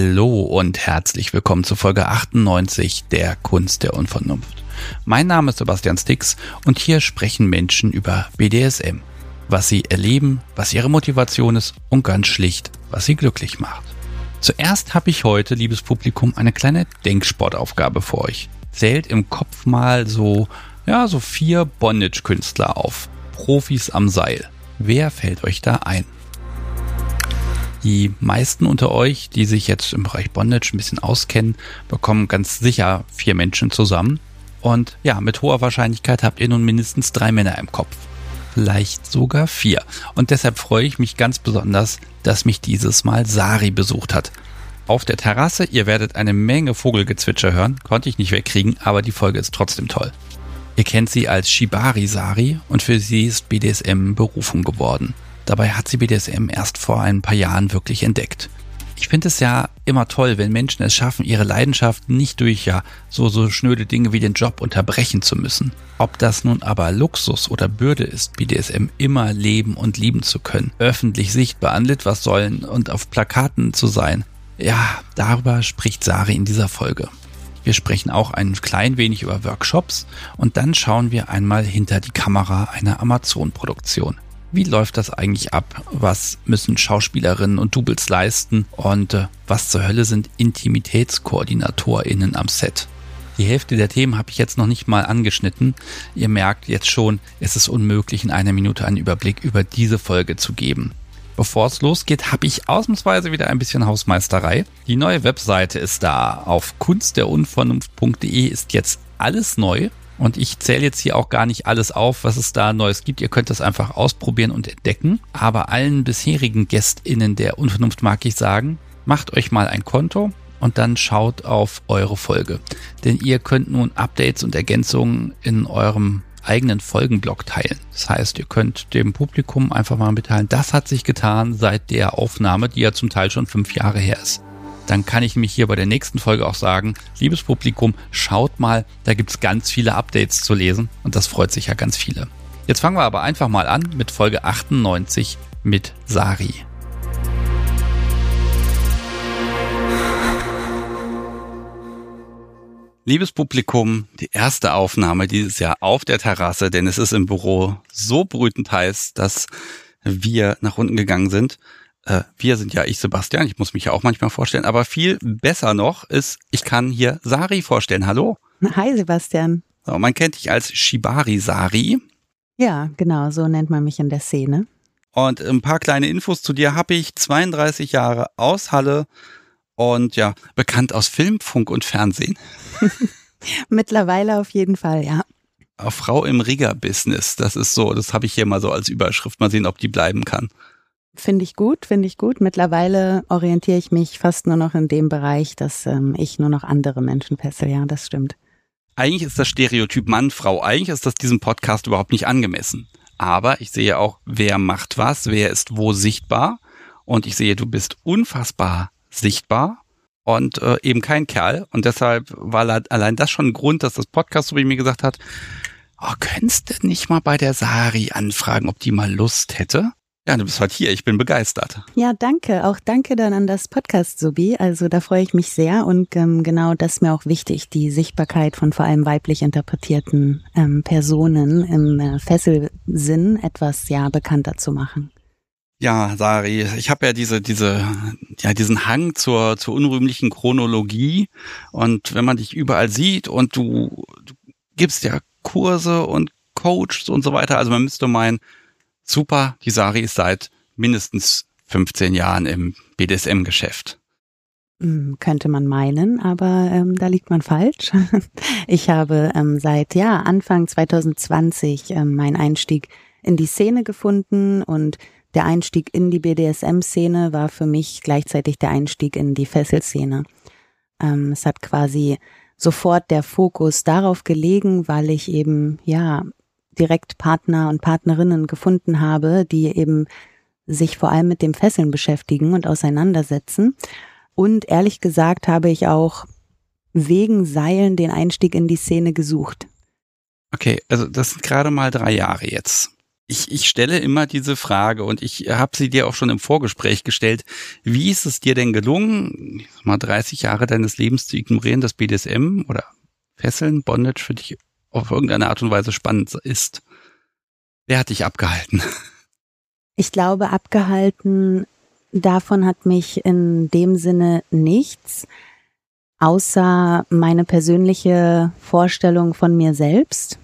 Hallo und herzlich willkommen zu Folge 98 der Kunst der Unvernunft. Mein Name ist Sebastian Stix und hier sprechen Menschen über BDSM, was sie erleben, was ihre Motivation ist und ganz schlicht, was sie glücklich macht. Zuerst habe ich heute, liebes Publikum, eine kleine Denksportaufgabe für euch. Zählt im Kopf mal so, ja, so vier Bondage-Künstler auf. Profis am Seil. Wer fällt euch da ein? Die meisten unter euch, die sich jetzt im Bereich Bondage ein bisschen auskennen, bekommen ganz sicher vier Menschen zusammen. Und ja, mit hoher Wahrscheinlichkeit habt ihr nun mindestens drei Männer im Kopf. Vielleicht sogar vier. Und deshalb freue ich mich ganz besonders, dass mich dieses Mal Sari besucht hat. Auf der Terrasse, ihr werdet eine Menge Vogelgezwitscher hören, konnte ich nicht wegkriegen, aber die Folge ist trotzdem toll. Ihr kennt sie als Shibari Sari und für sie ist BDSM Berufung geworden. Dabei hat sie BDSM erst vor ein paar Jahren wirklich entdeckt. Ich finde es ja immer toll, wenn Menschen es schaffen, ihre Leidenschaft nicht durch ja so so schnöde Dinge wie den Job unterbrechen zu müssen. Ob das nun aber Luxus oder Bürde ist, BDSM immer leben und lieben zu können, öffentlich sichtbar an Litwassäulen und auf Plakaten zu sein. Ja, darüber spricht Sari in dieser Folge. Wir sprechen auch ein klein wenig über Workshops und dann schauen wir einmal hinter die Kamera einer Amazon-Produktion. Wie läuft das eigentlich ab? Was müssen Schauspielerinnen und Doubles leisten? Und äh, was zur Hölle sind IntimitätskoordinatorInnen am Set? Die Hälfte der Themen habe ich jetzt noch nicht mal angeschnitten. Ihr merkt jetzt schon, es ist unmöglich, in einer Minute einen Überblick über diese Folge zu geben. Bevor es losgeht, habe ich ausnahmsweise wieder ein bisschen Hausmeisterei. Die neue Webseite ist da. Auf kunstderunvernunft.de ist jetzt alles neu. Und ich zähle jetzt hier auch gar nicht alles auf, was es da Neues gibt. Ihr könnt das einfach ausprobieren und entdecken. Aber allen bisherigen GästInnen der Unvernunft mag ich sagen, macht euch mal ein Konto und dann schaut auf eure Folge. Denn ihr könnt nun Updates und Ergänzungen in eurem eigenen Folgenblock teilen. Das heißt, ihr könnt dem Publikum einfach mal mitteilen, das hat sich getan seit der Aufnahme, die ja zum Teil schon fünf Jahre her ist dann kann ich mich hier bei der nächsten Folge auch sagen, liebes Publikum, schaut mal, da gibt's ganz viele Updates zu lesen und das freut sich ja ganz viele. Jetzt fangen wir aber einfach mal an mit Folge 98 mit Sari. Liebes Publikum, die erste Aufnahme dieses Jahr auf der Terrasse, denn es ist im Büro so brütend heiß, dass wir nach unten gegangen sind äh, wir sind ja ich, Sebastian, ich muss mich ja auch manchmal vorstellen, aber viel besser noch ist, ich kann hier Sari vorstellen. Hallo. Hi, Sebastian. So, man kennt dich als Shibari Sari. Ja, genau, so nennt man mich in der Szene. Und ein paar kleine Infos zu dir habe ich. 32 Jahre aus Halle und ja, bekannt aus Film, Funk und Fernsehen. Mittlerweile auf jeden Fall, ja. Frau im Rigger-Business, das ist so, das habe ich hier mal so als Überschrift. Mal sehen, ob die bleiben kann. Finde ich gut, finde ich gut. Mittlerweile orientiere ich mich fast nur noch in dem Bereich, dass ähm, ich nur noch andere Menschen fessel. Ja, das stimmt. Eigentlich ist das Stereotyp Mann, Frau, eigentlich ist das diesem Podcast überhaupt nicht angemessen. Aber ich sehe auch, wer macht was, wer ist wo sichtbar. Und ich sehe, du bist unfassbar sichtbar und äh, eben kein Kerl. Und deshalb war allein das schon ein Grund, dass das Podcast so wie mir gesagt hat, oh, könntest du nicht mal bei der Sari anfragen, ob die mal Lust hätte? Ja, du bist heute hier. Ich bin begeistert. Ja, danke. Auch danke dann an das Podcast Subi. Also da freue ich mich sehr und ähm, genau das ist mir auch wichtig, die Sichtbarkeit von vor allem weiblich interpretierten ähm, Personen im äh, Fesselsinn etwas ja bekannter zu machen. Ja, Sari, ich habe ja diese, diese, ja, diesen Hang zur, zur unrühmlichen Chronologie. Und wenn man dich überall sieht und du, du gibst ja Kurse und Coaches und so weiter, also man müsste meinen, super, die Sari ist seit mindestens 15 Jahren im BDSM-Geschäft. Hm, könnte man meinen, aber ähm, da liegt man falsch. Ich habe ähm, seit ja Anfang 2020 ähm, meinen Einstieg in die Szene gefunden und der Einstieg in die BDSM-Szene war für mich gleichzeitig der Einstieg in die Fesselszene. Ähm, es hat quasi sofort der Fokus darauf gelegen, weil ich eben ja direkt Partner und Partnerinnen gefunden habe, die eben sich vor allem mit dem Fesseln beschäftigen und auseinandersetzen. Und ehrlich gesagt habe ich auch wegen Seilen den Einstieg in die Szene gesucht. Okay, also das sind gerade mal drei Jahre jetzt. ich, ich stelle immer diese Frage und ich habe sie dir auch schon im Vorgespräch gestellt. Wie ist es dir denn gelungen, mal 30 Jahre deines Lebens zu ignorieren, dass BDSM oder Fesseln, Bondage für dich auf irgendeine Art und Weise spannend ist? Wer hat dich abgehalten? Ich glaube, abgehalten davon hat mich in dem Sinne nichts, außer meine persönliche Vorstellung von mir selbst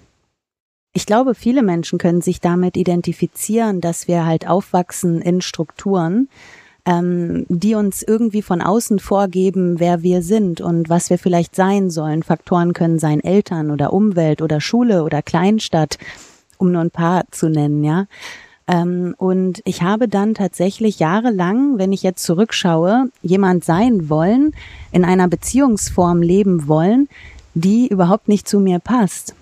ich glaube, viele Menschen können sich damit identifizieren, dass wir halt aufwachsen in Strukturen, ähm, die uns irgendwie von außen vorgeben, wer wir sind und was wir vielleicht sein sollen. Faktoren können sein Eltern oder Umwelt oder Schule oder Kleinstadt, um nur ein paar zu nennen, ja. Ähm, und ich habe dann tatsächlich jahrelang, wenn ich jetzt zurückschaue, jemand sein wollen, in einer Beziehungsform leben wollen, die überhaupt nicht zu mir passt.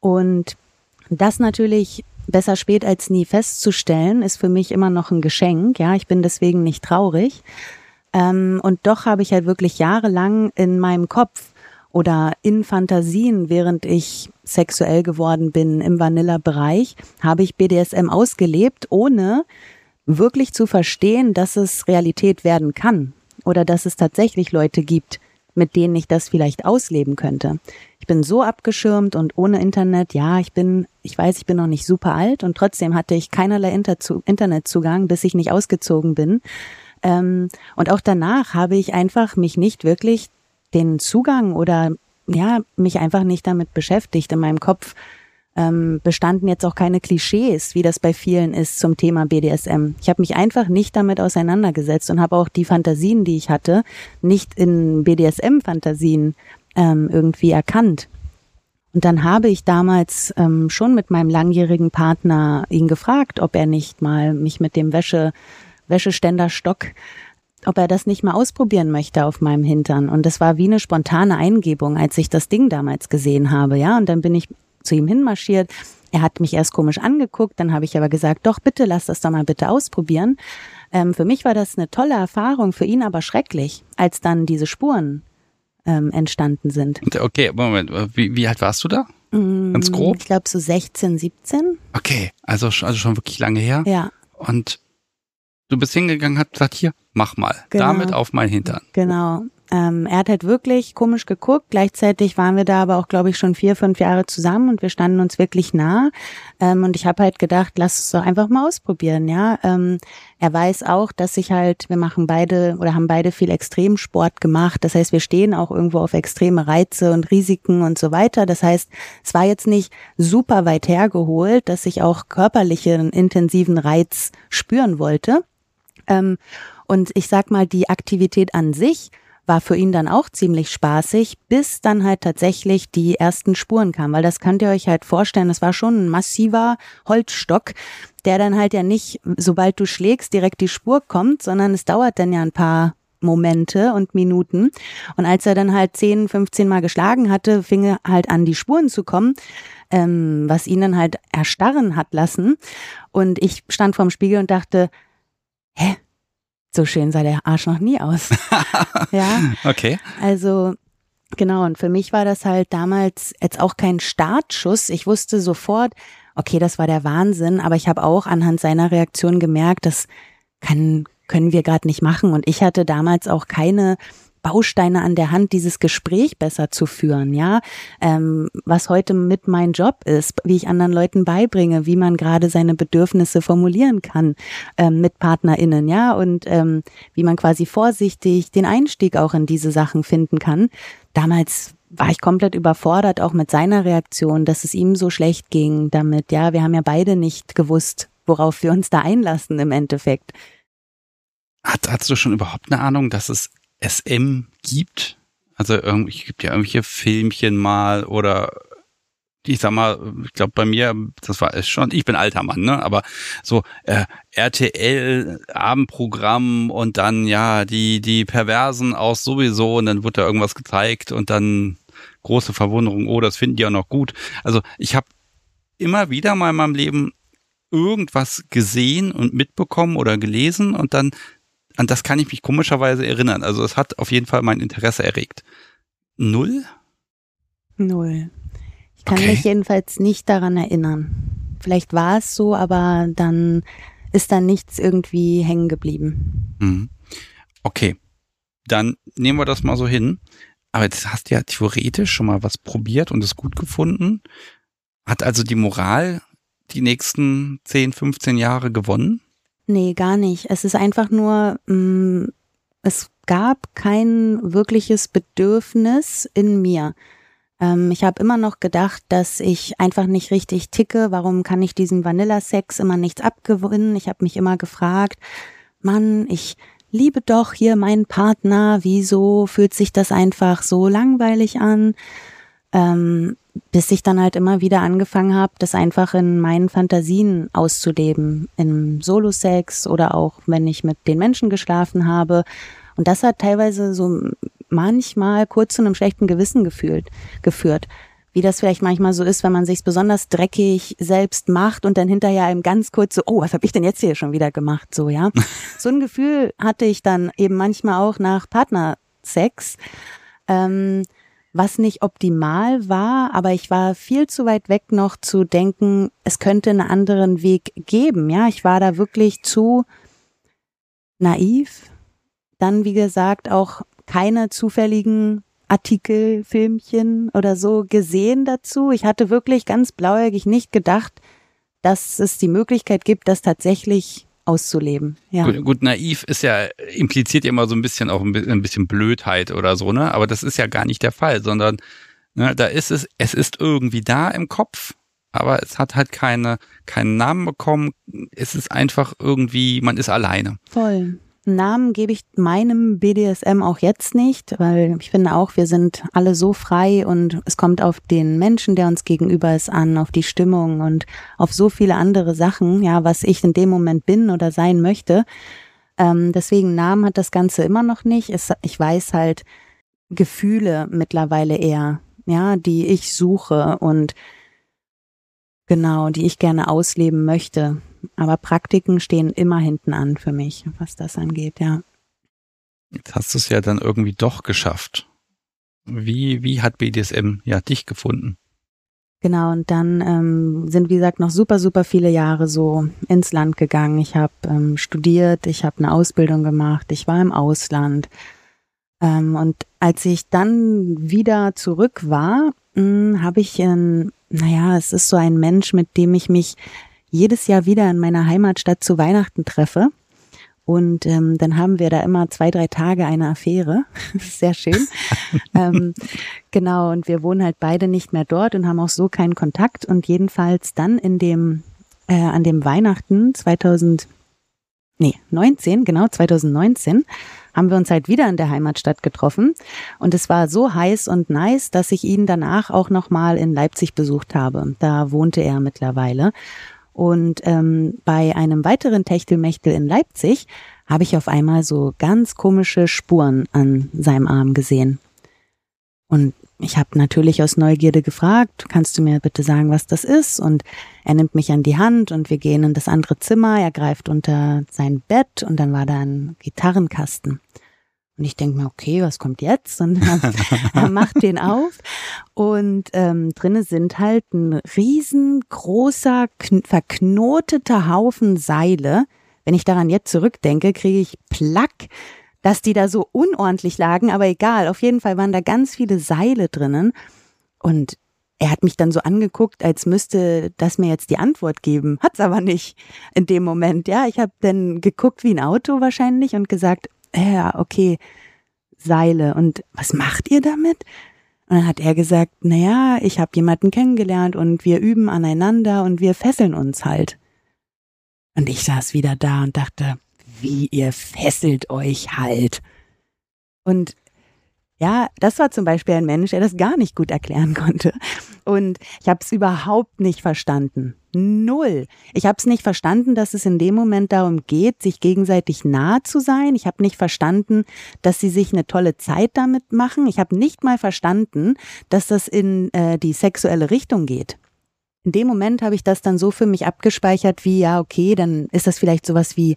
Und das natürlich besser spät als nie festzustellen, ist für mich immer noch ein Geschenk. Ja, ich bin deswegen nicht traurig. Ähm, und doch habe ich halt wirklich jahrelang in meinem Kopf oder in Fantasien, während ich sexuell geworden bin im Vanilla-Bereich, habe ich BDSM ausgelebt, ohne wirklich zu verstehen, dass es Realität werden kann oder dass es tatsächlich Leute gibt, mit denen ich das vielleicht ausleben könnte. Bin so abgeschirmt und ohne Internet. Ja, ich bin, ich weiß, ich bin noch nicht super alt und trotzdem hatte ich keinerlei Inter Internetzugang, bis ich nicht ausgezogen bin. Ähm, und auch danach habe ich einfach mich nicht wirklich den Zugang oder ja, mich einfach nicht damit beschäftigt. In meinem Kopf ähm, bestanden jetzt auch keine Klischees, wie das bei vielen ist zum Thema BDSM. Ich habe mich einfach nicht damit auseinandergesetzt und habe auch die Fantasien, die ich hatte, nicht in BDSM-Fantasien ähm, irgendwie erkannt. Und dann habe ich damals ähm, schon mit meinem langjährigen Partner ihn gefragt, ob er nicht mal mich mit dem Wäsche, Wäscheständerstock, ob er das nicht mal ausprobieren möchte auf meinem Hintern. Und das war wie eine spontane Eingebung, als ich das Ding damals gesehen habe, ja. Und dann bin ich zu ihm hinmarschiert. Er hat mich erst komisch angeguckt, dann habe ich aber gesagt, doch bitte lass das doch mal bitte ausprobieren. Ähm, für mich war das eine tolle Erfahrung, für ihn aber schrecklich, als dann diese Spuren ähm, entstanden sind. Okay, Moment, wie, wie alt warst du da? Ganz mm, grob? Ich glaube so 16, 17. Okay, also, also schon wirklich lange her. Ja. Und du bist hingegangen, hast gesagt, hier, mach mal, genau. damit auf mein Hintern. Genau. Ähm, er hat halt wirklich komisch geguckt. Gleichzeitig waren wir da aber auch, glaube ich, schon vier, fünf Jahre zusammen und wir standen uns wirklich nah. Ähm, und ich habe halt gedacht, lass es doch einfach mal ausprobieren, ja. Ähm, er weiß auch, dass ich halt, wir machen beide oder haben beide viel Extremsport gemacht. Das heißt, wir stehen auch irgendwo auf extreme Reize und Risiken und so weiter. Das heißt, es war jetzt nicht super weit hergeholt, dass ich auch körperlichen intensiven Reiz spüren wollte. Ähm, und ich sag mal, die Aktivität an sich war für ihn dann auch ziemlich spaßig, bis dann halt tatsächlich die ersten Spuren kamen, weil das könnt ihr euch halt vorstellen, es war schon ein massiver Holzstock, der dann halt ja nicht, sobald du schlägst, direkt die Spur kommt, sondern es dauert dann ja ein paar Momente und Minuten. Und als er dann halt 10, 15 Mal geschlagen hatte, fing er halt an, die Spuren zu kommen, ähm, was ihn dann halt erstarren hat lassen. Und ich stand vorm Spiegel und dachte, hä, so schön sah der Arsch noch nie aus. ja. Okay. Also genau, und für mich war das halt damals jetzt auch kein Startschuss. Ich wusste sofort, okay, das war der Wahnsinn, aber ich habe auch anhand seiner Reaktion gemerkt, das kann, können wir gerade nicht machen. Und ich hatte damals auch keine Bausteine an der Hand, dieses Gespräch besser zu führen, ja, ähm, was heute mit mein Job ist, wie ich anderen Leuten beibringe, wie man gerade seine Bedürfnisse formulieren kann ähm, mit PartnerInnen, ja, und ähm, wie man quasi vorsichtig den Einstieg auch in diese Sachen finden kann. Damals war ich komplett überfordert, auch mit seiner Reaktion, dass es ihm so schlecht ging damit, ja, wir haben ja beide nicht gewusst, worauf wir uns da einlassen im Endeffekt. Hat, hast du schon überhaupt eine Ahnung, dass es SM gibt. Also irgendwie gibt ja irgendwelche Filmchen mal oder ich sag mal, ich glaube bei mir, das war es schon, ich bin alter Mann, ne? Aber so äh, RTL Abendprogramm und dann ja die die Perversen aus sowieso und dann wird da irgendwas gezeigt und dann große Verwunderung, oh, das finden die auch noch gut. Also ich habe immer wieder mal in meinem Leben irgendwas gesehen und mitbekommen oder gelesen und dann an das kann ich mich komischerweise erinnern. Also es hat auf jeden Fall mein Interesse erregt. Null? Null. Ich kann okay. mich jedenfalls nicht daran erinnern. vielleicht war es so, aber dann ist da nichts irgendwie hängen geblieben. Mhm. Okay, dann nehmen wir das mal so hin. Aber jetzt hast du ja theoretisch schon mal was probiert und es gut gefunden. Hat also die Moral die nächsten 10, 15 Jahre gewonnen? Nee, gar nicht. Es ist einfach nur, mh, mm, es gab kein wirkliches Bedürfnis in mir. Ähm, ich habe immer noch gedacht, dass ich einfach nicht richtig ticke. Warum kann ich diesem Vanilla-Sex immer nichts abgewinnen? Ich habe mich immer gefragt, Mann, ich liebe doch hier meinen Partner. Wieso fühlt sich das einfach so langweilig an? Ähm, bis ich dann halt immer wieder angefangen habe, das einfach in meinen Fantasien auszuleben, im Solo-Sex oder auch wenn ich mit den Menschen geschlafen habe. Und das hat teilweise so manchmal kurz zu einem schlechten Gewissen gefühlt, geführt. Wie das vielleicht manchmal so ist, wenn man sich besonders dreckig selbst macht und dann hinterher einem ganz kurz so, oh, was habe ich denn jetzt hier schon wieder gemacht? So, ja. so ein Gefühl hatte ich dann eben manchmal auch nach Partnersex. Ähm, was nicht optimal war, aber ich war viel zu weit weg noch zu denken, es könnte einen anderen Weg geben. Ja, ich war da wirklich zu naiv. Dann, wie gesagt, auch keine zufälligen Artikel, Filmchen oder so gesehen dazu. Ich hatte wirklich ganz blauäugig nicht gedacht, dass es die Möglichkeit gibt, das tatsächlich auszuleben. Ja. Gut, gut, naiv ist ja, impliziert ja immer so ein bisschen auch ein bisschen Blödheit oder so, ne? Aber das ist ja gar nicht der Fall, sondern ne, da ist es, es ist irgendwie da im Kopf, aber es hat halt keine, keinen Namen bekommen. Es ist einfach irgendwie, man ist alleine. Voll. Namen gebe ich meinem BDSM auch jetzt nicht, weil ich finde auch, wir sind alle so frei und es kommt auf den Menschen, der uns gegenüber ist, an, auf die Stimmung und auf so viele andere Sachen, ja, was ich in dem Moment bin oder sein möchte. Ähm, deswegen Namen hat das Ganze immer noch nicht. Es, ich weiß halt Gefühle mittlerweile eher, ja, die ich suche und genau, die ich gerne ausleben möchte. Aber Praktiken stehen immer hinten an für mich, was das angeht, ja. Jetzt hast du es ja dann irgendwie doch geschafft. Wie, wie hat BDSM ja dich gefunden? Genau, und dann ähm, sind, wie gesagt, noch super, super viele Jahre so ins Land gegangen. Ich habe ähm, studiert, ich habe eine Ausbildung gemacht, ich war im Ausland. Ähm, und als ich dann wieder zurück war, hm, habe ich, ähm, naja, es ist so ein Mensch, mit dem ich mich jedes Jahr wieder in meiner Heimatstadt zu Weihnachten treffe. Und ähm, dann haben wir da immer zwei, drei Tage eine Affäre. Sehr schön. ähm, genau, und wir wohnen halt beide nicht mehr dort und haben auch so keinen Kontakt. Und jedenfalls dann in dem, äh, an dem Weihnachten 2000, nee, 19, genau, 2019, haben wir uns halt wieder in der Heimatstadt getroffen. Und es war so heiß und nice, dass ich ihn danach auch nochmal in Leipzig besucht habe. Da wohnte er mittlerweile. Und ähm, bei einem weiteren Techtelmechtel in Leipzig habe ich auf einmal so ganz komische Spuren an seinem Arm gesehen. Und ich habe natürlich aus Neugierde gefragt, kannst du mir bitte sagen, was das ist? Und er nimmt mich an die Hand und wir gehen in das andere Zimmer. Er greift unter sein Bett und dann war da ein Gitarrenkasten. Und ich denke mir, okay, was kommt jetzt? Und er macht den auf und ähm, drinnen sind halt ein riesengroßer, verknoteter Haufen Seile. Wenn ich daran jetzt zurückdenke, kriege ich Plack, dass die da so unordentlich lagen, aber egal, auf jeden Fall waren da ganz viele Seile drinnen. Und er hat mich dann so angeguckt, als müsste das mir jetzt die Antwort geben. Hat's aber nicht in dem Moment. Ja, ich habe dann geguckt wie ein Auto wahrscheinlich und gesagt, ja, okay, Seile. Und was macht ihr damit? Und dann hat er gesagt, na ja, ich habe jemanden kennengelernt und wir üben aneinander und wir fesseln uns halt. Und ich saß wieder da und dachte, wie ihr fesselt euch halt. Und ja, das war zum Beispiel ein Mensch, der das gar nicht gut erklären konnte. Und ich habe es überhaupt nicht verstanden. Null. Ich habe es nicht verstanden, dass es in dem Moment darum geht, sich gegenseitig nahe zu sein. Ich habe nicht verstanden, dass sie sich eine tolle Zeit damit machen. Ich habe nicht mal verstanden, dass das in äh, die sexuelle Richtung geht. In dem Moment habe ich das dann so für mich abgespeichert wie, ja, okay, dann ist das vielleicht sowas wie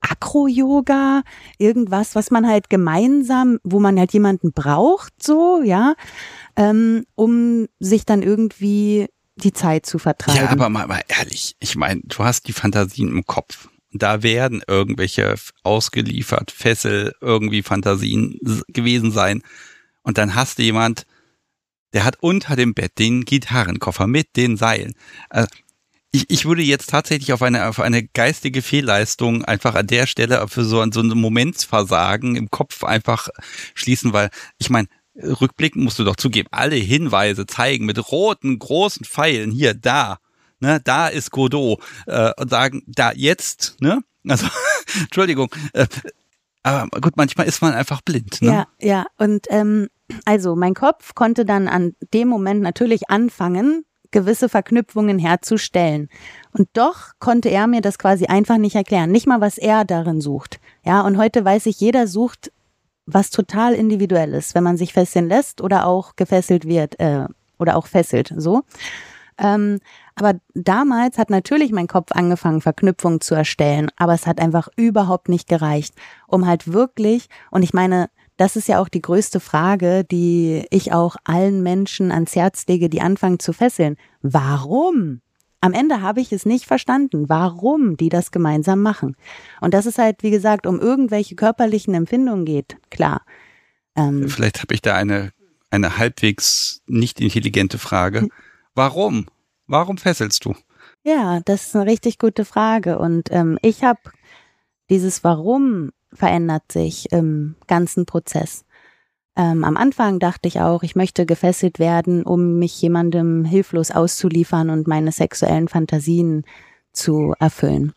Akro-Yoga, irgendwas, was man halt gemeinsam, wo man halt jemanden braucht, so, ja, ähm, um sich dann irgendwie die Zeit zu vertreiben. Ja, aber mal, mal ehrlich, ich meine, du hast die Fantasien im Kopf. Da werden irgendwelche ausgeliefert, Fessel, irgendwie Fantasien gewesen sein. Und dann hast du jemand, der hat unter dem Bett den Gitarrenkoffer mit den Seilen. Also, ich, ich würde jetzt tatsächlich auf eine, auf eine geistige Fehlleistung einfach an der Stelle für so, so ein Momentsversagen im Kopf einfach schließen, weil ich meine, rückblickend musst du doch zugeben, alle Hinweise zeigen mit roten, großen Pfeilen hier, da, ne, da ist Godot, äh, und sagen, da jetzt, ne? Also, Entschuldigung, äh, aber gut, manchmal ist man einfach blind, ne? Ja, ja, und ähm, also mein Kopf konnte dann an dem Moment natürlich anfangen, gewisse Verknüpfungen herzustellen. Und doch konnte er mir das quasi einfach nicht erklären. Nicht mal, was er darin sucht. Ja, und heute weiß ich, jeder sucht was total individuell ist, wenn man sich fesseln lässt oder auch gefesselt wird äh, oder auch fesselt, so. Ähm, aber damals hat natürlich mein Kopf angefangen, Verknüpfungen zu erstellen, aber es hat einfach überhaupt nicht gereicht, um halt wirklich, und ich meine, das ist ja auch die größte Frage, die ich auch allen Menschen ans Herz lege, die anfangen zu fesseln. Warum? Am Ende habe ich es nicht verstanden, warum die das gemeinsam machen. Und dass es halt, wie gesagt, um irgendwelche körperlichen Empfindungen geht, klar. Ähm, Vielleicht habe ich da eine, eine halbwegs nicht intelligente Frage. Warum? Warum fesselst du? Ja, das ist eine richtig gute Frage. Und ähm, ich habe dieses Warum verändert sich im ganzen Prozess. Ähm, am Anfang dachte ich auch, ich möchte gefesselt werden, um mich jemandem hilflos auszuliefern und meine sexuellen Fantasien zu erfüllen.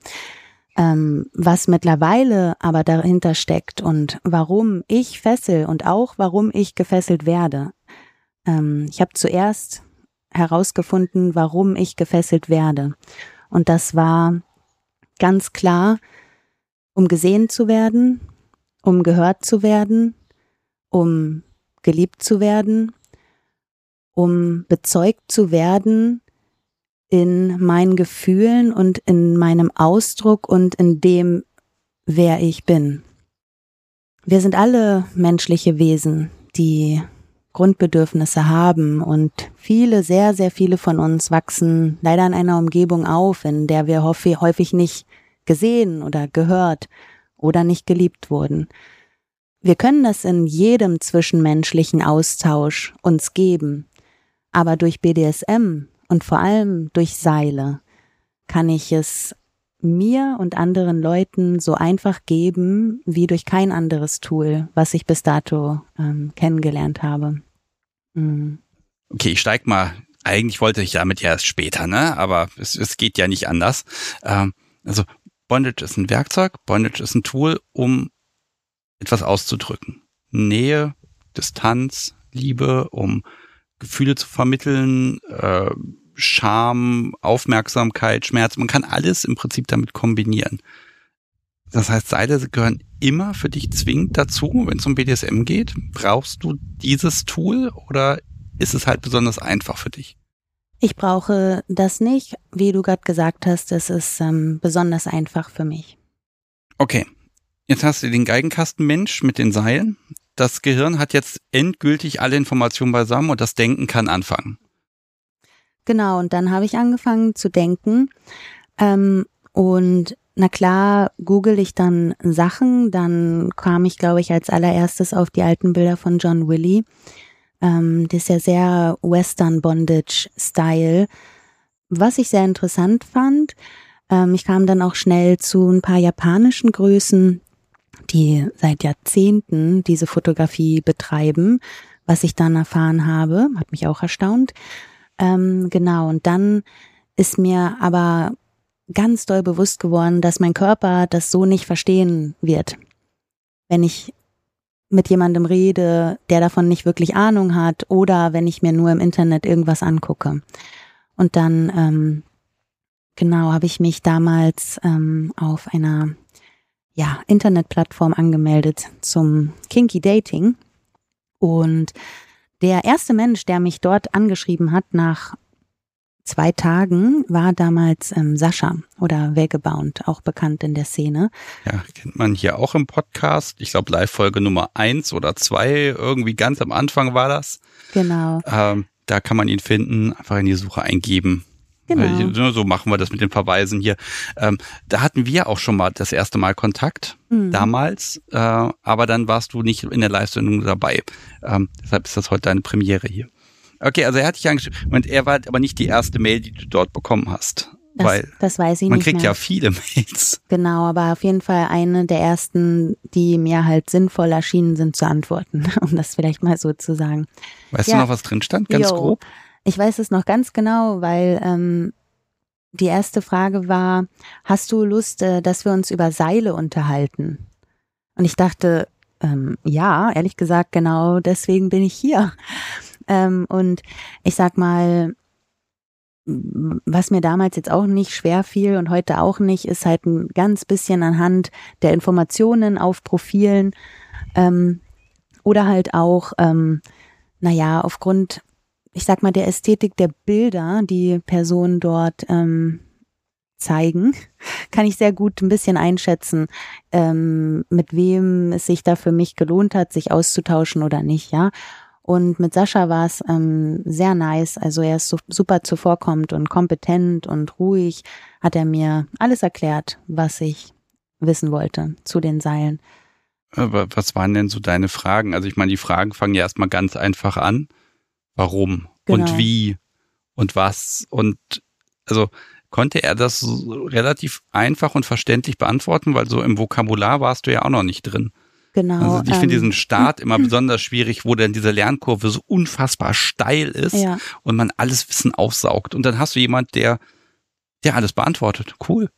Ähm, was mittlerweile aber dahinter steckt und warum ich fessel und auch warum ich gefesselt werde. Ähm, ich habe zuerst herausgefunden, warum ich gefesselt werde. Und das war ganz klar, um gesehen zu werden, um gehört zu werden, um geliebt zu werden, um bezeugt zu werden in meinen Gefühlen und in meinem Ausdruck und in dem, wer ich bin. Wir sind alle menschliche Wesen, die Grundbedürfnisse haben und viele, sehr, sehr viele von uns wachsen leider in einer Umgebung auf, in der wir häufig nicht gesehen oder gehört oder nicht geliebt wurden. Wir können das in jedem zwischenmenschlichen Austausch uns geben, aber durch BDSM und vor allem durch Seile kann ich es mir und anderen Leuten so einfach geben wie durch kein anderes Tool, was ich bis dato ähm, kennengelernt habe. Mhm. Okay, ich steig mal. Eigentlich wollte ich damit ja erst später, ne? Aber es, es geht ja nicht anders. Ähm, also Bondage ist ein Werkzeug, Bondage ist ein Tool, um etwas auszudrücken. Nähe, Distanz, Liebe, um Gefühle zu vermitteln, äh, Scham, Aufmerksamkeit, Schmerz. Man kann alles im Prinzip damit kombinieren. Das heißt, Seile gehören immer für dich zwingend dazu, wenn es um BDSM geht. Brauchst du dieses Tool oder ist es halt besonders einfach für dich? Ich brauche das nicht. Wie du gerade gesagt hast, es ist ähm, besonders einfach für mich. Okay, Jetzt hast du den Geigenkastenmensch mit den Seilen. Das Gehirn hat jetzt endgültig alle Informationen beisammen und das Denken kann anfangen. Genau, und dann habe ich angefangen zu denken. Ähm, und na klar, google ich dann Sachen. Dann kam ich, glaube ich, als allererstes auf die alten Bilder von John Willy. Ähm, das ist ja sehr Western Bondage Style. Was ich sehr interessant fand, ähm, ich kam dann auch schnell zu ein paar japanischen Größen, die seit Jahrzehnten diese Fotografie betreiben, was ich dann erfahren habe, hat mich auch erstaunt. Ähm, genau, und dann ist mir aber ganz doll bewusst geworden, dass mein Körper das so nicht verstehen wird. Wenn ich mit jemandem rede, der davon nicht wirklich Ahnung hat, oder wenn ich mir nur im Internet irgendwas angucke. Und dann, ähm, genau, habe ich mich damals ähm, auf einer ja, Internetplattform angemeldet zum Kinky Dating. Und der erste Mensch, der mich dort angeschrieben hat nach zwei Tagen, war damals ähm, Sascha oder Vagabond, auch bekannt in der Szene. Ja, kennt man hier auch im Podcast. Ich glaube, Live-Folge Nummer eins oder zwei, irgendwie ganz am Anfang war das. Genau. Ähm, da kann man ihn finden, einfach in die Suche eingeben. Genau. So machen wir das mit den Verweisen hier. Ähm, da hatten wir auch schon mal das erste Mal Kontakt, mhm. damals, äh, aber dann warst du nicht in der Live-Sendung dabei. Ähm, deshalb ist das heute deine Premiere hier. Okay, also er hat dich angeschrieben und er war aber nicht die erste Mail, die du dort bekommen hast. Das, weil das weiß ich man nicht kriegt mehr. ja viele Mails. Genau, aber auf jeden Fall eine der ersten, die mir halt sinnvoll erschienen sind zu antworten, um das vielleicht mal so zu sagen. Weißt Ja. du noch, was drin stand? Ganz Jo. grob? Ich weiß es noch ganz genau, weil ähm, die erste Frage war, hast du Lust, äh, dass wir uns über Seile unterhalten? Und ich dachte, ähm, ja, ehrlich gesagt, genau deswegen bin ich hier. Ähm, und ich sag mal, was mir damals jetzt auch nicht schwer fiel und heute auch nicht, ist halt ein ganz bisschen anhand der Informationen auf Profilen ähm, oder halt auch, ähm, naja, aufgrund ich sag mal, der Ästhetik der Bilder, die Personen dort ähm, zeigen, kann ich sehr gut ein bisschen einschätzen, ähm, mit wem es sich da für mich gelohnt hat, sich auszutauschen oder nicht, ja. Und mit Sascha war es ähm, sehr nice. Also er ist so, super zuvorkommend und kompetent und ruhig. Hat er mir alles erklärt, was ich wissen wollte zu den Seilen. Aber was waren denn so deine Fragen? Also ich meine, die Fragen fangen ja erstmal ganz einfach an. Warum Genau. und wie und was und also konnte er das relativ einfach und verständlich beantworten, weil so im Vokabular warst du ja auch noch nicht drin. Genau. Also ich ähm, finde diesen Start immer besonders schwierig, wo dann diese Lernkurve so unfassbar steil ist ja. und man alles Wissen aufsaugt. Und dann hast du jemand, der, der alles beantwortet. Cool.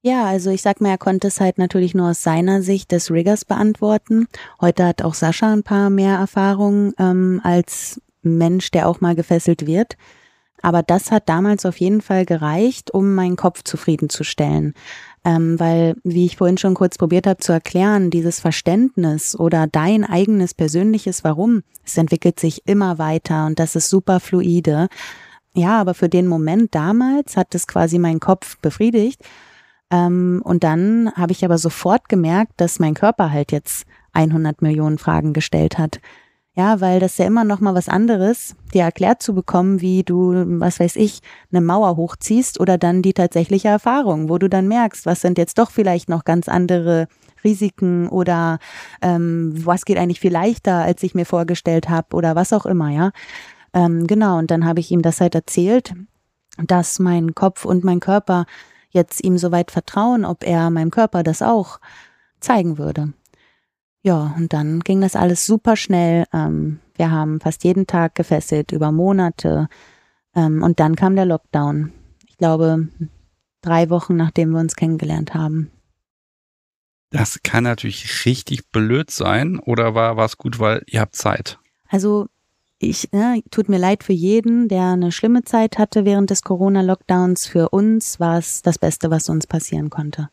Ja, also ich sag mal, er konnte es halt natürlich nur aus seiner Sicht des Riggers beantworten. Heute hat auch Sascha ein paar mehr Erfahrungen ähm, als Mensch, der auch mal gefesselt wird. Aber das hat damals auf jeden Fall gereicht, um meinen Kopf zufriedenzustellen. Ähm, weil, wie ich vorhin schon kurz probiert habe zu erklären, dieses Verständnis oder dein eigenes persönliches Warum, es entwickelt sich immer weiter und das ist super fluide. Ja, aber für den Moment damals hat es quasi meinen Kopf befriedigt. Ähm, und dann habe ich aber sofort gemerkt, dass mein Körper halt jetzt 100 Millionen Fragen gestellt hat. Ja, weil das ja immer noch mal was anderes, dir erklärt zu bekommen, wie du, was weiß ich, eine Mauer hochziehst oder dann die tatsächliche Erfahrung, wo du dann merkst, was sind jetzt doch vielleicht noch ganz andere Risiken oder ähm, was geht eigentlich viel leichter, als ich mir vorgestellt habe oder was auch immer, ja. Ähm, genau, und dann habe ich ihm das halt erzählt, dass mein Kopf und mein Körper jetzt ihm soweit vertrauen, ob er meinem Körper das auch zeigen würde. Ja, und dann ging das alles super schnell. Ähm, wir haben fast jeden Tag gefesselt, über Monate. Ähm, und dann kam der Lockdown. Ich glaube, drei Wochen nachdem wir uns kennengelernt haben. Das kann natürlich richtig blöd sein oder war es gut, weil ihr habt Zeit? Also ich, ne, tut mir leid für jeden, der eine schlimme Zeit hatte während des Corona-Lockdowns. Für uns war es das Beste, was uns passieren konnte.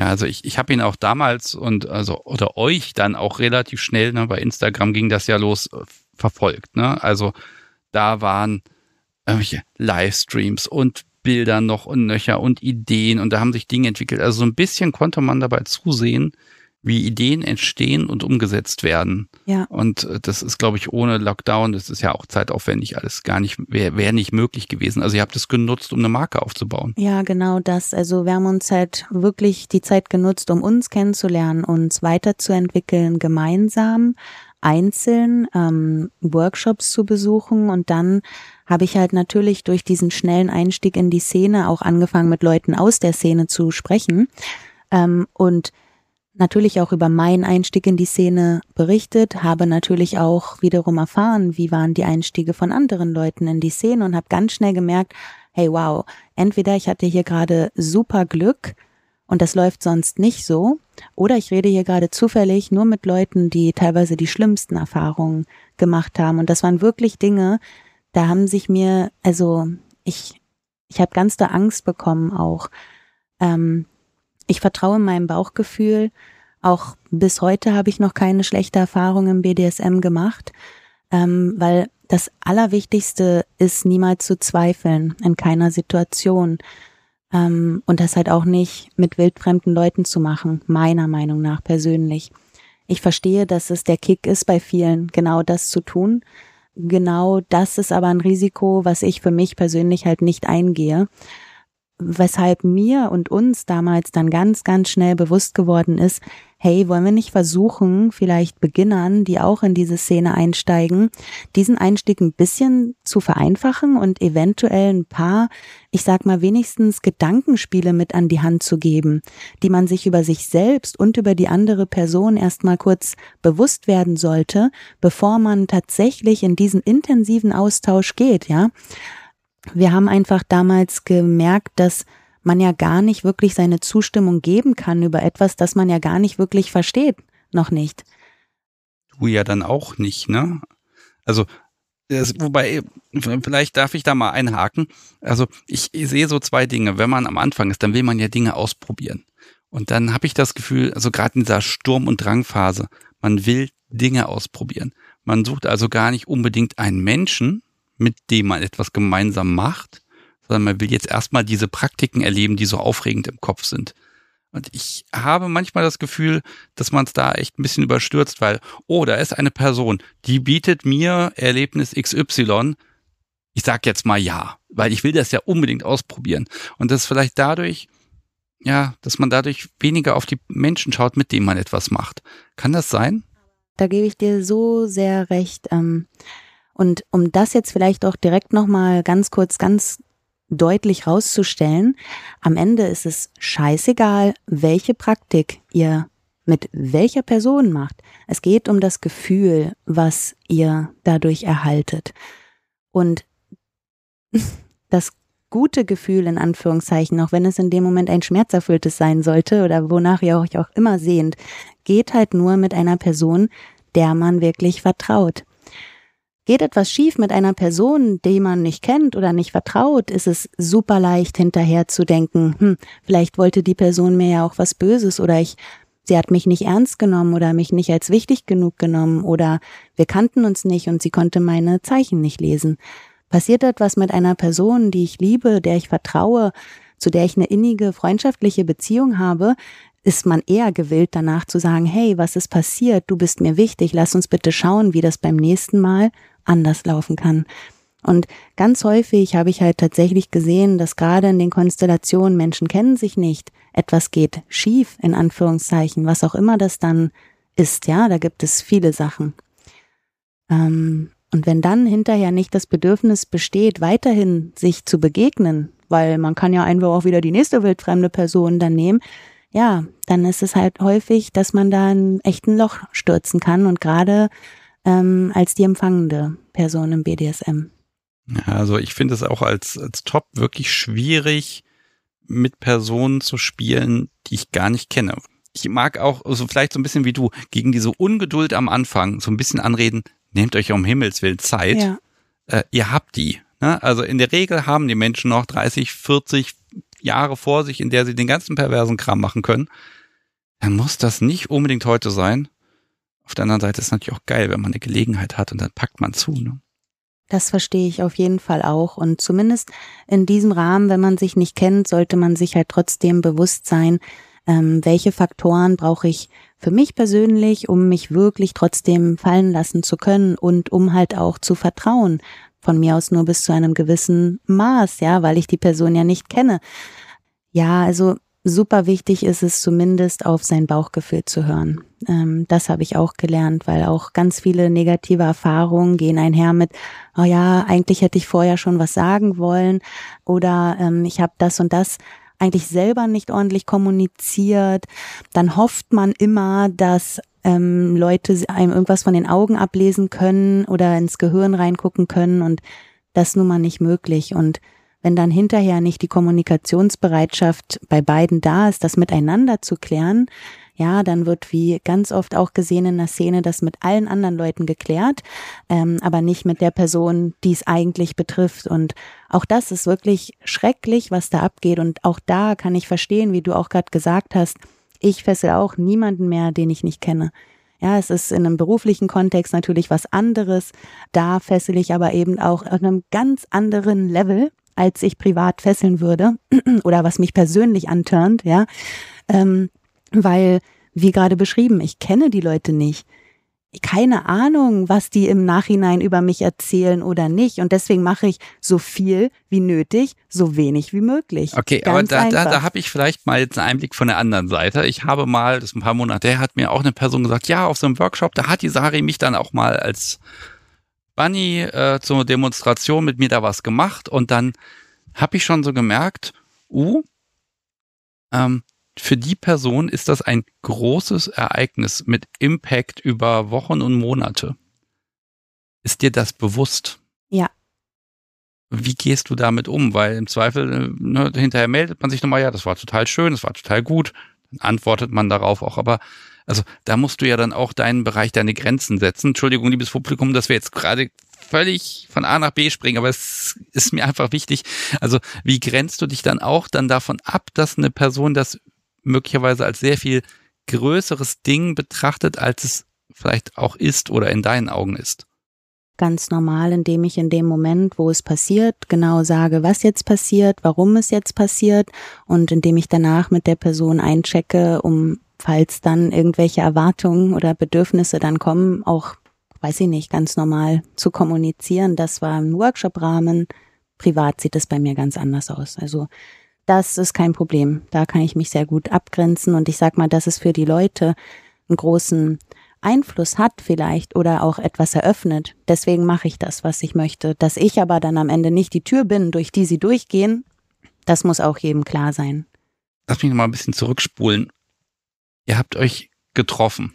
Ja. Also ich, ich habe ihn auch damals und also oder euch dann auch relativ schnell, ne, bei Instagram ging das ja los, äh, verfolgt. Ne? Also da waren irgendwelche Livestreams und Bilder noch und nöcher und Ideen und da haben sich Dinge entwickelt. Also so ein bisschen konnte man dabei zusehen, wie Ideen entstehen und umgesetzt werden. Ja. Und äh, das ist, glaube ich, ohne Lockdown, das ist ja auch zeitaufwendig alles gar nicht, wäre wär nicht möglich gewesen. Also ihr habt es genutzt, um eine Marke aufzubauen. Ja, genau das. Also wir haben uns halt wirklich die Zeit genutzt, um uns kennenzulernen, uns weiterzuentwickeln, gemeinsam, einzeln ähm, Workshops zu besuchen und dann habe ich halt natürlich durch diesen schnellen Einstieg in die Szene auch angefangen, mit Leuten aus der Szene zu sprechen ähm, und natürlich auch über meinen Einstieg in die Szene berichtet, habe natürlich auch wiederum erfahren, wie waren die Einstiege von anderen Leuten in die Szene und habe ganz schnell gemerkt, hey wow, entweder ich hatte hier gerade super Glück und das läuft sonst nicht so, oder ich rede hier gerade zufällig nur mit Leuten, die teilweise die schlimmsten Erfahrungen gemacht haben. Und das waren wirklich Dinge, da haben sich mir, also ich, ich habe ganz da Angst bekommen auch. Ähm, ich vertraue meinem Bauchgefühl. Auch bis heute habe ich noch keine schlechte Erfahrung im BDSM gemacht, ähm, weil das Allerwichtigste ist, niemals zu zweifeln in keiner Situation. Ähm, und das halt auch nicht mit wildfremden Leuten zu machen, meiner Meinung nach persönlich. Ich verstehe, dass es der Kick ist bei vielen, genau das zu tun. genau das ist aber ein Risiko, was ich für mich persönlich halt nicht eingehe weshalb mir und uns damals dann ganz, ganz schnell bewusst geworden ist, hey, wollen wir nicht versuchen, vielleicht Beginnern, die auch in diese Szene einsteigen, diesen Einstieg ein bisschen zu vereinfachen und eventuell ein paar, ich sag mal wenigstens Gedankenspiele mit an die Hand zu geben, die man sich über sich selbst und über die andere Person erstmal kurz bewusst werden sollte, bevor man tatsächlich in diesen intensiven Austausch geht, ja wir haben einfach damals gemerkt, dass man ja gar nicht wirklich seine Zustimmung geben kann über etwas, das man ja gar nicht wirklich versteht. Noch nicht. Du ja dann auch nicht, ne? Also, das, wobei, vielleicht darf ich da mal einhaken. Also, ich, ich sehe so zwei Dinge. Wenn man am Anfang ist, dann will man ja Dinge ausprobieren. Und dann habe ich das Gefühl, also gerade in dieser Sturm- und Drangphase, man will Dinge ausprobieren. Man sucht also gar nicht unbedingt einen Menschen, mit dem man etwas gemeinsam macht, sondern man will jetzt erstmal diese Praktiken erleben, die so aufregend im Kopf sind. Und ich habe manchmal das Gefühl, dass man es da echt ein bisschen überstürzt, weil, oh, da ist eine Person, die bietet mir Erlebnis XY. Ich sag jetzt mal ja, weil ich will das ja unbedingt ausprobieren. Und das ist vielleicht dadurch, ja, dass man dadurch weniger auf die Menschen schaut, mit denen man etwas macht. Kann das sein? Da gebe ich dir so sehr recht. Ähm und um das jetzt vielleicht auch direkt nochmal ganz kurz, ganz deutlich rauszustellen, am Ende ist es scheißegal, welche Praktik ihr mit welcher Person macht. Es geht um das Gefühl, was ihr dadurch erhaltet. Und das gute Gefühl in Anführungszeichen, auch wenn es in dem Moment ein schmerzerfülltes sein sollte oder wonach ihr euch auch immer sehnt, geht halt nur mit einer Person, der man wirklich vertraut. Geht etwas schief mit einer Person, die man nicht kennt oder nicht vertraut, ist es super leicht hinterher zu denken, hm, vielleicht wollte die Person mir ja auch was Böses oder ich, sie hat mich nicht ernst genommen oder mich nicht als wichtig genug genommen oder wir kannten uns nicht und sie konnte meine Zeichen nicht lesen. Passiert etwas mit einer Person, die ich liebe, der ich vertraue, zu der ich eine innige freundschaftliche Beziehung habe, ist man eher gewillt danach zu sagen, hey, was ist passiert? Du bist mir wichtig, lass uns bitte schauen, wie das beim nächsten Mal anders laufen kann. Und ganz häufig habe ich halt tatsächlich gesehen, dass gerade in den Konstellationen Menschen kennen sich nicht, etwas geht schief, in Anführungszeichen, was auch immer das dann ist, ja, da gibt es viele Sachen. Ähm, und wenn dann hinterher nicht das Bedürfnis besteht, weiterhin sich zu begegnen, weil man kann ja einfach auch wieder die nächste wildfremde Person dann nehmen, ja, dann ist es halt häufig, dass man da einen echten Loch stürzen kann und gerade ähm, als die empfangende Person im BDSM. Ja, also ich finde es auch als, als Top wirklich schwierig, mit Personen zu spielen, die ich gar nicht kenne. Ich mag auch, also vielleicht so ein bisschen wie du, gegen diese Ungeduld am Anfang so ein bisschen anreden, nehmt euch um Himmels Willen Zeit. Ja. Äh, ihr habt die. Ne? Also in der Regel haben die Menschen noch 30, 40 Jahre vor sich, in der sie den ganzen perversen Kram machen können. Dann muss das nicht unbedingt heute sein. Auf der anderen Seite ist es natürlich auch geil, wenn man eine Gelegenheit hat und dann packt man zu. Ne? Das verstehe ich auf jeden Fall auch. Und zumindest in diesem Rahmen, wenn man sich nicht kennt, sollte man sich halt trotzdem bewusst sein, ähm, welche Faktoren brauche ich für mich persönlich, um mich wirklich trotzdem fallen lassen zu können und um halt auch zu vertrauen. Von mir aus nur bis zu einem gewissen Maß, ja, weil ich die Person ja nicht kenne. Ja, also super wichtig ist es zumindest auf sein Bauchgefühl zu hören. Ähm, das habe ich auch gelernt, weil auch ganz viele negative Erfahrungen gehen einher mit, oh ja, eigentlich hätte ich vorher schon was sagen wollen oder ähm, ich habe das und das eigentlich selber nicht ordentlich kommuniziert. Dann hofft man immer, dass ähm, Leute einem irgendwas von den Augen ablesen können oder ins Gehirn reingucken können und das nun mal nicht möglich. Und wenn dann hinterher nicht die Kommunikationsbereitschaft bei beiden da ist, das miteinander zu klären, ja, dann wird wie ganz oft auch gesehen in der Szene das mit allen anderen Leuten geklärt, ähm, aber nicht mit der Person, die es eigentlich betrifft. Und auch das ist wirklich schrecklich, was da abgeht. Und auch da kann ich verstehen, wie du auch gerade gesagt hast, ich fessel auch niemanden mehr, den ich nicht kenne. Ja, es ist in einem beruflichen Kontext natürlich was anderes. Da fessel ich aber eben auch auf einem ganz anderen Level als ich privat fesseln würde oder was mich persönlich antörnt, ja, ähm, weil, wie gerade beschrieben, ich kenne die Leute nicht. keine Ahnung, was die im Nachhinein über mich erzählen oder nicht. Und deswegen mache ich so viel wie nötig, so wenig wie möglich. Okay, Ganz aber da, da, da habe ich vielleicht mal jetzt einen Einblick von der anderen Seite. Ich habe mal, das ist ein paar Monate her, hat mir auch eine Person gesagt, ja, auf so einem Workshop, da hat die Sari mich dann auch mal als Bunny äh, zur Demonstration mit mir da was gemacht. Und dann habe ich schon so gemerkt, uh, ähm, für die Person ist das ein großes Ereignis mit Impact über Wochen und Monate. Ist dir das bewusst? Ja. Wie gehst du damit um? Weil im Zweifel, äh, ne, hinterher meldet man sich nochmal, ja, das war total schön, das war total gut. Dann antwortet man darauf auch. Aber also da musst du ja dann auch deinen Bereich, deine Grenzen setzen. Entschuldigung, liebes Publikum, dass wir jetzt gerade völlig von A nach B springen, aber es ist mir einfach wichtig. Also wie grenzt du dich dann auch dann davon ab, dass eine Person das möglicherweise als sehr viel größeres Ding betrachtet, als es vielleicht auch ist oder in deinen Augen ist? Ganz normal, indem ich in dem Moment, wo es passiert, genau sage, was jetzt passiert, warum es jetzt passiert und indem ich danach mit der Person einchecke, um falls dann irgendwelche Erwartungen oder Bedürfnisse dann kommen, auch, weiß ich nicht, ganz normal zu kommunizieren. Das war im Workshop-Rahmen. Privat sieht es bei mir ganz anders aus. Also das ist kein Problem. Da kann ich mich sehr gut abgrenzen und ich sag mal, dass es für die Leute einen großen Einfluss hat vielleicht oder auch etwas eröffnet. Deswegen mache ich das, was ich möchte. Dass ich aber dann am Ende nicht die Tür bin, durch die sie durchgehen, das muss auch jedem klar sein. Lass mich noch mal ein bisschen zurückspulen. Ihr habt euch getroffen.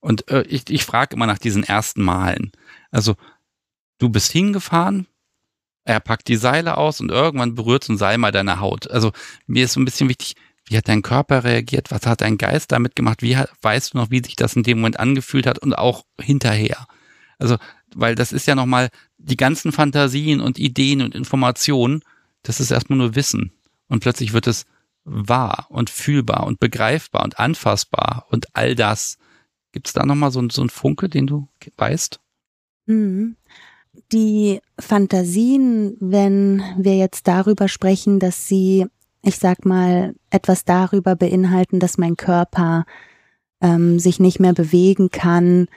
Und äh, ich, ich frage immer nach diesen ersten Malen. Also, du bist hingefahren, er packt die Seile aus und irgendwann berührt so ein Seil mal deine Haut. Also mir ist so ein bisschen wichtig, wie hat dein Körper reagiert? Was hat dein Geist damit gemacht? Wie weißt du noch, wie sich das in dem Moment angefühlt hat und auch hinterher? Also, weil das ist ja nochmal die ganzen Fantasien und Ideen und Informationen, das ist erstmal nur Wissen. Und plötzlich wird es wahr und fühlbar und begreifbar und anfassbar und all das. Gibt es da nochmal so, so einen Funke, den du weißt? Mhm die Fantasien, wenn wir jetzt darüber sprechen, dass sie, ich sag mal, etwas darüber beinhalten, dass mein Körper ähm, sich nicht mehr bewegen kann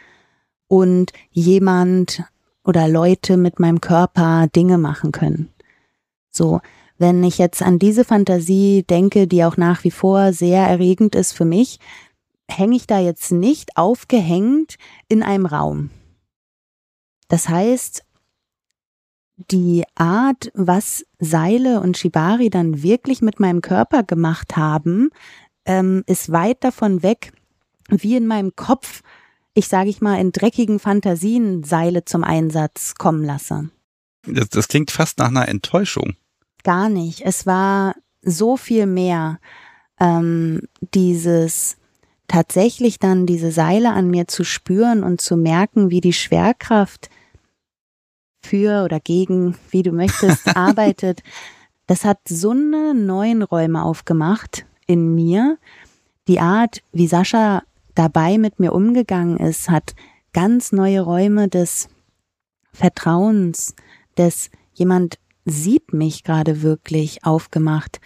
und jemand oder Leute mit meinem Körper Dinge machen können. So, wenn ich jetzt an diese Fantasie denke, die auch nach wie vor sehr erregend ist für mich, hänge ich da jetzt nicht aufgehängt in einem Raum. Das heißt, die Art, was Seile und Shibari dann wirklich mit meinem Körper gemacht haben, ähm, ist weit davon weg, wie in meinem Kopf, ich sage ich mal, in dreckigen Fantasien Seile zum Einsatz kommen lasse. Das, das klingt fast nach einer Enttäuschung. Gar nicht. Es war so viel mehr. Ähm, dieses tatsächlich dann diese Seile an mir zu spüren und zu merken, wie die Schwerkraft für oder gegen, wie du möchtest, arbeitet, das hat so eine neuen Räume aufgemacht in mir. Die Art, wie Sascha dabei mit mir umgegangen ist, hat ganz neue Räume des Vertrauens, des jemand sieht mich gerade wirklich aufgemacht.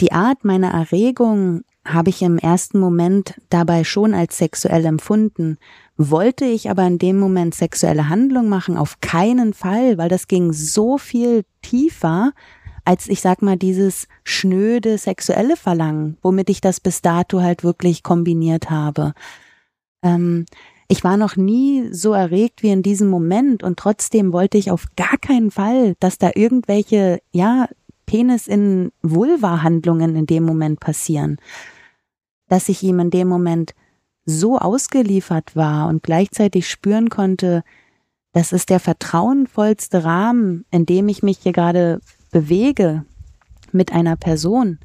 Die Art meiner Erregung habe ich im ersten Moment dabei schon als sexuell empfunden. Wollte ich aber in dem Moment sexuelle Handlung machen? Auf keinen Fall, weil das ging so viel tiefer als ich sag mal dieses schnöde sexuelle Verlangen, womit ich das bis dato halt wirklich kombiniert habe. Ähm, ich war noch nie so erregt wie in diesem Moment und trotzdem wollte ich auf gar keinen Fall, dass da irgendwelche, ja, Penis in Vulva-Handlungen in dem Moment passieren dass ich ihm in dem Moment so ausgeliefert war und gleichzeitig spüren konnte, das ist der vertrauenvollste Rahmen, in dem ich mich hier gerade bewege mit einer Person.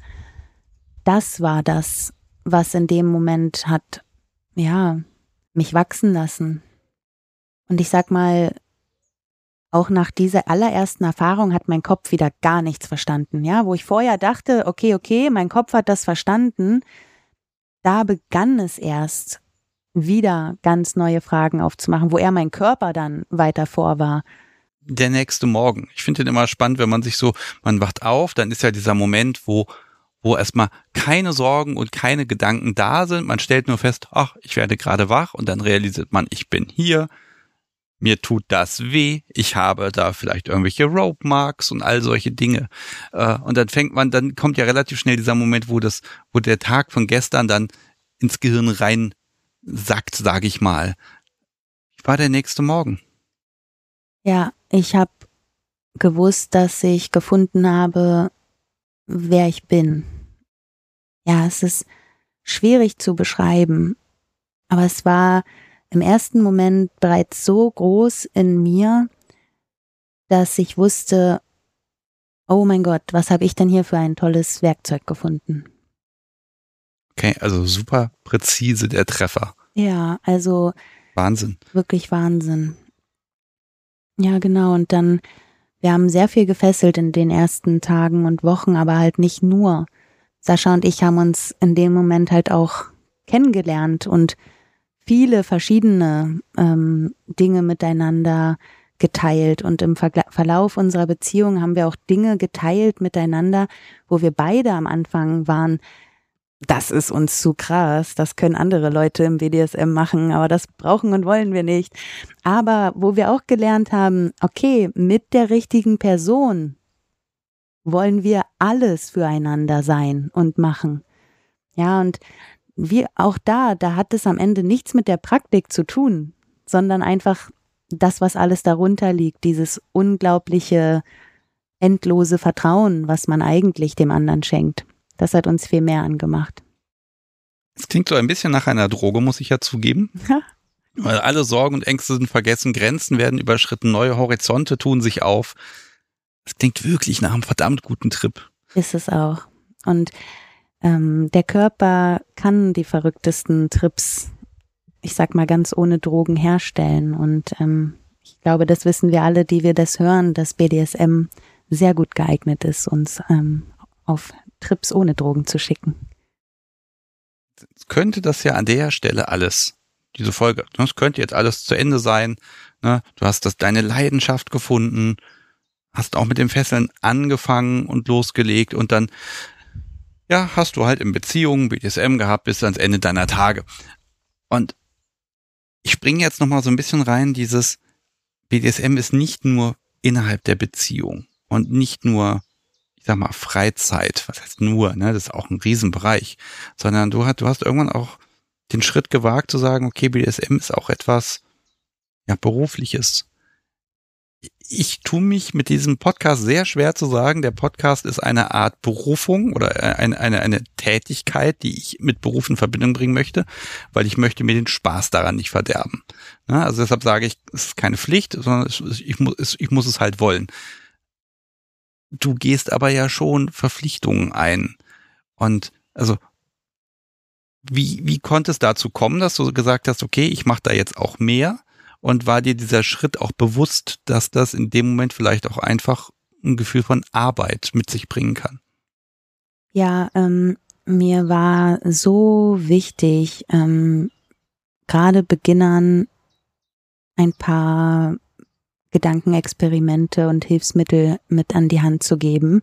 Das war das, was in dem Moment hat, ja, mich wachsen lassen. Und ich sag mal, auch nach dieser allerersten Erfahrung hat mein Kopf wieder gar nichts verstanden, ja, wo ich vorher dachte, okay, okay, mein Kopf hat das verstanden, da begann es erst wieder ganz neue Fragen aufzumachen, wo er mein Körper dann weiter vor war. Der nächste Morgen. Ich finde den immer spannend, wenn man sich so, man wacht auf, dann ist ja dieser Moment, wo, wo erstmal keine Sorgen und keine Gedanken da sind. Man stellt nur fest, ach, ich werde gerade wach und dann realisiert man, ich bin hier, mir tut das weh, ich habe da vielleicht irgendwelche Rope Marks und all solche Dinge. Äh, und dann fängt man, dann kommt ja relativ schnell dieser Moment, wo das, wo der Tag von gestern dann ins Gehirn rein sackt, sage ich mal. Ich war der nächste Morgen. Ja, ich habe gewusst, dass ich gefunden habe, wer ich bin. Ja, es ist schwierig zu beschreiben, aber es war im ersten Moment bereits so groß in mir, dass ich wusste, oh mein Gott, was habe ich denn hier für ein tolles Werkzeug gefunden? Okay, also super präzise der Treffer. Ja, also Wahnsinn. Wirklich Wahnsinn. Ja, genau. Und dann, wir haben sehr viel gefesselt in den ersten Tagen und Wochen, aber halt nicht nur. Sascha und ich haben uns in dem Moment halt auch kennengelernt und viele verschiedene ähm, Dinge miteinander geteilt. Und im Vergla Verlauf unserer Beziehung haben wir auch Dinge geteilt miteinander, wo wir beide am Anfang waren, das ist uns zu krass, das können andere Leute im BDSM machen, aber das brauchen und wollen wir nicht. Aber wo wir auch gelernt haben, okay, mit der richtigen Person wollen wir alles füreinander sein und machen. Ja, und wie auch da, da hat es am Ende nichts mit der Praktik zu tun, sondern einfach das, was alles darunter liegt, dieses unglaubliche, endlose Vertrauen, was man eigentlich dem anderen schenkt. Das hat uns viel mehr angemacht. Es klingt so ein bisschen nach einer Droge, muss ich ja zugeben. Weil alle Sorgen und Ängste sind vergessen, Grenzen werden überschritten, neue Horizonte tun sich auf. Es klingt wirklich nach einem verdammt guten Trip. Ist es auch. Und ähm, der Körper kann die verrücktesten Trips, ich sag mal ganz ohne Drogen herstellen. Und ähm, ich glaube, das wissen wir alle, die wir das hören, dass BDSM sehr gut geeignet ist, uns ähm, auf Trips ohne Drogen zu schicken. Könnte das ja an der Stelle alles, diese Folge, das könnte jetzt alles zu Ende sein. Ne? Du hast das, deine Leidenschaft gefunden, hast auch mit dem Fesseln angefangen und losgelegt und dann, ja, hast du halt in Beziehungen BDSM gehabt bis ans Ende deiner Tage. Und ich springe jetzt nochmal so ein bisschen rein, dieses BDSM ist nicht nur innerhalb der Beziehung und nicht nur ich sag mal, Freizeit, was heißt nur, ne, das ist auch ein Riesenbereich, sondern du hast, du hast irgendwann auch den Schritt gewagt zu sagen, okay, BDSM ist auch etwas, ja, berufliches. Ich tue mich mit diesem Podcast sehr schwer zu sagen, der Podcast ist eine Art Berufung oder eine, eine, eine Tätigkeit, die ich mit Beruf in Verbindung bringen möchte, weil ich möchte mir den Spaß daran nicht verderben. Ne, also deshalb sage ich, es ist keine Pflicht, sondern ich, muss, ich muss es halt wollen. Du gehst aber ja schon Verpflichtungen ein. Und also wie, wie konnte es dazu kommen, dass du gesagt hast, okay, ich mache da jetzt auch mehr? Und war dir dieser Schritt auch bewusst, dass das in dem Moment vielleicht auch einfach ein Gefühl von Arbeit mit sich bringen kann? Ja, ähm, mir war so wichtig, ähm, gerade Beginnern ein paar Gedankenexperimente und Hilfsmittel mit an die Hand zu geben.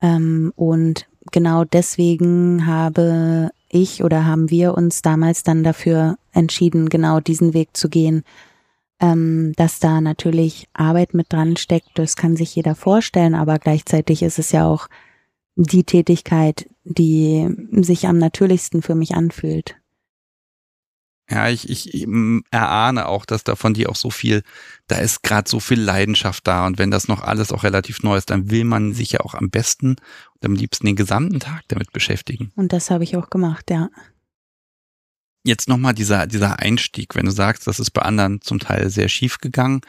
Ähm, und genau deswegen habe ich oder haben wir uns damals dann dafür entschieden, genau diesen Weg zu gehen. Ähm, dass da natürlich Arbeit mit dran steckt, das kann sich jeder vorstellen, aber gleichzeitig ist es ja auch die Tätigkeit, die sich am natürlichsten für mich anfühlt. Ja, ich, ich erahne auch, dass da von dir auch so viel, da ist gerade so viel Leidenschaft da und wenn das noch alles auch relativ neu ist, dann will man sich ja auch am besten und am liebsten den gesamten Tag damit beschäftigen. Und das habe ich auch gemacht, ja. Jetzt nochmal dieser, dieser Einstieg, wenn du sagst, das ist bei anderen zum Teil sehr schief gegangen,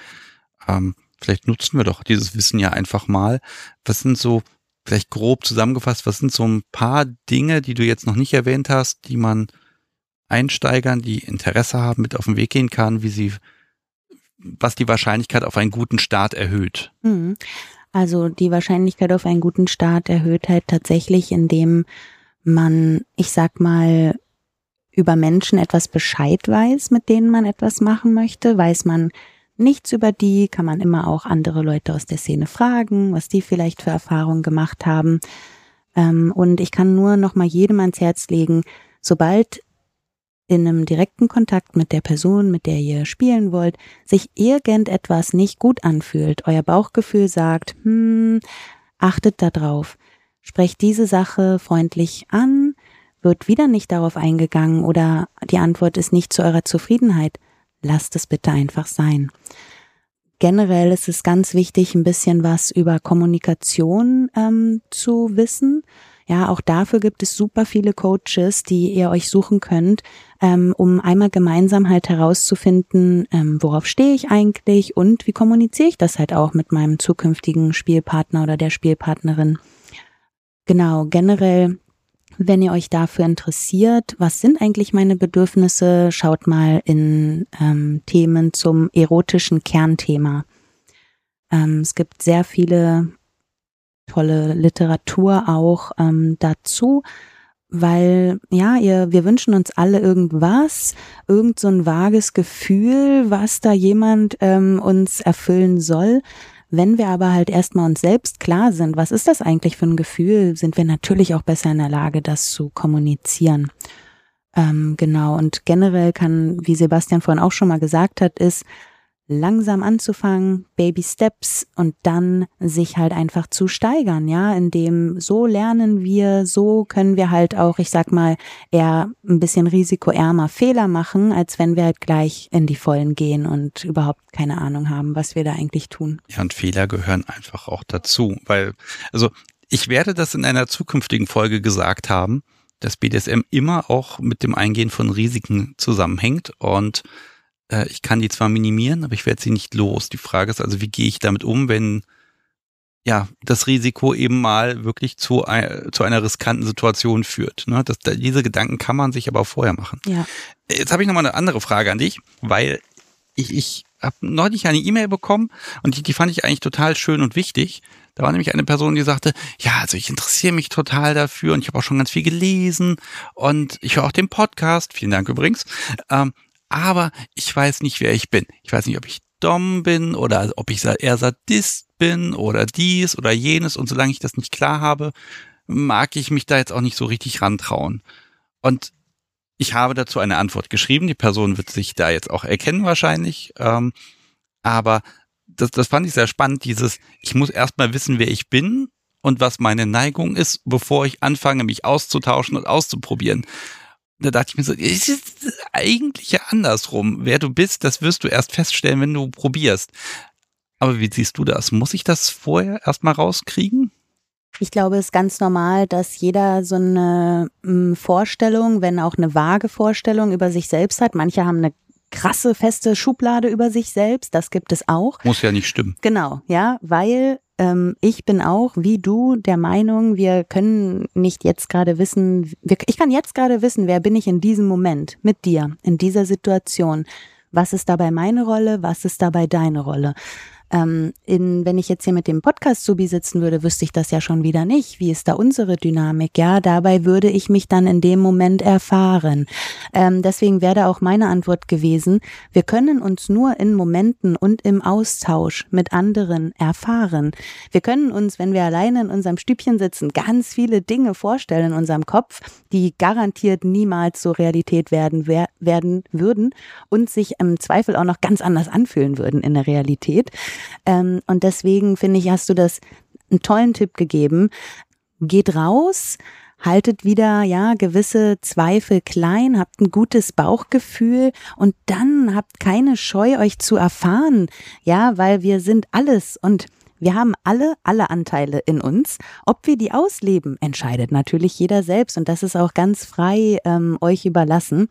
ähm, vielleicht nutzen wir doch dieses Wissen ja einfach mal. Was sind so, vielleicht grob zusammengefasst, was sind so ein paar Dinge, die du jetzt noch nicht erwähnt hast, die man Einsteigern, die Interesse haben, mit auf den Weg gehen kann, wie sie, was die Wahrscheinlichkeit auf einen guten Start erhöht. Mhm. Also die Wahrscheinlichkeit auf einen guten Start erhöht halt tatsächlich, indem man, ich sag mal, über Menschen etwas Bescheid weiß, mit denen man etwas machen möchte. Weiß man nichts über die, kann man immer auch andere Leute aus der Szene fragen, was die vielleicht für Erfahrungen gemacht haben. Ähm, und ich kann nur noch mal jedem ans Herz legen, sobald in einem direkten Kontakt mit der Person, mit der ihr spielen wollt, sich irgendetwas nicht gut anfühlt, euer Bauchgefühl sagt, hm, achtet da drauf. Sprecht diese Sache freundlich an, wird wieder nicht darauf eingegangen oder die Antwort ist nicht zu eurer Zufriedenheit. Lasst es bitte einfach sein. Generell ist es ganz wichtig, ein bisschen was über Kommunikation ähm, zu wissen. Ja, auch dafür gibt es super viele Coaches, die ihr euch suchen könnt, ähm, um einmal gemeinsam halt herauszufinden, ähm, worauf stehe ich eigentlich und wie kommuniziere ich das halt auch mit meinem zukünftigen Spielpartner oder der Spielpartnerin. Genau, generell, wenn ihr euch dafür interessiert, was sind eigentlich meine Bedürfnisse, schaut mal in ähm, Themen zum erotischen Kernthema. Ähm, es gibt sehr viele tolle Literatur auch ähm, dazu, weil ja, ihr, wir wünschen uns alle irgendwas, irgend so ein vages Gefühl, was da jemand ähm, uns erfüllen soll. Wenn wir aber halt erstmal uns selbst klar sind, was ist das eigentlich für ein Gefühl, sind wir natürlich auch besser in der Lage, das zu kommunizieren. Ähm, genau, und generell kann, wie Sebastian vorhin auch schon mal gesagt hat, ist, langsam anzufangen, Baby Steps und dann sich halt einfach zu steigern, ja, indem so lernen wir, so können wir halt auch, ich sag mal, eher ein bisschen risikoärmer Fehler machen, als wenn wir halt gleich in die Vollen gehen und überhaupt keine Ahnung haben, was wir da eigentlich tun. Ja, und Fehler gehören einfach auch dazu, weil, also ich werde das in einer zukünftigen Folge gesagt haben, dass BDSM immer auch mit dem Eingehen von Risiken zusammenhängt und äh, ich kann die zwar minimieren, aber ich werde sie nicht los. Die Frage ist also, wie gehe ich damit um, wenn ja das Risiko eben mal wirklich zu, ein, zu einer riskanten Situation führt. Ne? Das, diese Gedanken kann man sich aber vorher machen. Ja. Jetzt habe ich nochmal eine andere Frage an dich, weil ich, ich habe neulich eine E-Mail bekommen und die, die fand ich eigentlich total schön und wichtig. Da war nämlich eine Person, die sagte, ja, also ich interessiere mich total dafür und ich habe auch schon ganz viel gelesen und ich höre auch den Podcast, vielen Dank übrigens. Ähm, aber ich weiß nicht, wer ich bin. Ich weiß nicht, ob ich Dom bin oder ob ich eher Sadist bin oder dies oder jenes. Und solange ich das nicht klar habe, mag ich mich da jetzt auch nicht so richtig rantrauen. Und ich habe dazu eine Antwort geschrieben. Die Person wird sich da jetzt auch erkennen wahrscheinlich. Ähm, aber das, das fand ich sehr spannend, dieses, ich muss erstmal wissen, wer ich bin und was meine Neigung ist, bevor ich anfange, mich auszutauschen und auszuprobieren da dachte ich mir so, es ist eigentlich ja andersrum. Wer du bist, das wirst du erst feststellen, wenn du probierst. Aber wie siehst du das? Muss ich das vorher erstmal rauskriegen? Ich glaube, es ist ganz normal, dass jeder so eine hm, Vorstellung, wenn auch eine vage Vorstellung über sich selbst hat. Manche haben eine krasse, feste Schublade über sich selbst. Das gibt es auch. Muss ja nicht stimmen. Genau, ja, weil ähm, ich bin auch wie du der Meinung, wir können nicht jetzt gerade wissen, wir, ich kann jetzt gerade wissen, wer bin ich in diesem Moment mit dir, in dieser Situation. Was ist dabei meine Rolle? Was ist dabei deine Rolle? Ähm, in, wenn ich jetzt hier mit dem Podcast Subi sitzen würde, wüsste ich das ja schon wieder nicht. Wie ist da unsere Dynamik? Ja, dabei würde ich mich dann in dem Moment erfahren. Ähm, deswegen wäre auch meine Antwort gewesen, wir können uns nur in Momenten und im Austausch mit anderen erfahren. Wir können uns, wenn wir alleine in unserem Stübchen sitzen, ganz viele Dinge vorstellen in unserem Kopf, die garantiert niemals zur Realität werden, werden würden und sich im Zweifel auch noch ganz anders anfühlen würden in der Realität. Ähm, und deswegen finde ich, hast du das einen tollen Tipp gegeben. Geht raus, haltet wieder ja gewisse Zweifel klein, habt ein gutes Bauchgefühl und dann habt keine Scheu euch zu erfahren, ja, weil wir sind alles und wir haben alle, alle Anteile in uns. Ob wir die ausleben, entscheidet natürlich jeder selbst und das ist auch ganz frei ähm, euch überlassen.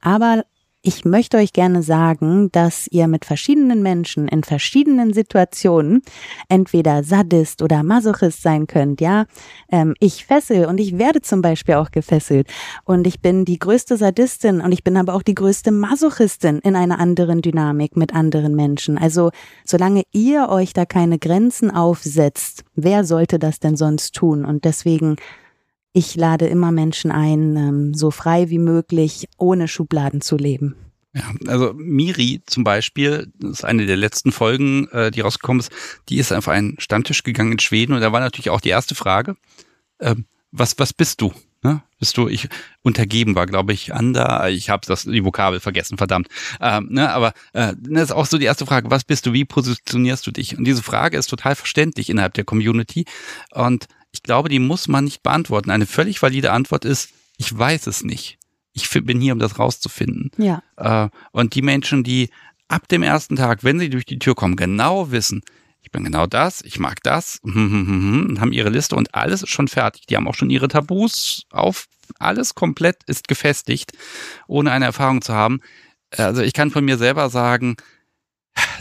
Aber ich möchte euch gerne sagen, dass ihr mit verschiedenen Menschen in verschiedenen Situationen entweder Sadist oder Masochist sein könnt. Ja, ähm, ich fessel und ich werde zum Beispiel auch gefesselt und ich bin die größte Sadistin und ich bin aber auch die größte Masochistin in einer anderen Dynamik mit anderen Menschen. Also solange ihr euch da keine Grenzen aufsetzt, wer sollte das denn sonst tun? Und deswegen ich lade immer Menschen ein, ähm, so frei wie möglich, ohne Schubladen zu leben. Ja, also Miri zum Beispiel, das ist eine der letzten Folgen, äh, die rausgekommen ist, die ist auf einen Stammtisch gegangen in Schweden und da war natürlich auch die erste Frage, ähm, was, was bist du? Ne? Bist du, ich untergeben war, glaube ich, ander, ich habe das die Vokabel vergessen, verdammt. Ähm, ne, aber äh, das ist auch so die erste Frage, was bist du, wie positionierst du dich? Und diese Frage ist total verständlich innerhalb der Community. Und ich glaube, die muss man nicht beantworten. Eine völlig valide Antwort ist, ich weiß es nicht. Ich bin hier, um das rauszufinden. Ja. Äh, und die Menschen, die ab dem ersten Tag, wenn sie durch die Tür kommen, genau wissen, ich bin genau das, ich mag das, und haben ihre Liste und alles ist schon fertig. Die haben auch schon ihre Tabus auf, alles komplett ist gefestigt, ohne eine Erfahrung zu haben. Also ich kann von mir selber sagen,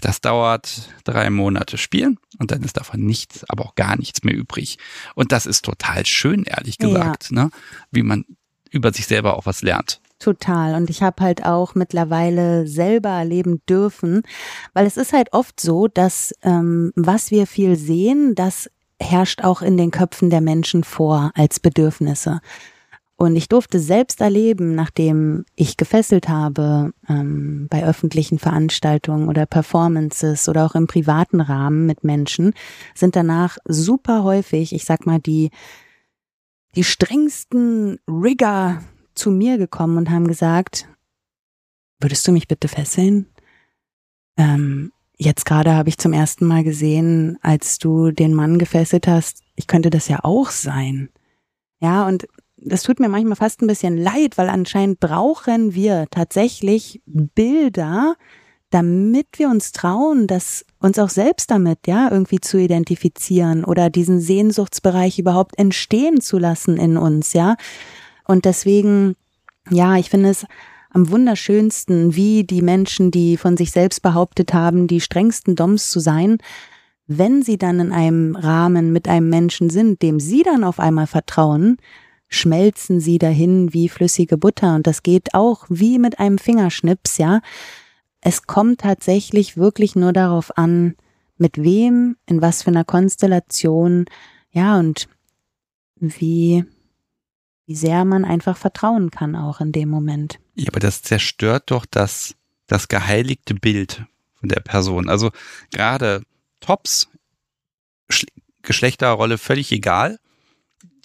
das dauert drei Monate spielen und dann ist davon nichts, aber auch gar nichts mehr übrig. Und das ist total schön, ehrlich gesagt, ja. ne? wie man über sich selber auch was lernt. Total. Und ich habe halt auch mittlerweile selber erleben dürfen, weil es ist halt oft so, dass ähm, was wir viel sehen, das herrscht auch in den Köpfen der Menschen vor als Bedürfnisse. Und ich durfte selbst erleben, nachdem ich gefesselt habe, ähm, bei öffentlichen Veranstaltungen oder Performances oder auch im privaten Rahmen mit Menschen, sind danach super häufig, ich sag mal, die, die strengsten Rigger zu mir gekommen und haben gesagt, würdest du mich bitte fesseln? Ähm, jetzt gerade habe ich zum ersten Mal gesehen, als du den Mann gefesselt hast, ich könnte das ja auch sein. Ja, und das tut mir manchmal fast ein bisschen leid, weil anscheinend brauchen wir tatsächlich Bilder, damit wir uns trauen, das uns auch selbst damit, ja, irgendwie zu identifizieren oder diesen Sehnsuchtsbereich überhaupt entstehen zu lassen in uns, ja. Und deswegen, ja, ich finde es am wunderschönsten, wie die Menschen, die von sich selbst behauptet haben, die strengsten Doms zu sein, wenn sie dann in einem Rahmen mit einem Menschen sind, dem sie dann auf einmal vertrauen, schmelzen sie dahin wie flüssige Butter. Und das geht auch wie mit einem Fingerschnips, ja. Es kommt tatsächlich wirklich nur darauf an, mit wem, in was für einer Konstellation, ja, und wie wie sehr man einfach vertrauen kann auch in dem Moment. Ja, aber das zerstört doch das, das geheiligte Bild von der Person. Also gerade Tops, Geschlechterrolle völlig egal.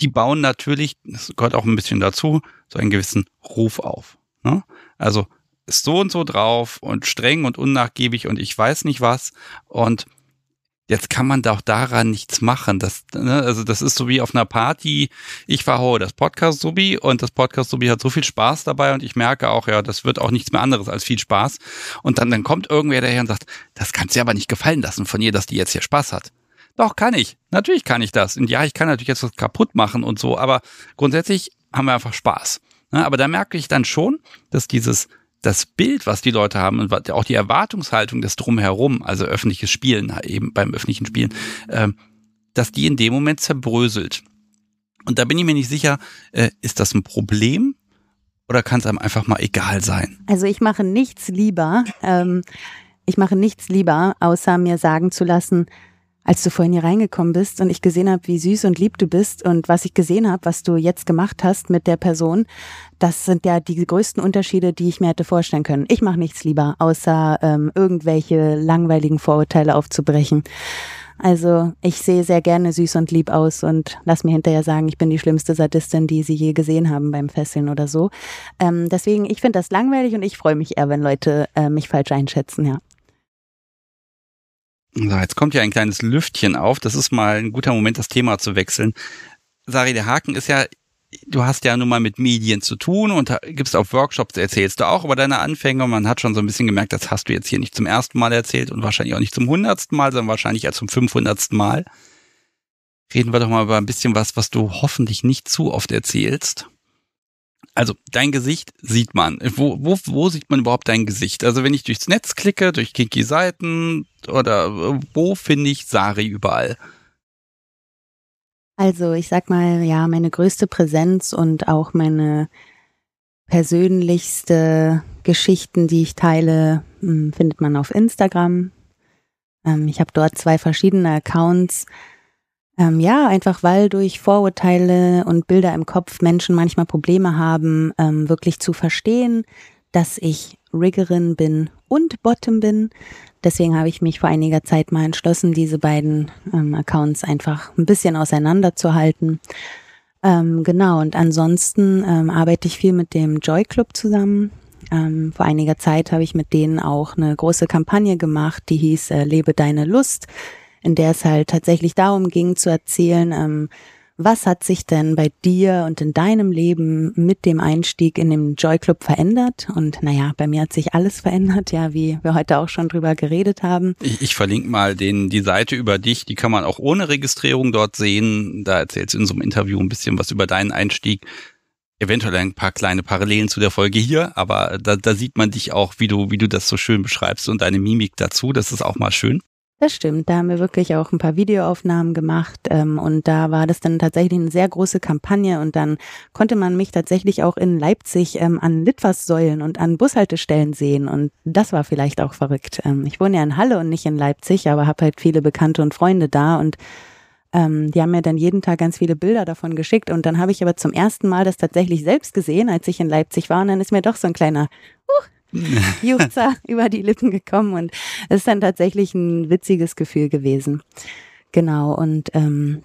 Die bauen natürlich, das gehört auch ein bisschen dazu, so einen gewissen Ruf auf. Ne? Also ist so und so drauf und streng und unnachgiebig und ich weiß nicht was. Und Jetzt kann man doch daran nichts machen. Das, ne, also das ist so wie auf einer Party. Ich verhaue das Podcast-Subi und das Podcast-Subi hat so viel Spaß dabei und ich merke auch, ja, das wird auch nichts mehr anderes als viel Spaß. Und dann, dann kommt irgendwer daher und sagt, das kannst du aber nicht gefallen lassen von ihr, dass die jetzt hier Spaß hat. Doch, kann ich. Natürlich kann ich das. Und ja, ich kann natürlich jetzt was kaputt machen und so, aber grundsätzlich haben wir einfach Spaß. Ne, aber da merke ich dann schon, dass dieses das Bild, was die Leute haben und auch die Erwartungshaltung des Drumherum, also öffentliches Spielen eben beim öffentlichen Spielen, äh, dass die in dem Moment zerbröselt. Und da bin ich mir nicht sicher, äh, ist das ein Problem oder kann es einem einfach mal egal sein? Also ich mache nichts lieber, ähm, ich mache nichts lieber, außer mir sagen zu lassen, als du vorhin hier reingekommen bist und ich gesehen habe, wie süß und lieb du bist und was ich gesehen habe, was du jetzt gemacht hast mit der Person, das sind ja die größten Unterschiede, die ich mir hätte vorstellen können. Ich mache nichts lieber, außer ähm, irgendwelche langweiligen Vorurteile aufzubrechen. Also ich sehe sehr gerne süß und lieb aus und lass mir hinterher sagen, ich bin die schlimmste Sadistin, die sie je gesehen haben beim Fesseln oder so. Ähm, deswegen, ich finde das langweilig und ich freue mich eher, wenn Leute äh, mich falsch einschätzen, ja. So, jetzt kommt ja ein kleines Lüftchen auf. Das ist mal ein guter Moment, das Thema zu wechseln. Sari, der Haken ist ja, du hast ja nun mal mit Medien zu tun und gibst auf Workshops, erzählst du auch über deine Anfänge. Man hat schon so ein bisschen gemerkt, das hast du jetzt hier nicht zum ersten Mal erzählt und wahrscheinlich auch nicht zum hundertsten Mal, sondern wahrscheinlich erst zum fünfhundertsten Mal. Reden wir doch mal über ein bisschen was, was du hoffentlich nicht zu oft erzählst. Also dein Gesicht sieht man. Wo, wo, wo sieht man überhaupt dein Gesicht? Also wenn ich durchs Netz klicke, durch kinky Seiten oder wo finde ich Sari überall? Also ich sag mal, ja, meine größte Präsenz und auch meine persönlichste Geschichten, die ich teile, hm, findet man auf Instagram. Ähm, ich habe dort zwei verschiedene Accounts. Ähm, ja, einfach weil durch Vorurteile und Bilder im Kopf Menschen manchmal Probleme haben, ähm, wirklich zu verstehen, dass ich Riggerin bin und Bottom bin. Deswegen habe ich mich vor einiger Zeit mal entschlossen, diese beiden ähm, Accounts einfach ein bisschen auseinanderzuhalten. Ähm, genau, und ansonsten ähm, arbeite ich viel mit dem Joy Club zusammen. Ähm, vor einiger Zeit habe ich mit denen auch eine große Kampagne gemacht, die hieß äh, Lebe deine Lust, in der es halt tatsächlich darum ging zu erzählen, ähm, was hat sich denn bei dir und in deinem Leben mit dem Einstieg in den Joy Club verändert? Und naja, bei mir hat sich alles verändert, ja, wie wir heute auch schon drüber geredet haben. Ich, ich verlinke mal den, die Seite über dich, die kann man auch ohne Registrierung dort sehen. Da erzählst du in so einem Interview ein bisschen was über deinen Einstieg. Eventuell ein paar kleine Parallelen zu der Folge hier, aber da, da sieht man dich auch, wie du, wie du das so schön beschreibst und deine Mimik dazu. Das ist auch mal schön. Das stimmt, da haben wir wirklich auch ein paar Videoaufnahmen gemacht ähm, und da war das dann tatsächlich eine sehr große Kampagne und dann konnte man mich tatsächlich auch in Leipzig ähm, an Litfaßsäulen und an Bushaltestellen sehen und das war vielleicht auch verrückt. Ähm, ich wohne ja in Halle und nicht in Leipzig, aber habe halt viele Bekannte und Freunde da und ähm, die haben mir dann jeden Tag ganz viele Bilder davon geschickt und dann habe ich aber zum ersten Mal das tatsächlich selbst gesehen, als ich in Leipzig war und dann ist mir doch so ein kleiner Juchzer über die Lippen gekommen und es ist dann tatsächlich ein witziges Gefühl gewesen. Genau und ähm,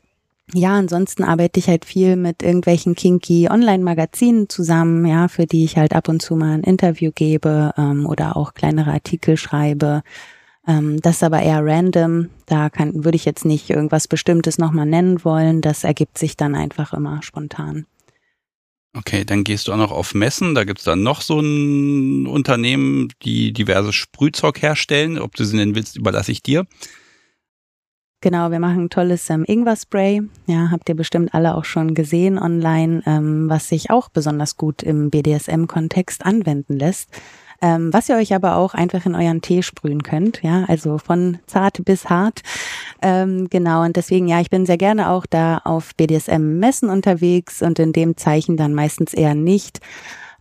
ja, ansonsten arbeite ich halt viel mit irgendwelchen kinky Online-Magazinen zusammen, ja, für die ich halt ab und zu mal ein Interview gebe ähm, oder auch kleinere Artikel schreibe. Ähm, das ist aber eher random. Da kann, würde ich jetzt nicht irgendwas Bestimmtes nochmal nennen wollen. Das ergibt sich dann einfach immer spontan. Okay, dann gehst du auch noch auf Messen. Da gibt's dann noch so ein Unternehmen, die diverse Sprühzeug herstellen. Ob du sie nennen willst, überlasse ich dir. Genau, wir machen ein tolles ähm, Ingwer-Spray. Ja, habt ihr bestimmt alle auch schon gesehen online, ähm, was sich auch besonders gut im BDSM-Kontext anwenden lässt ähm, was ihr euch aber auch einfach in euren Tee sprühen könnt, ja, also von zart bis hart. Ähm, genau, und deswegen, ja, ich bin sehr gerne auch da auf BDSM-Messen unterwegs und in dem Zeichen dann meistens eher nicht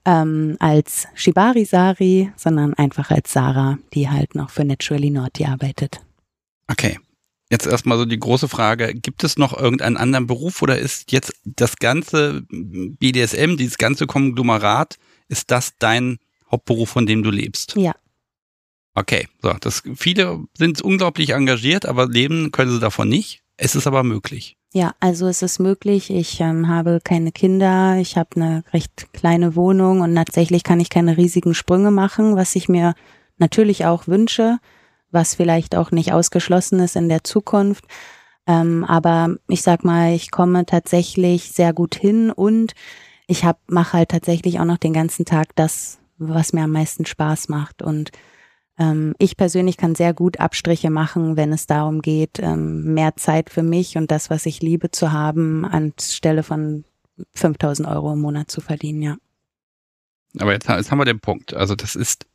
ähm, als Shibari-Sari, sondern einfach als Sarah, die halt noch für Naturally Naughty arbeitet. Okay. Jetzt erstmal so die große Frage, gibt es noch irgendeinen anderen Beruf oder ist jetzt das ganze BDSM, dieses ganze Konglomerat, ist das dein Hauptberuf, von dem du lebst. Ja. Okay, so, das, viele sind unglaublich engagiert, aber leben können sie davon nicht. Es ist aber möglich. Ja, also es ist möglich. Ich ähm, habe keine Kinder, ich habe eine recht kleine Wohnung und tatsächlich kann ich keine riesigen Sprünge machen, was ich mir natürlich auch wünsche, was vielleicht auch nicht ausgeschlossen ist in der Zukunft. Ähm, aber ich sag mal, ich komme tatsächlich sehr gut hin und ich hab, mache halt tatsächlich auch noch den ganzen Tag das, was mir am meisten Spaß macht. Und ähm, ich persönlich kann sehr gut Abstriche machen, wenn es darum geht, ähm, mehr Zeit für mich und das, was ich liebe, zu haben, anstelle von 5000 Euro im Monat zu verdienen, ja. Aber jetzt, jetzt haben wir den Punkt. Also das ist,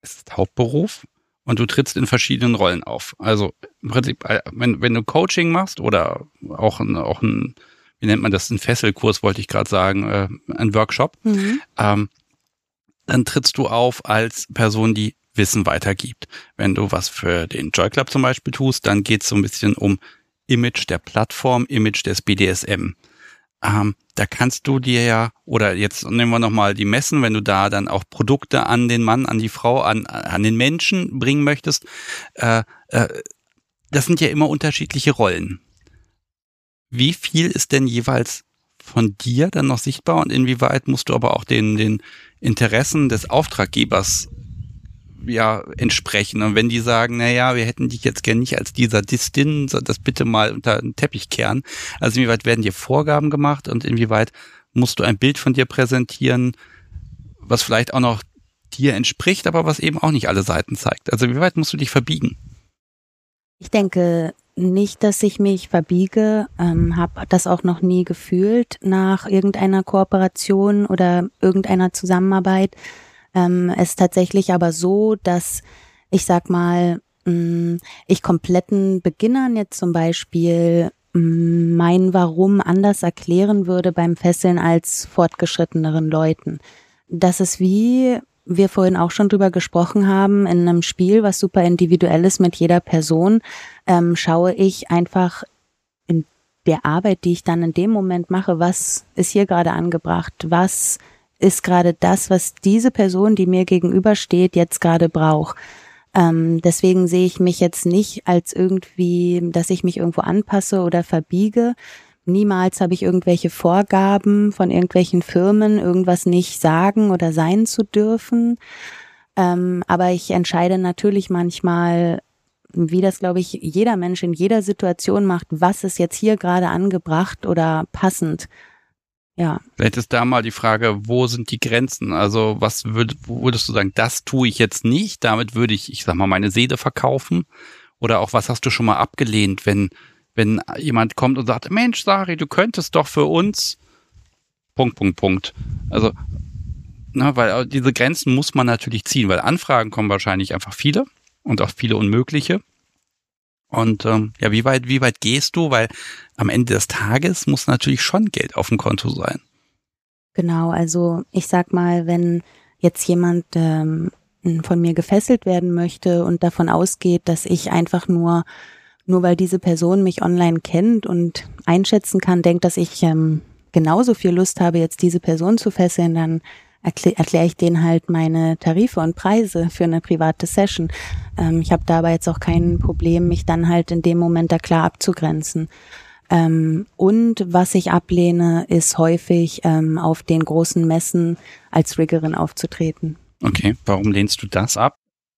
es ist Hauptberuf und du trittst in verschiedenen Rollen auf. Also im Prinzip, äh, wenn, wenn du Coaching machst oder auch ein, auch ein, wie nennt man das, ein Fesselkurs, wollte ich gerade sagen, äh, ein Workshop, mhm. ähm, dann trittst du auf als Person, die Wissen weitergibt. Wenn du was für den Joy Club zum Beispiel tust, dann geht es so ein bisschen um Image der Plattform, Image des BDSM. Ähm, da kannst du dir ja, oder jetzt nehmen wir nochmal die Messen, wenn du da dann auch Produkte an den Mann, an die Frau, an, an den Menschen bringen möchtest, äh, äh, das sind ja immer unterschiedliche Rollen. Wie viel ist denn jeweils von dir dann noch sichtbar und inwieweit musst du aber auch den, den Interessen des Auftraggebers ja entsprechen. Und wenn die sagen, na ja, wir hätten dich jetzt gern nicht als dieser Distin, das bitte mal unter den Teppich kehren. Also inwieweit werden dir Vorgaben gemacht und inwieweit musst du ein Bild von dir präsentieren, was vielleicht auch noch dir entspricht, aber was eben auch nicht alle Seiten zeigt. Also wie weit musst du dich verbiegen? Ich denke nicht, dass ich mich verbiege, ähm, habe das auch noch nie gefühlt nach irgendeiner Kooperation oder irgendeiner Zusammenarbeit. Ähm, es ist tatsächlich aber so, dass ich sag mal, mh, mm, ich kompletten Beginnern jetzt zum Beispiel mh, mm, mein Warum anders erklären würde beim Fesseln als fortgeschritteneren Leuten. Das ist wie wir vorhin auch schon drüber gesprochen haben, in einem Spiel, was super individuell ist mit jeder Person, ähm, schaue ich einfach in der Arbeit, die ich dann in dem Moment mache, was ist hier gerade angebracht, was ist gerade das, was diese Person, die mir gegenübersteht, jetzt gerade braucht. Ähm, deswegen sehe ich mich jetzt nicht als irgendwie, dass ich mich irgendwo anpasse oder verbiege. Niemals habe ich irgendwelche Vorgaben von irgendwelchen Firmen, irgendwas nicht sagen oder sein zu dürfen. Ähm, aber ich entscheide natürlich manchmal, wie das, glaube ich, jeder Mensch in jeder Situation macht, was ist jetzt hier gerade angebracht oder passend. Ja. Vielleicht ist da mal die Frage, wo sind die Grenzen? Also was würd, würdest du sagen, das tue ich jetzt nicht, damit würde ich, ich sag mal, meine Seele verkaufen? Oder auch was hast du schon mal abgelehnt, wenn, wenn jemand kommt und sagt, Mensch, Sari, du könntest doch für uns Punkt, Punkt, Punkt. Also, na, weil diese Grenzen muss man natürlich ziehen, weil Anfragen kommen wahrscheinlich einfach viele und auch viele unmögliche. Und ähm, ja, wie weit, wie weit gehst du? Weil am Ende des Tages muss natürlich schon Geld auf dem Konto sein. Genau, also ich sag mal, wenn jetzt jemand ähm, von mir gefesselt werden möchte und davon ausgeht, dass ich einfach nur, nur weil diese Person mich online kennt und einschätzen kann, denkt, dass ich ähm, genauso viel Lust habe, jetzt diese Person zu fesseln, dann erkläre erklär ich denen halt meine Tarife und Preise für eine private Session. Ähm, ich habe dabei jetzt auch kein Problem, mich dann halt in dem Moment da klar abzugrenzen. Ähm, und was ich ablehne, ist häufig ähm, auf den großen Messen als Riggerin aufzutreten. Okay, warum lehnst du das ab?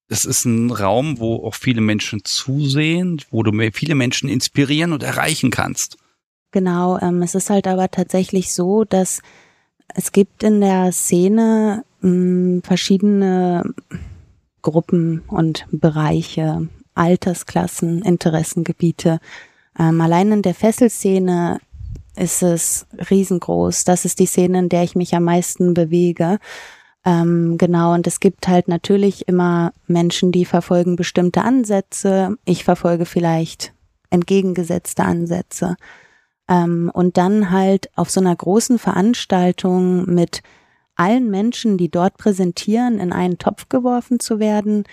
Das ist ein Raum, wo auch viele Menschen zusehen, wo du viele Menschen inspirieren und erreichen kannst. Genau, ähm, es ist halt aber tatsächlich so, dass es gibt in der Szene mh, hm, verschiedene Gruppen und Bereiche, Altersklassen, Interessengebiete. Ähm, allein in der Fesselszene ist es riesengroß. Das ist die Szene, in der ich mich am meisten bewege. Ähm, genau, und es gibt halt natürlich immer Menschen, die verfolgen bestimmte Ansätze. Ich verfolge vielleicht entgegengesetzte Ansätze. Ähm, und dann halt auf so einer großen Veranstaltung mit allen Menschen, die dort präsentieren, in einen Topf geworfen zu werden,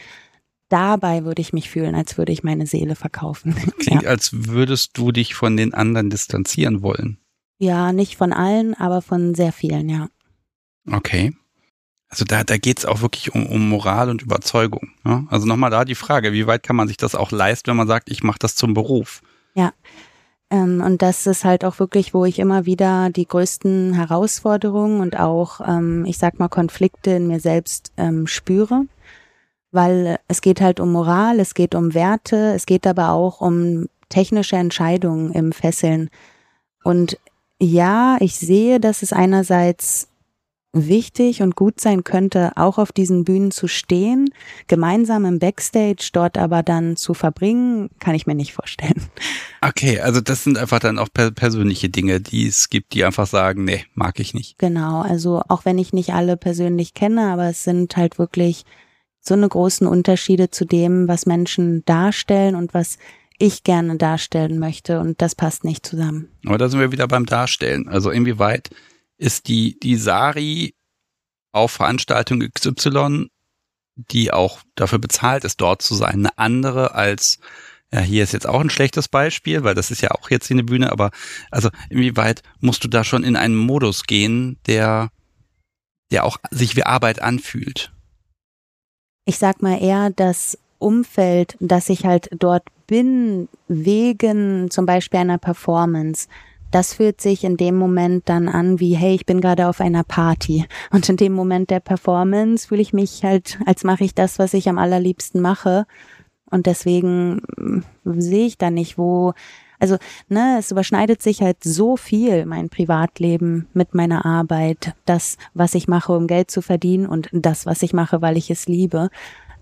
dabei würde ich mich fühlen, als würde ich meine Seele verkaufen. Klingt, ja. als würdest du dich von den anderen distanzieren wollen. Ja, nicht von allen, aber von sehr vielen, ja. Okay. Also da, da geht es auch wirklich um, um Moral und Überzeugung. Ne? Also nochmal da die Frage, wie weit kann man sich das auch leisten, wenn man sagt, ich mache das zum Beruf? Ja, ähm, und das ist halt auch wirklich, wo ich immer wieder die größten Herausforderungen und auch, ähm, ich sag mal, Konflikte in mir selbst ähm, spüre. Weil es geht halt um Moral, es geht um Werte, es geht aber auch um technische Entscheidungen im Fesseln. Und ja, ich sehe, dass es einerseits wichtig und gut sein könnte, auch auf diesen Bühnen zu stehen, gemeinsam im Backstage dort aber dann zu verbringen, kann ich mir nicht vorstellen. Okay, also das sind einfach dann auch persönliche Dinge, die es gibt, die einfach sagen, nee, mag ich nicht. Genau, also auch wenn ich nicht alle persönlich kenne, aber es sind halt wirklich so eine großen Unterschiede zu dem, was Menschen darstellen und was ich gerne darstellen möchte und das passt nicht zusammen. Aber da sind wir wieder beim Darstellen. Also inwieweit ist die, die Sari auf Veranstaltung XY, die auch dafür bezahlt ist, dort zu sein, eine andere als, ja, hier ist jetzt auch ein schlechtes Beispiel, weil das ist ja auch jetzt hier eine Bühne, aber also inwieweit musst du da schon in einen Modus gehen, der, der auch sich wie Arbeit anfühlt? Ich sag mal eher, das Umfeld, dass ich halt dort bin, wegen zum Beispiel einer Performance, das fühlt sich in dem Moment dann an wie, hey, ich bin gerade auf einer Party. Und in dem Moment der Performance fühle ich mich halt, als mache ich das, was ich am allerliebsten mache. Und deswegen mm, sehe ich da nicht, wo, also, ne, es überschneidet sich halt so viel, mein Privatleben mit meiner Arbeit, das, was ich mache, um Geld zu verdienen und das, was ich mache, weil ich es liebe,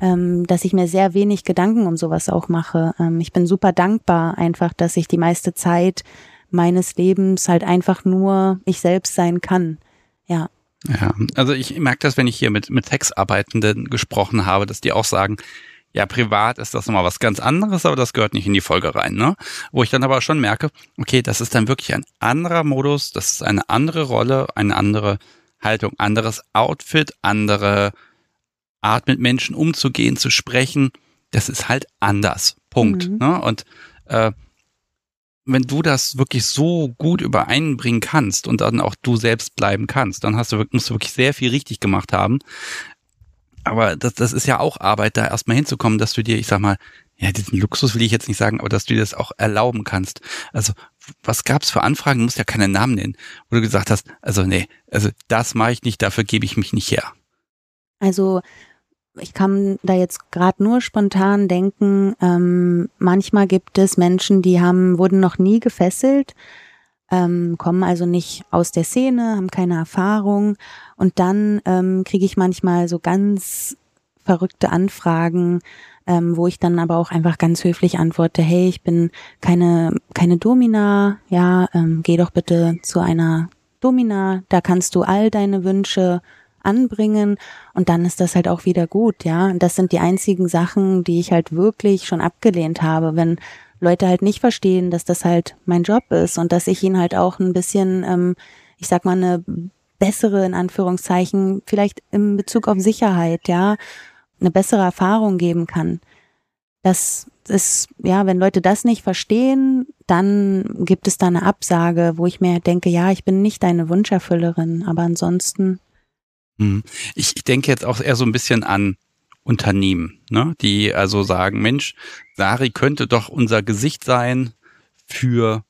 ähm, dass ich mir sehr wenig Gedanken um sowas auch mache. Ähm, ich bin super dankbar einfach, dass ich die meiste Zeit meines Lebens halt einfach nur ich selbst sein kann. Ja. Ja, also ich merke das, wenn ich hier mit, mit Textarbeitenden gesprochen habe, dass die auch sagen, ja, privat ist das nochmal was ganz anderes, aber das gehört nicht in die Folge rein, ne? Wo ich dann aber schon merke, okay, das ist dann wirklich ein anderer Modus, das ist eine andere Rolle, eine andere Haltung, anderes Outfit, andere Art mit Menschen umzugehen, zu sprechen. Das ist halt anders. Punkt. Mhm. Ne? Und äh, wenn du das wirklich so gut übereinbringen kannst und dann auch du selbst bleiben kannst, dann hast du, musst du wirklich sehr viel richtig gemacht haben. Aber das, das ist ja auch Arbeit, da erstmal hinzukommen, dass du dir, ich sag mal, ja, diesen Luxus will ich jetzt nicht sagen, aber dass du dir das auch erlauben kannst. Also, was gab's für Anfragen, du musst ja keine Namen nennen, wo du gesagt hast, also nee, also das mache ich nicht, dafür gebe ich mich nicht her. Also ich kann da jetzt gerade nur spontan denken, ähm, manchmal gibt es Menschen, die haben, wurden noch nie gefesselt, ähm, kommen also nicht aus der Szene, haben keine Erfahrung. Und dann ähm, kriege ich manchmal so ganz verrückte Anfragen, ähm, wo ich dann aber auch einfach ganz höflich antworte, hey, ich bin keine, keine Domina, ja, ähm, geh doch bitte zu einer Domina, da kannst du all deine Wünsche anbringen und dann ist das halt auch wieder gut, ja. Und das sind die einzigen Sachen, die ich halt wirklich schon abgelehnt habe, wenn Leute halt nicht verstehen, dass das halt mein Job ist und dass ich ihnen halt auch ein bisschen, ähm, ich sag mal, eine bessere, in Anführungszeichen, vielleicht im Bezug auf Sicherheit, ja, eine bessere Erfahrung geben kann. Das ist, ja, wenn Leute das nicht verstehen, dann gibt es da eine Absage, wo ich mir denke, ja, ich bin nicht deine Wunscherfüllerin, aber ansonsten. Ich, ich denke jetzt auch eher so ein bisschen an Unternehmen, ne? die also sagen, Mensch, Sari könnte doch unser Gesicht sein für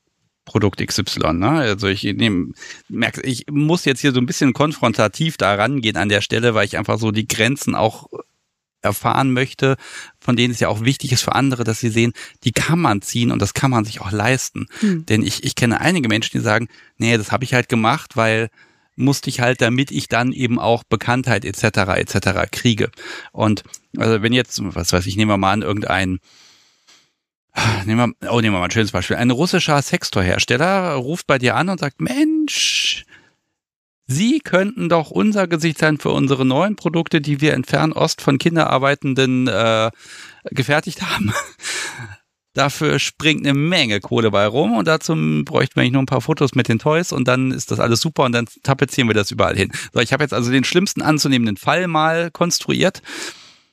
Produkt XY. Ne? Also ich nehme, merke, ich muss jetzt hier so ein bisschen konfrontativ da rangehen an der Stelle, weil ich einfach so die Grenzen auch erfahren möchte, von denen es ja auch wichtig ist für andere, dass sie sehen, die kann man ziehen und das kann man sich auch leisten. Hm. Denn ich, ich kenne einige Menschen, die sagen, nee, das habe ich halt gemacht, weil musste ich halt, damit ich dann eben auch Bekanntheit etc. etc. kriege. Und also wenn jetzt, was weiß ich, nehmen wir mal an, irgendein Nehmen wir, oh, nehmen wir mal ein schönes Beispiel. Ein russischer Sextorhersteller ruft bei dir an und sagt, Mensch, Sie könnten doch unser Gesicht sein für unsere neuen Produkte, die wir in Fernost von Kinderarbeitenden äh, gefertigt haben. Dafür springt eine Menge Kohle bei rum und dazu bräuchten wir eigentlich nur ein paar Fotos mit den Toys und dann ist das alles super und dann tapezieren wir das überall hin. So, ich habe jetzt also den schlimmsten anzunehmenden Fall mal konstruiert.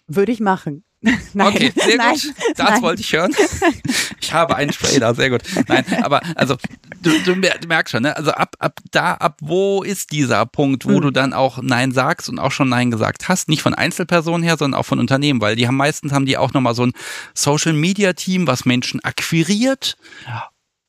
Würde ich machen. Nein, okay, sehr nein, gut. Das nein. wollte ich hören. Ich habe einen da, sehr gut. Nein, aber also du, du merkst schon, ne? Also ab, ab da, ab wo ist dieser Punkt, wo mhm. du dann auch Nein sagst und auch schon Nein gesagt hast? Nicht von Einzelpersonen her, sondern auch von Unternehmen, weil die haben meistens haben die auch nochmal so ein Social Media Team, was Menschen akquiriert.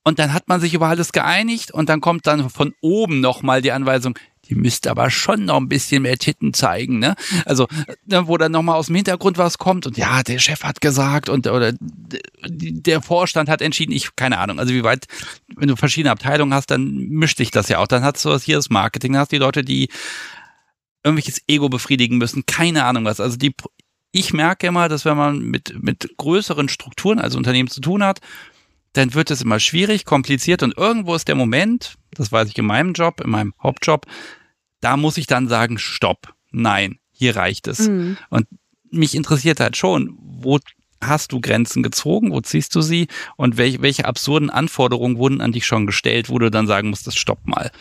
Und dann hat man sich über alles geeinigt und dann kommt dann von oben nochmal die Anweisung, die müsste aber schon noch ein bisschen mehr Titten zeigen, ne? Also, ne, wo dann nochmal aus dem Hintergrund was kommt und ja, der Chef hat gesagt und oder der Vorstand hat entschieden, ich, keine Ahnung, also wie weit, wenn du verschiedene Abteilungen hast, dann mischt sich das ja auch. Dann hast du hier das Marketing, dann hast die Leute, die irgendwelches Ego befriedigen müssen, keine Ahnung was. Also die, ich merke immer, dass wenn man mit, mit größeren Strukturen, also Unternehmen zu tun hat, dann wird es immer schwierig, kompliziert und irgendwo ist der Moment, das weiß ich in meinem Job, in meinem Hauptjob, da muss ich dann sagen, stopp, nein, hier reicht es. Mhm. Und mich interessiert halt schon, wo hast du Grenzen gezogen, wo ziehst du sie und welche, welche absurden Anforderungen wurden an dich schon gestellt, wo du dann sagen musstest, stopp mal.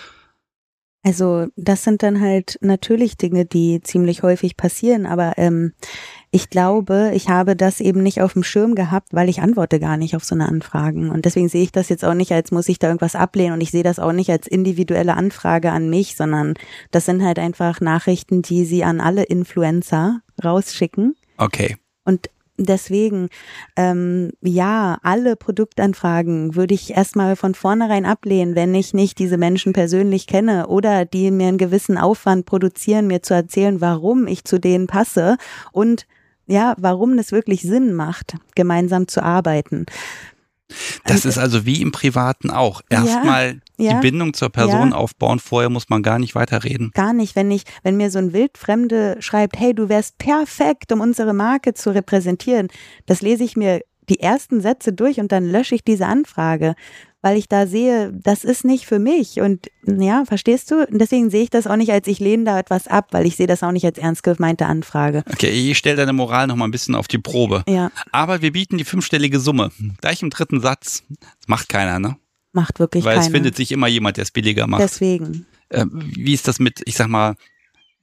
Also das sind dann halt natürlich Dinge, die ziemlich häufig passieren, aber ähm, ich glaube, ich habe das eben nicht auf dem Schirm gehabt, weil ich antworte gar nicht auf so eine Anfragen. Und deswegen sehe ich das jetzt auch nicht als muss ich da irgendwas ablehnen und ich sehe das auch nicht als individuelle Anfrage an mich, sondern das sind halt einfach Nachrichten, die sie an alle Influencer rausschicken. Okay. Und deswegen, ähm, ja, alle Produktanfragen würde ich erstmal von vornherein ablehnen, wenn ich nicht diese Menschen persönlich kenne oder die mir einen gewissen Aufwand produzieren, mir zu erzählen, warum ich zu denen passe und ja, warum es wirklich Sinn macht, gemeinsam zu arbeiten. Das ist also wie im Privaten auch. Erstmal ja, die Bindung zur Person aufbauen, vorher muss man gar nicht weiterreden. Gar nicht, wenn ich, wenn mir so ein Wildfremde schreibt, hey, du wärst perfekt, um unsere Marke zu repräsentieren, das lese ich mir die ersten Sätze durch und dann lösche ich diese Anfrage, weil ich da sehe, das ist nicht für mich. Und ja, verstehst du? Und deswegen sehe ich das auch nicht als ich lehne da etwas ab, weil ich sehe das auch nicht als ernst gemeinte Anfrage. Okay, ich stelle deine Moral noch mal ein bisschen auf die Probe. Ja. Aber wir bieten die fünfstellige Summe. Gleich im dritten Satz. Das macht keiner, ne? Macht wirklich Weil keiner. es findet sich immer jemand, der es billiger macht. Deswegen. Äh, wie ist das mit, ich sag mal,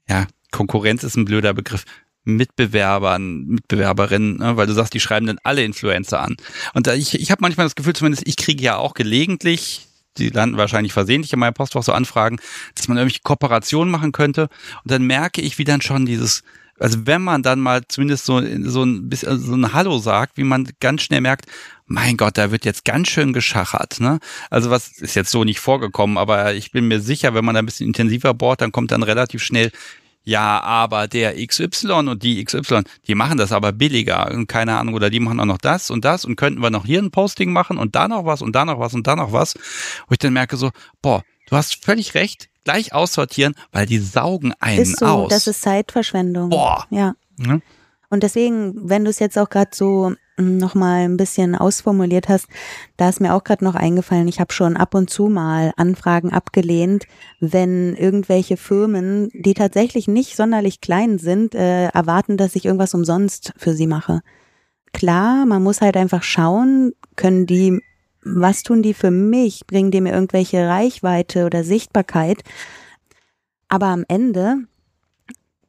ja, Konkurrenz ist ein blöder Begriff. Mitbewerbern, Mitbewerberinnen, ne? weil du sagst, die schreiben dann alle Influencer an. Und da, ich, ich habe manchmal das Gefühl, zumindest ich kriege ja auch gelegentlich, die landen wahrscheinlich versehentlich in meinem Postfach so Anfragen, dass man irgendwelche Kooperationen machen könnte. Und dann merke ich, wie dann schon dieses also wenn man dann mal zumindest so, so ein bisschen also so ein Hallo sagt, wie man ganz schnell merkt, mein Gott, da wird jetzt ganz schön geschachert. Ne? Also was ist jetzt so nicht vorgekommen, aber ich bin mir sicher, wenn man da ein bisschen intensiver bohrt, dann kommt dann relativ schnell, ja, aber der XY und die XY, die machen das aber billiger und keine Ahnung, oder die machen auch noch das und das und könnten wir noch hier ein Posting machen und da noch was und da noch was und da noch was, wo ich dann merke so, boah, du hast völlig recht, gleich aussortieren, weil die saugen einen ist so, aus. Das ist Zeitverschwendung. Boah. Ja. Ja. Und deswegen, wenn du es jetzt auch gerade so nochmal ein bisschen ausformuliert hast, da ist mir auch gerade noch eingefallen, ich habe schon ab und zu mal Anfragen abgelehnt, wenn irgendwelche Firmen, die tatsächlich nicht sonderlich klein sind, äh, erwarten, dass ich irgendwas umsonst für sie mache. Klar, man muss halt einfach schauen, können die, was tun die für mich, bringen die mir irgendwelche Reichweite oder Sichtbarkeit. Aber am Ende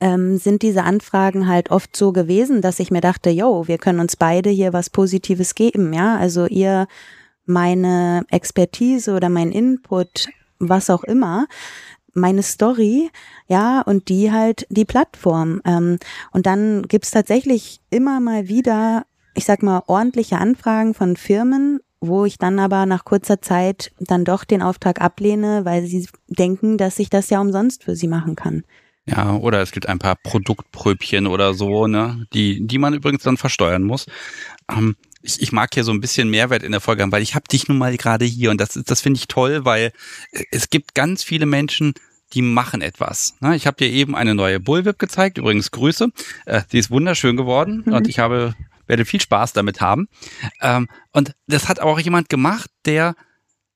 ähm, sind diese Anfragen halt oft so gewesen, dass ich mir dachte, yo, wir können uns beide hier was Positives geben, ja. Also ihr meine Expertise oder mein Input, was auch immer, meine Story, ja, und die halt die Plattform. Ähm, und dann gibt's tatsächlich immer mal wieder, ich sag mal, ordentliche Anfragen von Firmen, wo ich dann aber nach kurzer Zeit dann doch den Auftrag ablehne, weil sie denken, dass ich das ja umsonst für sie machen kann. Ja, oder es gibt ein paar Produktpröbchen oder so, ne, die, die man übrigens dann versteuern muss. Ähm, ich, ich mag hier so ein bisschen Mehrwert in der Folge haben, weil ich habe dich nun mal gerade hier und das, das finde ich toll, weil äh, es gibt ganz viele Menschen, die machen etwas. Ne? Ich habe dir eben eine neue Bullwhip gezeigt, übrigens Grüße. Äh, die ist wunderschön geworden mhm. und ich habe werde viel Spaß damit haben. Ähm, und das hat auch jemand gemacht, der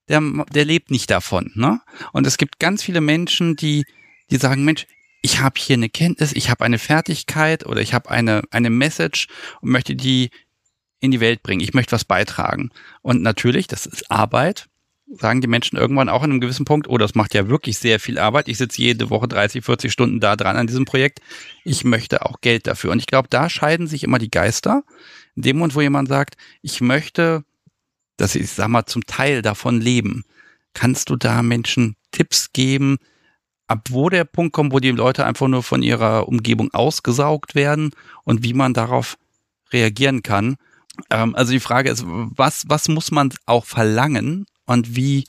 der, der lebt nicht davon. Ne? Und es gibt ganz viele Menschen, die, die sagen, Mensch, ich habe hier eine Kenntnis, ich habe eine Fertigkeit oder ich habe eine, eine Message und möchte die in die Welt bringen. Ich möchte was beitragen. Und natürlich, das ist Arbeit, sagen die Menschen irgendwann auch an einem gewissen Punkt, oh, das macht ja wirklich sehr viel Arbeit. Ich sitze jede Woche 30, 40 Stunden da dran an diesem Projekt. Ich möchte auch Geld dafür. Und ich glaube, da scheiden sich immer die Geister. In dem Moment, wo jemand sagt, ich möchte, dass sie, ich sag mal, zum Teil davon leben, kannst du da Menschen Tipps geben, ab wo der Punkt kommt, wo die Leute einfach nur von ihrer Umgebung ausgesaugt werden und wie man darauf reagieren kann. Ähm, also die Frage ist, was, was muss man auch verlangen und wie,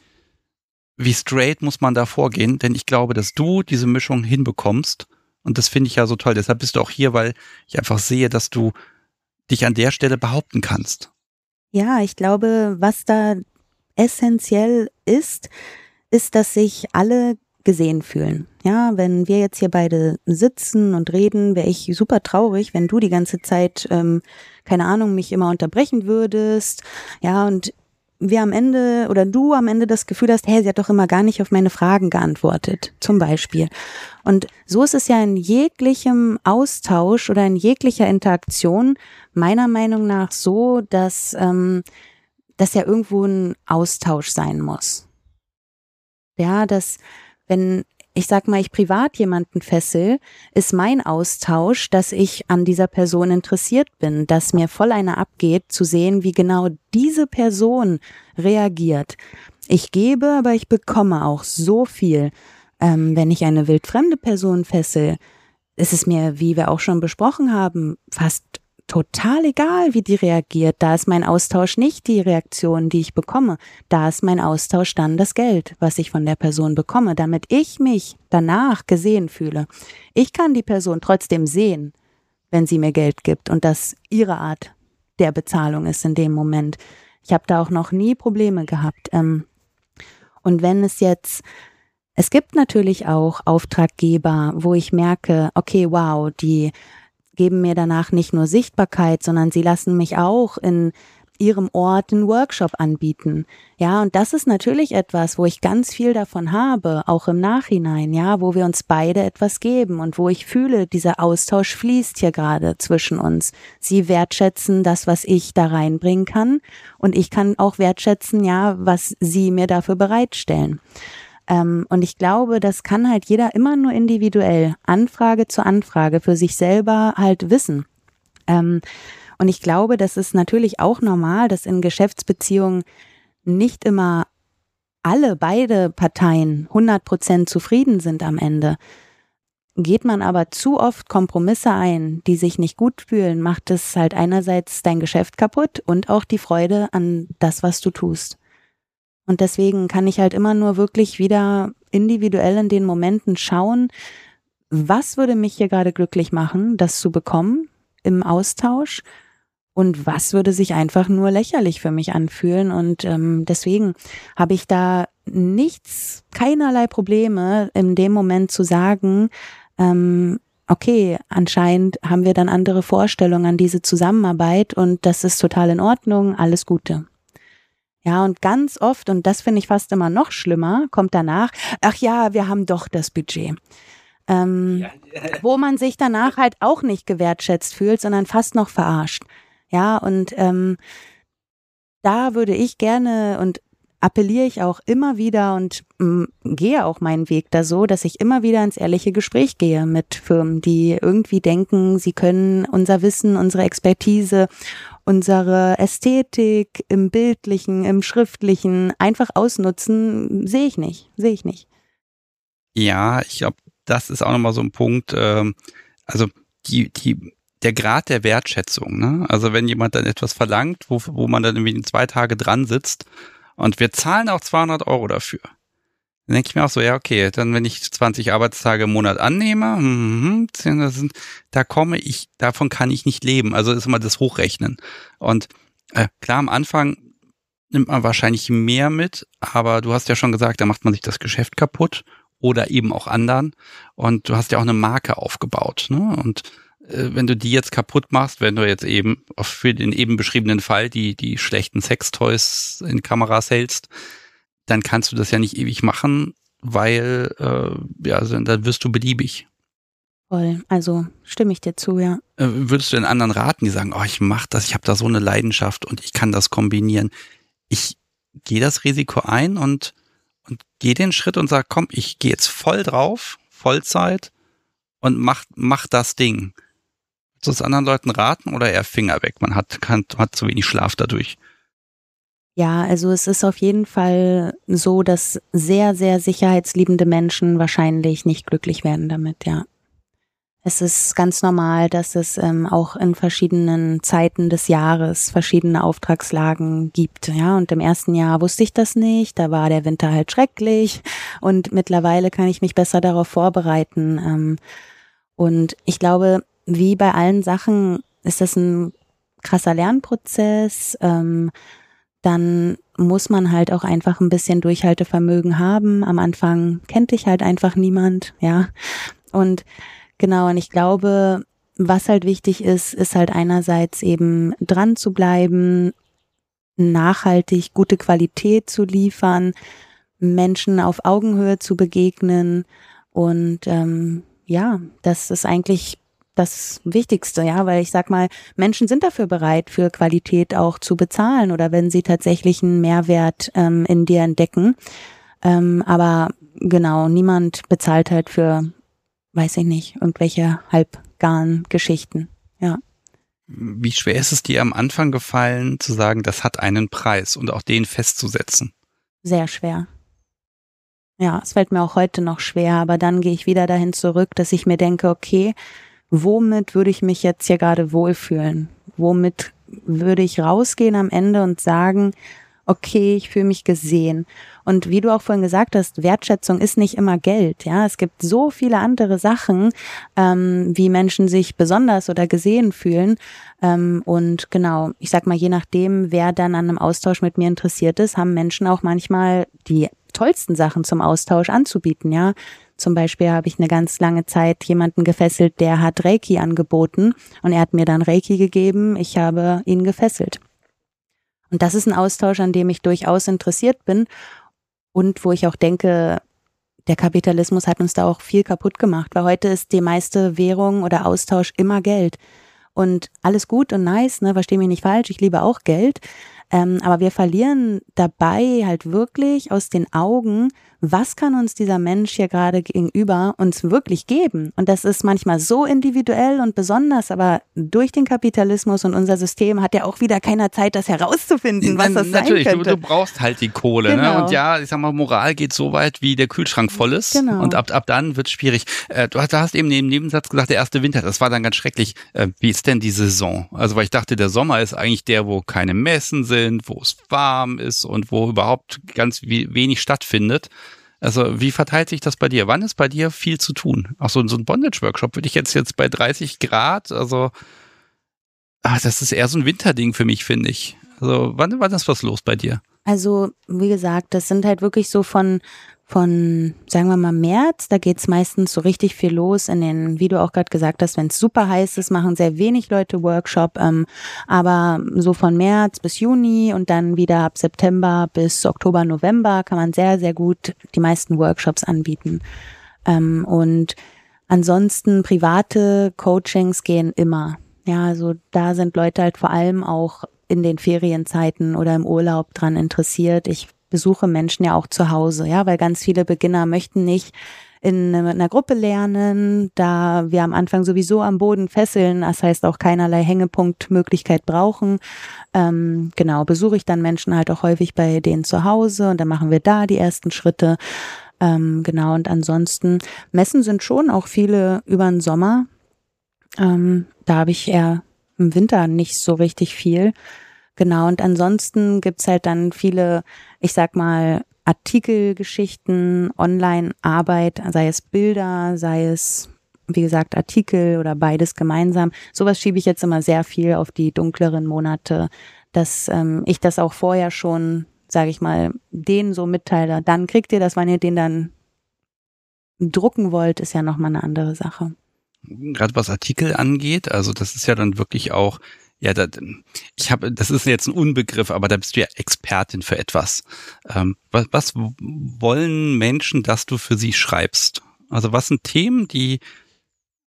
wie straight muss man da vorgehen? Denn ich glaube, dass du diese Mischung hinbekommst und das finde ich ja so toll. Deshalb bist du auch hier, weil ich einfach sehe, dass du dich an der Stelle behaupten kannst. Ja, ich glaube, was da essentiell ist, ist, dass sich alle gesehen fühlen. Ja, wenn wir jetzt hier beide sitzen und reden, wäre ich super traurig, wenn du die ganze Zeit, ähm, keine Ahnung, mich immer unterbrechen würdest. Ja, und wir am Ende oder du am Ende das Gefühl hast, hey, sie hat doch immer gar nicht auf meine Fragen geantwortet, zum Beispiel. Und so ist es ja in jeglichem Austausch oder in jeglicher Interaktion meiner Meinung nach so, dass, ähm, dass ja irgendwo ein Austausch sein muss. Ja, dass wenn ich sag mal, ich privat jemanden fessel, ist mein Austausch, dass ich an dieser Person interessiert bin, dass mir voll einer abgeht, zu sehen, wie genau diese Person reagiert. Ich gebe, aber ich bekomme auch so viel. Ähm, wenn ich eine wildfremde Person fessel, ist es mir, wie wir auch schon besprochen haben, fast total egal, wie die reagiert. Da ist mein Austausch nicht die Reaktion, die ich bekomme. Da ist mein Austausch dann das Geld, was ich von der Person bekomme, damit ich mich danach gesehen fühle. Ich kann die Person trotzdem sehen, wenn sie mir Geld gibt und das ihre Art der Bezahlung ist in dem Moment. Ich habe da auch noch nie Probleme gehabt. Ähm, und wenn es jetzt es gibt natürlich auch Auftraggeber, wo ich merke, okay, wow, die geben mir danach nicht nur Sichtbarkeit, sondern sie lassen mich auch in ihrem Ort einen Workshop anbieten. Ja, und das ist natürlich etwas, wo ich ganz viel davon habe, auch im Nachhinein, ja, wo wir uns beide etwas geben und wo ich fühle, dieser Austausch fließt hier gerade zwischen uns. Sie wertschätzen das, was ich da reinbringen kann und ich kann auch wertschätzen, ja, was sie mir dafür bereitstellen. Ähm, und ich glaube, das kann halt jeder immer nur individuell, Anfrage zu Anfrage für sich selber halt wissen. Ähm, und ich glaube, das ist natürlich auch normal, dass in Geschäftsbeziehungen nicht immer alle, beide Parteien 100 Prozent zufrieden sind am Ende. geht man aber zu oft Kompromisse ein, die sich nicht gut fühlen, macht es halt einerseits dein Geschäft kaputt und auch die Freude an das, was du tust. Und deswegen kann ich halt immer nur wirklich wieder individuell in den Momenten schauen, was würde mich hier gerade glücklich machen, das zu bekommen im Austausch und was würde sich einfach nur lächerlich für mich anfühlen. Und ähm, deswegen habe ich da nichts, keinerlei Probleme in dem Moment zu sagen, ähm, okay, anscheinend haben wir dann andere Vorstellungen an diese Zusammenarbeit und das ist total in Ordnung, alles Gute. Ja, und ganz oft, und das finde ich fast immer noch schlimmer, kommt danach, ach ja, wir haben doch das Budget. Ähm, ja. wo man sich danach halt auch nicht gewertschätzt fühlt, sondern fast noch verarscht. Ja, und ähm, da würde ich gerne und appelliere ich auch immer wieder und mh, mm, gehe auch meinen Weg da so, dass ich immer wieder ins ehrliche Gespräch gehe mit Firmen, die irgendwie denken, sie können unser Wissen, unsere Expertise, unsere Ästhetik im bildlichen, im schriftlichen einfach ausnutzen, sehe ich nicht, sehe ich nicht. Ja, ich glaube, das ist auch nochmal so ein Punkt. Ähm, also die, die der Grad der Wertschätzung. Ne? Also wenn jemand dann etwas verlangt, wo, wo man dann irgendwie zwei Tage dran sitzt und wir zahlen auch 200 Euro dafür. Dann denke ich mir auch so, ja, okay, dann wenn ich 20 Arbeitstage im Monat annehme, mm, sind, da komme ich, davon kann ich nicht leben. Also ist immer das Hochrechnen. Und äh, klar, am Anfang nimmt man wahrscheinlich mehr mit, aber du hast ja schon gesagt, da macht man sich das Geschäft kaputt oder eben auch anderen. Und du hast ja auch eine Marke aufgebaut. Ne? Und äh, wenn du die jetzt kaputt machst, wenn du jetzt eben für den eben beschriebenen Fall die, die schlechten Sextoys in Kameras hältst, dann kannst du das ja nicht ewig machen, weil äh, ja, dann wirst du beliebig. Voll, also stimme ich dir zu, ja. Äh, würdest du den anderen raten, die sagen, oh, ich mach das, ich habe da so eine Leidenschaft und ich kann das kombinieren. Ich gehe das Risiko ein und, und gehe den Schritt und sag, komm, ich gehe jetzt voll drauf, Vollzeit und mach, mach das Ding du es anderen Leuten raten oder eher Finger weg? Man hat, kann, hat zu wenig Schlaf dadurch. Ja, also es ist auf jeden Fall so, dass sehr, sehr sicherheitsliebende Menschen wahrscheinlich nicht glücklich werden damit, ja. Es ist ganz normal, dass es ähm, auch in verschiedenen Zeiten des Jahres verschiedene Auftragslagen gibt. Ja, und im ersten Jahr wusste ich das nicht. Da war der Winter halt schrecklich. Und mittlerweile kann ich mich besser darauf vorbereiten. Ähm, und ich glaube, wie bei allen Sachen ist das ein krasser Lernprozess. Ähm, dann muss man halt auch einfach ein bisschen Durchhaltevermögen haben. Am Anfang kennt dich halt einfach niemand, ja. Und genau, und ich glaube, was halt wichtig ist, ist halt einerseits eben dran zu bleiben, nachhaltig gute Qualität zu liefern, Menschen auf Augenhöhe zu begegnen und ähm, ja, das ist eigentlich das Wichtigste, ja, weil ich sag mal, Menschen sind dafür bereit, für Qualität auch zu bezahlen oder wenn sie tatsächlich einen Mehrwert ähm, in dir entdecken. Ähm, aber genau, niemand bezahlt halt für, weiß ich nicht, irgendwelche halbgaren Geschichten, ja. Wie schwer ist es dir am Anfang gefallen, zu sagen, das hat einen Preis und auch den festzusetzen? Sehr schwer. Ja, es fällt mir auch heute noch schwer, aber dann gehe ich wieder dahin zurück, dass ich mir denke, okay, womit würde ich mich jetzt hier gerade wohlfühlen? Womit würde ich rausgehen am Ende und sagen, okay, ich fühle mich gesehen. Und wie du auch vorhin gesagt hast, Wertschätzung ist nicht immer Geld. Ja, es gibt so viele andere Sachen, ähm, wie Menschen sich besonders oder gesehen fühlen. Ähm, und genau, ich sag mal, je nachdem, wer dann an einem Austausch mit mir interessiert ist, haben Menschen auch manchmal die tollsten Sachen zum Austausch anzubieten. Ja, zum Beispiel habe ich eine ganz lange Zeit jemanden gefesselt, der hat Reiki angeboten und er hat mir dann Reiki gegeben. Ich habe ihn gefesselt. Und das ist ein Austausch, an dem ich durchaus interessiert bin und wo ich auch denke, der Kapitalismus hat uns da auch viel kaputt gemacht, weil heute ist die meiste Währung oder Austausch immer Geld. Und alles gut und nice, ne, versteh mich nicht falsch, ich liebe auch Geld. Ähm, aber wir verlieren dabei halt wirklich aus den Augen, was kann uns dieser Mensch hier gerade gegenüber uns wirklich geben? Und das ist manchmal so individuell und besonders, aber durch den Kapitalismus und unser System hat ja auch wieder keiner Zeit, das herauszufinden, was das Natürlich, sein könnte. Du, du brauchst halt die Kohle. Ne? Genau. Und ja, ich sag mal, Moral geht so weit, wie der Kühlschrank voll ist. Genau. Und ab, ab dann wird schwierig. Äh, du hast, du hast eben neben Nebensatz gesagt, der erste Winter, das war dann ganz schrecklich. Äh, wie ist denn die Saison? Also, weil ich dachte, der Sommer ist eigentlich der, wo keine Messen sind, wo es warm ist und wo überhaupt ganz wenig stattfindet. Also wie verteilt sich das bei dir? Wann ist bei dir viel zu tun? Ach so, so ein Bondage-Workshop würde ich jetzt jetzt bei 30 Grad, also ah, das ist eher so ein Winterding für mich, finde ich. Also wann, wann ist was los bei dir? Also, wie gesagt, das sind halt wirklich so von, von, sagen wir mal, März, da geht's meistens so richtig viel los in den, wie du auch gerade gesagt hast, wenn es super heiß ist, machen sehr wenig Leute Workshop, ähm, aber so von März bis Juni und dann wieder ab September bis Oktober, November kann man sehr, sehr gut die meisten Workshops anbieten. Ähm, und ansonsten private Coachings gehen immer. Ja, also da sind Leute halt vor allem auch in den Ferienzeiten oder im Urlaub dran interessiert. Ich besuche Menschen ja auch zu Hause, ja, weil ganz viele Beginner möchten nicht in einer Gruppe lernen, da wir am Anfang sowieso am Boden fesseln, das heißt auch keinerlei Hängepunktmöglichkeit brauchen. Ähm, genau, besuche ich dann Menschen halt auch häufig bei denen zu Hause und dann machen wir da die ersten Schritte. Ähm, genau, und ansonsten, Messen sind schon auch viele über den Sommer. Ähm, da habe ich eher im Winter nicht so richtig viel. Genau, und ansonsten gibt's halt dann viele, ich sag mal, Artikelgeschichten, Online-Arbeit, sei es Bilder, sei es, wie gesagt, Artikel oder beides gemeinsam. Sowas schiebe ich jetzt immer sehr viel auf die dunkleren Monate, dass ähm, ich das auch vorher schon, sage ich mal, denen so mitteile. Dann kriegt ihr das, wenn ihr den dann drucken wollt, ist ja nochmal eine andere Sache. Gerade was Artikel angeht, also das ist ja dann wirklich auch ja, das, ich habe, das ist jetzt ein Unbegriff, aber da bist du ja Expertin für etwas. Ähm, was, was wollen Menschen, dass du für sie schreibst? Also was sind Themen, die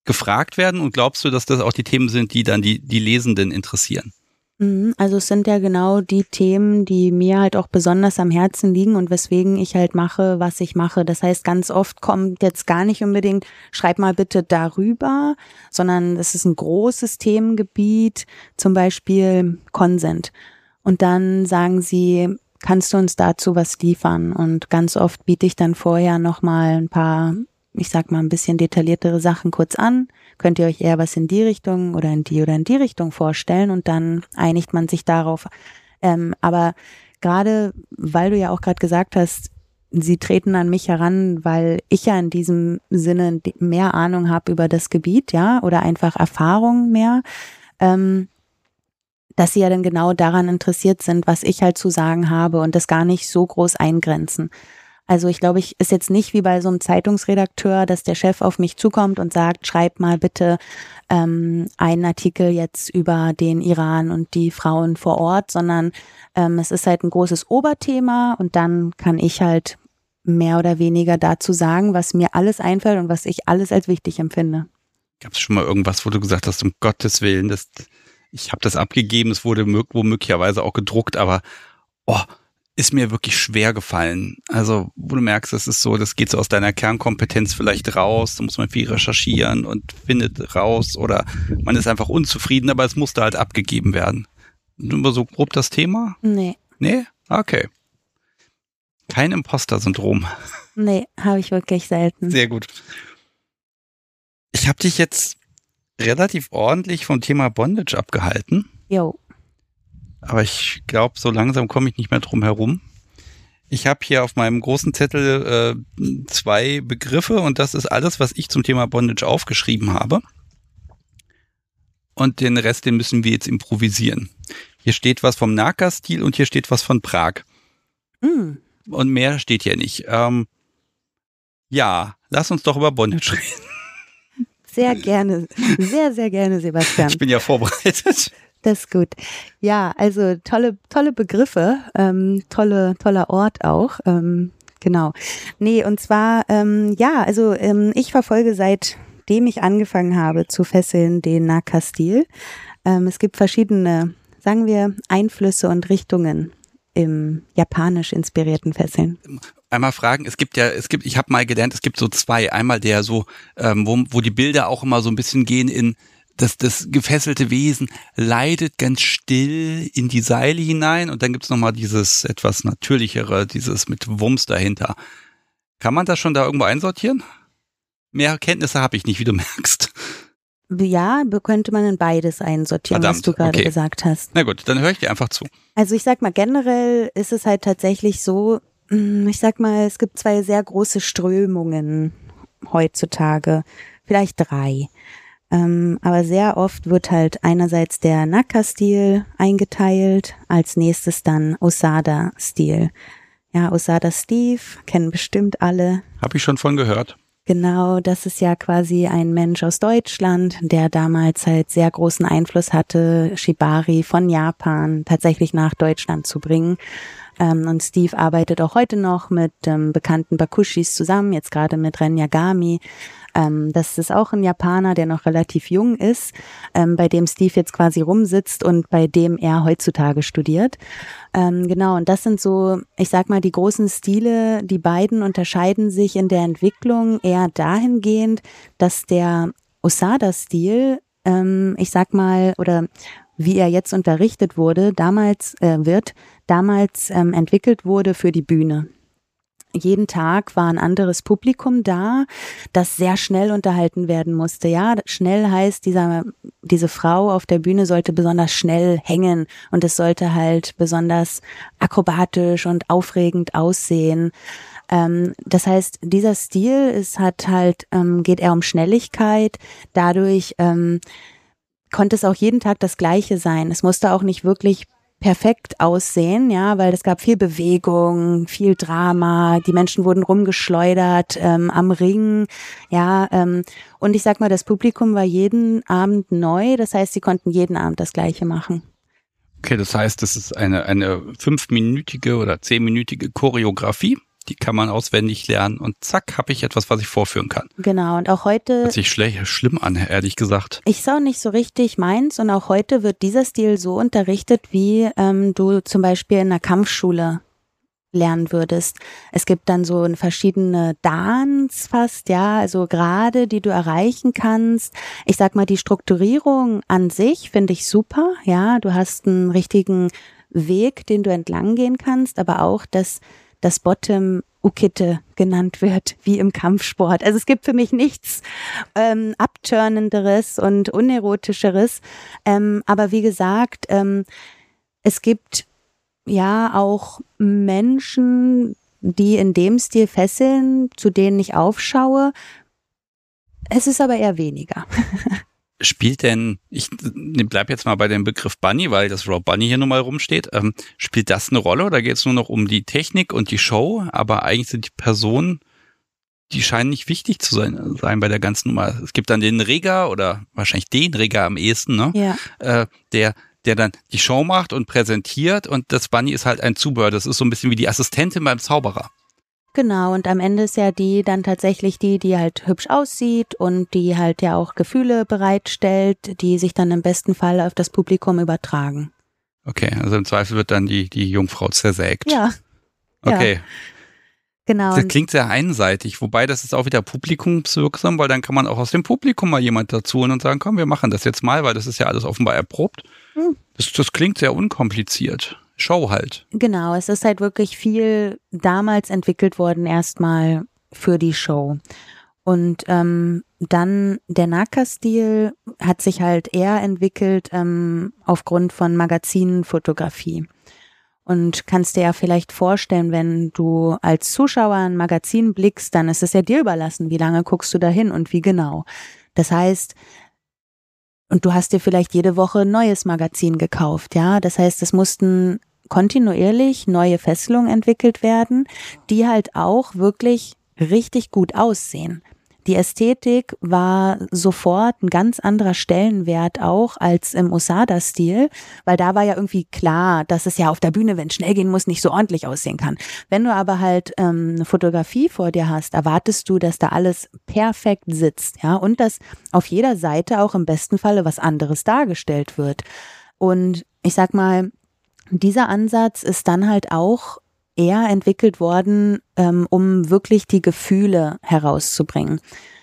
gefragt werden und glaubst du, dass das auch die Themen sind, die dann die, die Lesenden interessieren? Mhm, also es sind ja genau die Themen, die mir halt auch besonders am Herzen liegen und weswegen ich halt mache, was ich mache. Das heißt, ganz oft kommt jetzt gar nicht unbedingt, schreib mal bitte darüber, sondern es ist ein großes Themengebiet, zum Beispiel Consent. Und dann sagen sie, kannst du uns dazu was liefern? Und ganz oft biete ich dann vorher nochmal ein paar ich sag mal, ein bisschen detailliertere Sachen kurz an. Könnt ihr euch eher was in die Richtung oder in die oder in die Richtung vorstellen und dann einigt man sich darauf. Ähm, aber gerade, weil du ja auch gerade gesagt hast, sie treten an mich heran, weil ich ja in diesem Sinne mehr Ahnung habe über das Gebiet, ja, oder einfach Erfahrung mehr, ähm, dass sie ja dann genau daran interessiert sind, was ich halt zu sagen habe und das gar nicht so groß eingrenzen. Also ich glaube, ich ist jetzt nicht wie bei so einem Zeitungsredakteur, dass der Chef auf mich zukommt und sagt, schreib mal bitte ähm, einen Artikel jetzt über den Iran und die Frauen vor Ort, sondern ähm, es ist halt ein großes Oberthema und dann kann ich halt mehr oder weniger dazu sagen, was mir alles einfällt und was ich alles als wichtig empfinde. Gab es schon mal irgendwas, wo du gesagt hast, um Gottes Willen, das, ich habe das abgegeben, es wurde womöglicherweise auch gedruckt, aber oh, ist mir wirklich schwer gefallen. Also, wo du merkst, das ist so, das geht so aus deiner Kernkompetenz vielleicht raus, da muss man viel recherchieren und findet raus oder man ist einfach unzufrieden, aber es musste halt abgegeben werden. Nur so grob das Thema? Nee. Nee? Okay. Kein Imposter-Syndrom. Nee, habe ich wirklich selten. Sehr gut. Ich habe dich jetzt relativ ordentlich vom Thema Bondage abgehalten. Jo. Aber ich glaube, so langsam komme ich nicht mehr drum herum. Ich habe hier auf meinem großen Zettel äh, zwei Begriffe und das ist alles, was ich zum Thema Bondage aufgeschrieben habe. Und den Rest, den müssen wir jetzt improvisieren. Hier steht was vom Naka-Stil und hier steht was von Prag. Mm. Und mehr steht hier nicht. Ähm, ja, lass uns doch über Bondage reden. Sehr gerne, sehr, sehr gerne, Sebastian. Ich bin ja vorbereitet. Das ist gut. Ja, also tolle, tolle Begriffe, ähm, tolle, toller Ort auch. Ähm, genau. Nee, und zwar, ähm, ja, also ähm, ich verfolge seitdem ich angefangen habe zu fesseln den Naka-Stil. Ähm, es gibt verschiedene sagen wir, Einflüsse und Richtungen im japanisch inspirierten Fesseln? Einmal fragen, es gibt ja, es gibt, ich habe mal gelernt, es gibt so zwei. Einmal der so, ähm, wo, wo die Bilder auch immer so ein bisschen gehen in das, das gefesselte Wesen leidet ganz still in die Seile hinein und dann gibt's noch mal dieses etwas natürlichere, dieses mit Wumms dahinter. Kann man das schon da irgendwo einsortieren? Mehr Kenntnisse habe ich nicht, wie du merkst. Ja, könnte man in beides einsortieren, Verdammt, was du gerade okay. gesagt hast. Na gut, dann höre ich dir einfach zu. Also ich sag mal, generell ist es halt tatsächlich so, hm, ich sag mal, es gibt zwei sehr große Strömungen heutzutage, vielleicht drei. Ähm, aber sehr oft wird halt einerseits der Naka-Stil eingeteilt, als nächstes dann Osada-Stil. Ja, Osada Steve kennen bestimmt alle. Habe ich schon von gehört. Genau, das ist ja quasi ein Mensch aus Deutschland, der damals halt sehr großen Einfluss hatte, Shibari von Japan tatsächlich nach Deutschland zu bringen. Ähm, und Steve arbeitet auch heute noch mit ähm, bekannten Bakushis zusammen, jetzt gerade mit Ren Yagami. Ähm, das ist auch ein Japaner, der noch relativ jung ist, ähm, bei dem Steve jetzt quasi rumsitzt und bei dem er heutzutage studiert. Ähm, genau, und das sind so, ich sag mal, die großen Stile. Die beiden unterscheiden sich in der Entwicklung eher dahingehend, dass der Osada-Stil, ähm, ich sag mal, oder wie er jetzt unterrichtet wurde, damals äh, wird, damals ähm, entwickelt wurde für die Bühne jeden Tag war ein anderes Publikum da, das sehr schnell unterhalten werden musste. Ja, schnell heißt, dieser, diese Frau auf der Bühne sollte besonders schnell hängen und es sollte halt besonders akrobatisch und aufregend aussehen. Ähm, das heißt, dieser Stil ist hat halt, ähm, geht eher um Schnelligkeit. Dadurch ähm, konnte es auch jeden Tag das Gleiche sein. Es musste auch nicht wirklich perfekt aussehen, ja, weil es gab viel Bewegung, viel Drama, die Menschen wurden rumgeschleudert ähm, am Ring, ja, ähm, und ich sag mal, das Publikum war jeden Abend neu, das heißt, sie konnten jeden Abend das Gleiche machen. Okay, das heißt, das ist eine, eine fünfminütige oder zehnminütige Choreografie die kann man auswendig lernen und zack, habe ich etwas, was ich vorführen kann. Genau, und auch heute. Hört sich schlecht, schlimm an, ehrlich gesagt. Ich sah nicht so richtig meins und auch heute wird dieser Stil so unterrichtet, wie ähm, du zum Beispiel in einer Kampfschule lernen würdest. Es gibt dann so verschiedene Dans fast, ja, also gerade, die du erreichen kannst. Ich sag mal, die Strukturierung an sich finde ich super, ja. Du hast einen richtigen Weg, den du entlang gehen kannst, aber auch das das Bottom Ukite genannt wird, wie im Kampfsport. Also es gibt für mich nichts ähm, abturnenderes und unerotischeres. Ähm, aber wie gesagt, ähm, es gibt ja auch Menschen, die in dem Stil fesseln, zu denen ich aufschaue. Es ist aber eher weniger. spielt denn, ich bleib jetzt mal bei dem Begriff Bunny, weil das Rob Bunny hier nun mal rumsteht, ähm, spielt das eine Rolle oder geht es nur noch um die Technik und die Show, aber eigentlich sind die Personen, die scheinen nicht wichtig zu sein, sein bei der ganzen Nummer. Es gibt dann den Rigger oder wahrscheinlich den Rigger am ehesten, ne? Ja. Äh, der der dann die Show macht und präsentiert und das Bunny ist halt ein Zubehör. Das ist so ein bisschen wie die Assistentin beim Zauberer. Genau, und am Ende ist ja die dann tatsächlich die, die halt hübsch aussieht und die halt ja auch Gefühle bereitstellt, die sich dann im besten Fall auf das Publikum übertragen. Okay, also im Zweifel wird dann die, die Jungfrau zersägt. Ja. Okay. Ja. Genau. Das klingt sehr einseitig, wobei das ist auch wieder publikumswirksam, weil dann kann man auch aus dem Publikum mal jemand dazu holen und sagen, komm, wir machen das jetzt mal, weil das ist ja alles offenbar erprobt. Hm. Das, das klingt sehr unkompliziert. Show halt. Genau, es ist halt wirklich viel damals entwickelt worden, erstmal für die Show. Und ähm, dann der Naka-Stil hat sich halt eher entwickelt ähm, aufgrund von Magazinfotografie. Und kannst dir ja vielleicht vorstellen, wenn du als Zuschauer ein Magazin blickst, dann ist es ja dir überlassen, wie lange guckst du da hin und wie genau. Das heißt, und du hast dir vielleicht jede Woche ein neues Magazin gekauft, ja. Das heißt, es mussten kontinuierlich neue Fesselungen entwickelt werden, die halt auch wirklich richtig gut aussehen. Die Ästhetik war sofort ein ganz anderer Stellenwert auch als im Osada-Stil, weil da war ja irgendwie klar, dass es ja auf der Bühne, wenn es schnell gehen muss, nicht so ordentlich aussehen kann. Wenn du aber halt ähm, eine Fotografie vor dir hast, erwartest du, dass da alles perfekt sitzt, ja, und dass auf jeder Seite auch im besten Falle was anderes dargestellt wird. Und ich sag mal, dieser Ansatz ist dann halt auch eher entwickelt worden, ähm, um wirklich die Gefühle herauszubringen.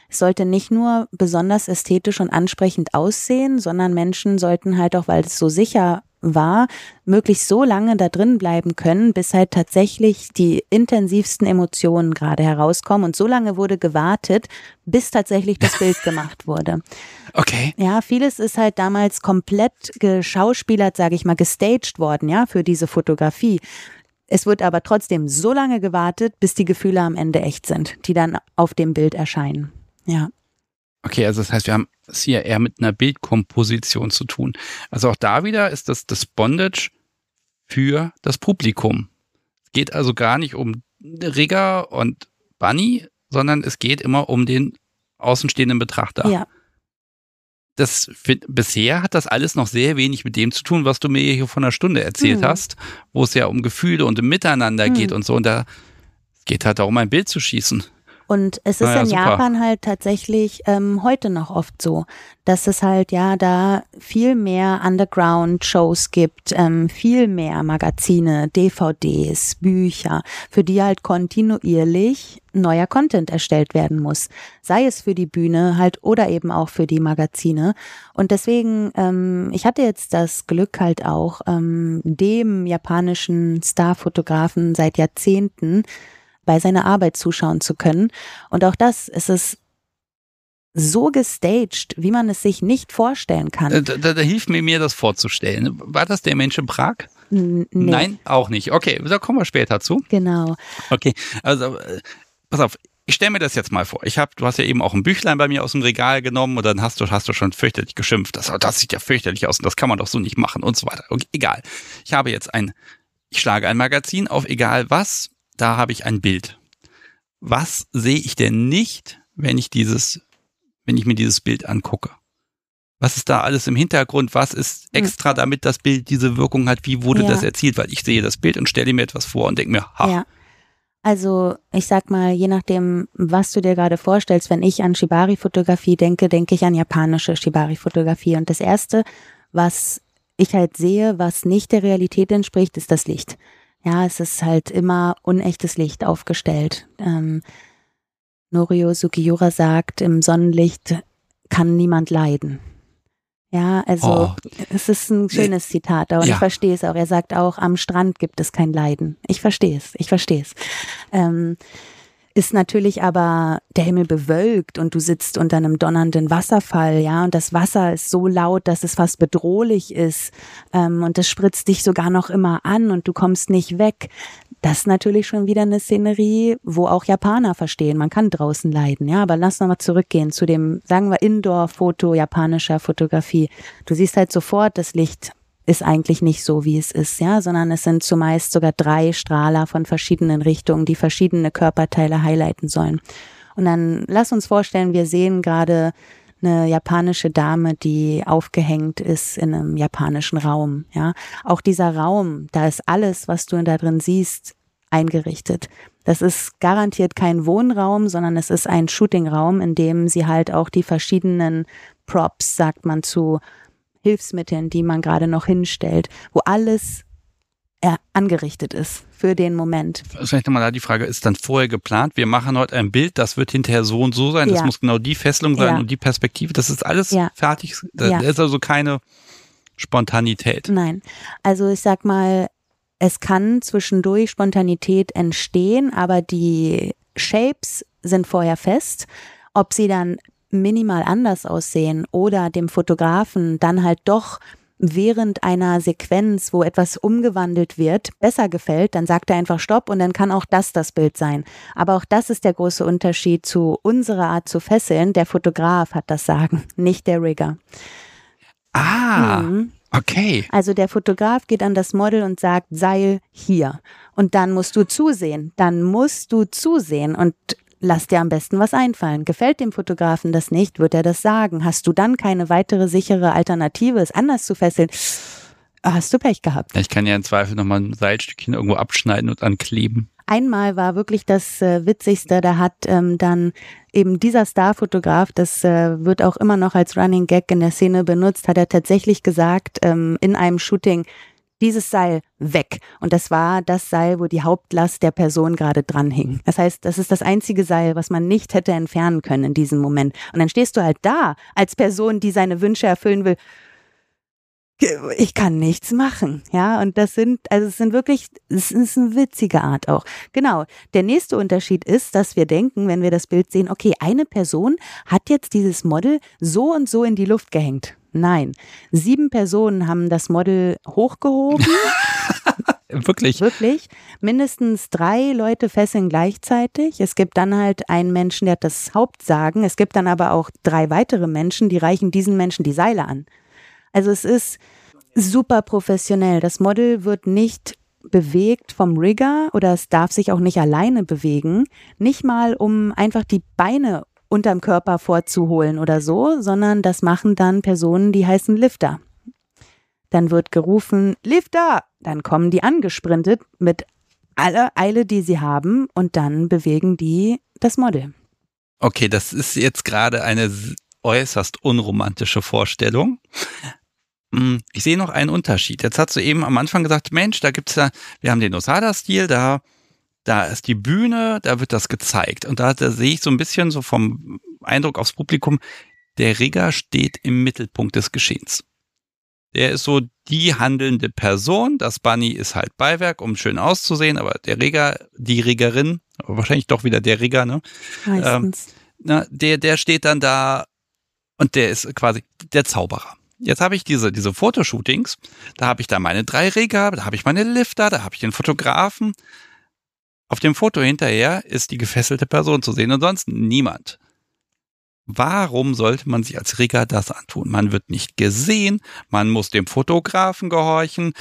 Es sollte nicht nur besonders ästhetisch und ansprechend aussehen, sondern Menschen sollten halt auch, weil es so sicher war, möglichst so lange da drin bleiben können, bis halt tatsächlich die intensivsten Emotionen gerade herauskommen. Und so lange wurde gewartet, bis tatsächlich das Bild gemacht wurde. Okay. Ja, vieles ist halt damals komplett geschauspielert, sage ich mal, gestaged worden, ja, für diese Fotografie. Es wird aber trotzdem so lange gewartet, bis die Gefühle am Ende echt sind, die dann auf dem Bild erscheinen. Ja. Okay, also das heißt, wir haben es hier eher mit einer Bildkomposition zu tun. Also auch da wieder ist das das Bondage für das Publikum. Es geht also gar nicht um Rigger und Bunny, sondern es geht immer um den außenstehenden Betrachter. Ja. Das bisher hat das alles noch sehr wenig mit dem zu tun, was du mir hier vor einer Stunde erzählt hm. hast, wo es ja um Gefühle und um Miteinander hm. geht und so. Und da geht halt darum, ein Bild zu schießen. Und es ist ja, in super. Japan halt tatsächlich ähm, heute noch oft so, dass es halt ja da viel mehr Underground-Shows gibt, ähm, viel mehr Magazine, DVDs, Bücher, für die halt kontinuierlich neuer Content erstellt werden muss. Sei es für die Bühne halt oder eben auch für die Magazine. Und deswegen, ähm, ich hatte jetzt das Glück halt auch, ähm, dem japanischen Starfotografen seit Jahrzehnten bei seiner Arbeit zuschauen zu können. Und auch das ist es so gestaged, wie man es sich nicht vorstellen kann. Äh, da, da, da hilft mir, mir das vorzustellen. War das der Mensch in Prag? N nee. Nein, auch nicht. Okay, da kommen wir später zu. Genau. Okay, also äh, pass auf, ich stelle mir das jetzt mal vor. Ich habe, du hast ja eben auch ein Büchlein bei mir aus dem Regal genommen und dann hast du, hast du schon fürchterlich geschimpft. Das, das sieht ja fürchterlich aus und das kann man doch so nicht machen und so weiter. Okay, egal. Ich habe jetzt ein, ich schlage ein Magazin auf egal was da habe ich ein Bild. Was sehe ich denn nicht, wenn ich dieses, wenn ich mir dieses Bild angucke? Was ist da alles im Hintergrund? Was ist hm. extra, damit das Bild diese Wirkung hat? Wie wurde ja. das erzielt? Weil ich sehe das Bild und stelle mir etwas vor und denke mir, ha. Ja. Also ich sag mal, je nachdem, was du dir gerade vorstellst, wenn ich an Shibari-Fotografie denke, denke ich an japanische Shibari-Fotografie. Und das Erste, was ich halt sehe, was nicht der Realität entspricht, ist das Licht. Ja, es ist halt immer unechtes Licht aufgestellt. Ähm, Norio Sugiura sagt, im Sonnenlicht kann niemand leiden. Ja, also oh. es ist ein schönes Zitat, aber ja. ich verstehe es auch. Er sagt auch, am Strand gibt es kein Leiden. Ich verstehe es, ich verstehe es. Ähm, ist natürlich aber der Himmel bewölkt und du sitzt unter einem donnernden Wasserfall, ja, und das Wasser ist so laut, dass es fast bedrohlich ist ähm, und das spritzt dich sogar noch immer an und du kommst nicht weg. Das ist natürlich schon wieder eine Szenerie, wo auch Japaner verstehen, man kann draußen leiden, ja, aber lass nochmal zurückgehen zu dem, sagen wir, Indoor-Foto japanischer Fotografie. Du siehst halt sofort das Licht ist eigentlich nicht so, wie es ist, ja, sondern es sind zumeist sogar drei Strahler von verschiedenen Richtungen, die verschiedene Körperteile highlighten sollen. Und dann lass uns vorstellen, wir sehen gerade eine japanische Dame, die aufgehängt ist in einem japanischen Raum, ja. Auch dieser Raum, da ist alles, was du da drin siehst, eingerichtet. Das ist garantiert kein Wohnraum, sondern es ist ein Shootingraum, in dem sie halt auch die verschiedenen Props, sagt man zu Hilfsmitteln, die man gerade noch hinstellt, wo alles äh, angerichtet ist für den Moment. Vielleicht nochmal da die Frage, ist dann vorher geplant, wir machen heute ein Bild, das wird hinterher so und so sein, ja. das muss genau die Fesselung sein ja. und die Perspektive, das ist alles ja. fertig, da ist also keine Spontanität. Nein, also ich sag mal, es kann zwischendurch Spontanität entstehen, aber die Shapes sind vorher fest. Ob sie dann minimal anders aussehen oder dem Fotografen dann halt doch während einer Sequenz, wo etwas umgewandelt wird, besser gefällt, dann sagt er einfach Stopp und dann kann auch das das Bild sein. Aber auch das ist der große Unterschied zu unserer Art zu fesseln. Der Fotograf hat das Sagen, nicht der Rigger. Ah. Mhm. Okay. Also der Fotograf geht an das Model und sagt, Seil hier. Und dann musst du zusehen. Dann musst du zusehen. Und lass dir am besten was einfallen. Gefällt dem Fotografen das nicht, wird er das sagen. Hast du dann keine weitere sichere Alternative, es anders zu fesseln? Hast du Pech gehabt. Ich kann ja im Zweifel nochmal ein Seilstückchen irgendwo abschneiden und ankleben. einmal war wirklich das äh, Witzigste, da hat ähm, dann eben dieser Starfotograf, das äh, wird auch immer noch als Running Gag in der Szene benutzt, hat er tatsächlich gesagt ähm, in einem Shooting, dieses Seil weg. Und das war das Seil, wo die Hauptlast der Person gerade dran hing. Das heißt, das ist das einzige Seil, was man nicht hätte entfernen können in diesem Moment. Und dann stehst du halt da als Person, die seine Wünsche erfüllen will ich kann nichts machen, ja, und das sind, also es sind wirklich, es ist eine witzige Art auch. Genau. Der nächste Unterschied ist, dass wir denken, wenn wir das Bild sehen, okay, eine Person hat jetzt dieses Model so und so in die Luft gehängt. Nein, sieben Personen haben das Model hochgehoben. Wirklich? Wirklich. Mindestens drei Leute fesseln gleichzeitig. Es gibt dann halt einen Menschen, der hat das Hauptsagen. Es gibt dann aber auch drei weitere Menschen, die reichen diesen Menschen die Seile an. Also es ist super professionell. Das Model wird nicht bewegt vom Rigger oder es darf sich auch nicht alleine bewegen. Nicht mal, um einfach die Beine unterm Körper vorzuholen oder so, sondern das machen dann Personen, die heißen Lifter. Dann wird gerufen, Lifter! Dann kommen die angesprintet mit aller Eile, die sie haben und dann bewegen die das Model. Okay, das ist jetzt gerade eine äußerst unromantische Vorstellung. Hm, ich sehe noch einen Unterschied. Jetzt hast du eben am Anfang gesagt, Mensch, da gibt's ja, wir haben den Osada-Stil, da, da ist die Bühne, da wird das gezeigt. Und da, da sehe ich so ein bisschen so vom Eindruck aufs Publikum, der Rigger steht im Mittelpunkt des Geschehens. Der ist so die handelnde Person. Das Bunny ist halt Beiwerk, um schön auszusehen, aber der Rigger, die Riggerin, wahrscheinlich doch wieder der Rigger, ne? Meistens. Ähm, na, der, der steht dann da und der ist quasi der Zauberer. Jetzt habe ich diese, diese Fotoshootings, da habe ich da meine drei Reger, da habe ich meine Lifter, da habe ich den Fotografen. Auf dem Foto hinterher ist die gefesselte Person zu sehen und sonst niemand. Warum sollte man sich als Rigger das antun? Man wird nicht gesehen, man muss dem Fotografen gehorchen,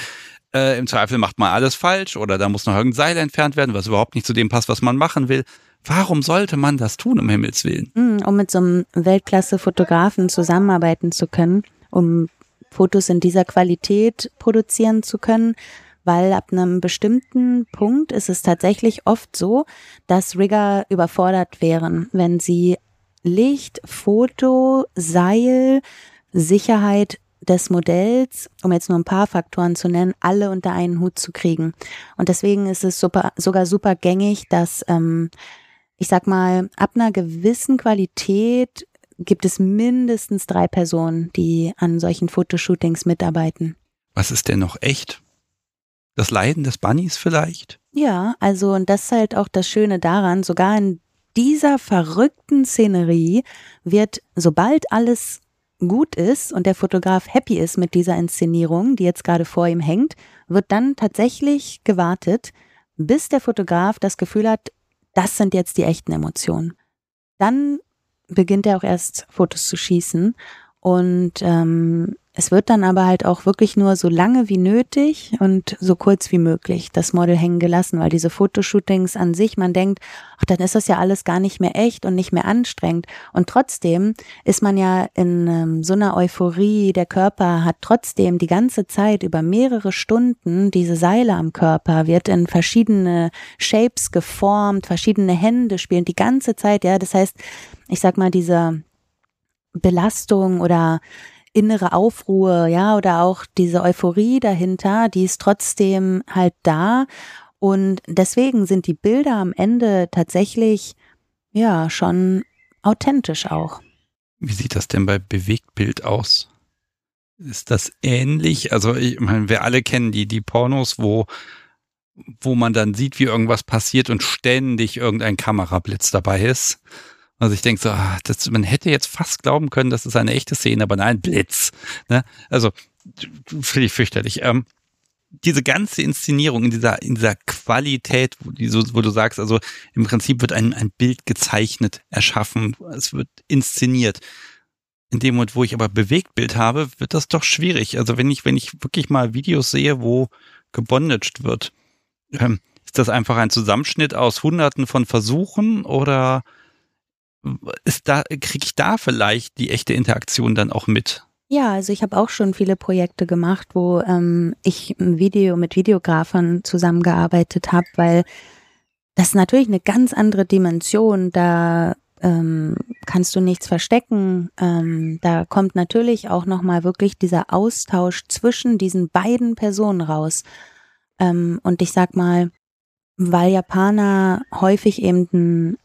äh, im Zweifel macht man alles falsch oder da muss noch irgendein Seil entfernt werden, was überhaupt nicht zu dem passt, was man machen will. Warum sollte man das tun, um Himmels Willen? Hm, um mit so einem Weltklasse-Fotografen zusammenarbeiten zu können um Fotos in dieser Qualität produzieren zu können, weil ab einem bestimmten Punkt ist es tatsächlich oft so, dass Rigger überfordert wären, wenn sie Licht, Foto, Seil, Sicherheit des Modells, um jetzt nur ein paar Faktoren zu nennen, alle unter einen Hut zu kriegen. Und deswegen ist es super, sogar super gängig, dass ähm, ich sag mal, ab einer gewissen Qualität gibt es mindestens drei Personen, die an solchen Fotoshootings mitarbeiten. Was ist denn noch echt? Das Leiden des Bunnies vielleicht? Ja, also und das ist halt auch das Schöne daran, sogar in dieser verrückten Szenerie wird, sobald alles gut ist und der Fotograf happy ist mit dieser Inszenierung, die jetzt gerade vor ihm hängt, wird dann tatsächlich gewartet, bis der Fotograf das Gefühl hat, das sind jetzt die echten Emotionen. Dann beginnt er auch erst Fotos zu schießen. Und ähm, es wird dann aber halt auch wirklich nur so lange wie nötig und so kurz wie möglich das Model hängen gelassen, weil diese Fotoshootings an sich, man denkt, ach, dann ist das ja alles gar nicht mehr echt und nicht mehr anstrengend. Und trotzdem ist man ja in ähm, so einer Euphorie, der Körper hat trotzdem die ganze Zeit über mehrere Stunden diese Seile am Körper, wird in verschiedene Shapes geformt, verschiedene Hände spielen die ganze Zeit, ja. Das heißt, ich sag mal, diese Belastung oder innere Aufruhr, ja, oder auch diese Euphorie dahinter, die ist trotzdem halt da. Und deswegen sind die Bilder am Ende tatsächlich, ja, schon authentisch auch. Wie sieht das denn bei Bewegtbild aus? Ist das ähnlich? Also, ich meine, wir alle kennen die, die Pornos, wo, wo man dann sieht, wie irgendwas passiert und ständig irgendein Kamerablitz dabei ist. Also ich denke so, ah, das, man hätte jetzt fast glauben können, das ist eine echte Szene, aber nein, Blitz. Ne? Also finde ich fürchterlich. Ähm, diese ganze Inszenierung in dieser, in dieser Qualität, wo, die, wo du sagst, also im Prinzip wird ein, ein Bild gezeichnet, erschaffen, es wird inszeniert. In dem Moment, wo ich aber Bewegtbild habe, wird das doch schwierig. Also wenn ich, wenn ich wirklich mal Videos sehe, wo gebondaged wird, ähm, ist das einfach ein Zusammenschnitt aus hunderten von Versuchen oder ist da, kriege ich da vielleicht die echte Interaktion dann auch mit? Ja, also ich habe auch schon viele Projekte gemacht, wo ähm, ich ein Video mit Videografern zusammengearbeitet habe, weil das ist natürlich eine ganz andere Dimension. Da ähm, kannst du nichts verstecken. Ähm, da kommt natürlich auch nochmal wirklich dieser Austausch zwischen diesen beiden Personen raus. Ähm, und ich sag mal, weil Japaner häufig eben einen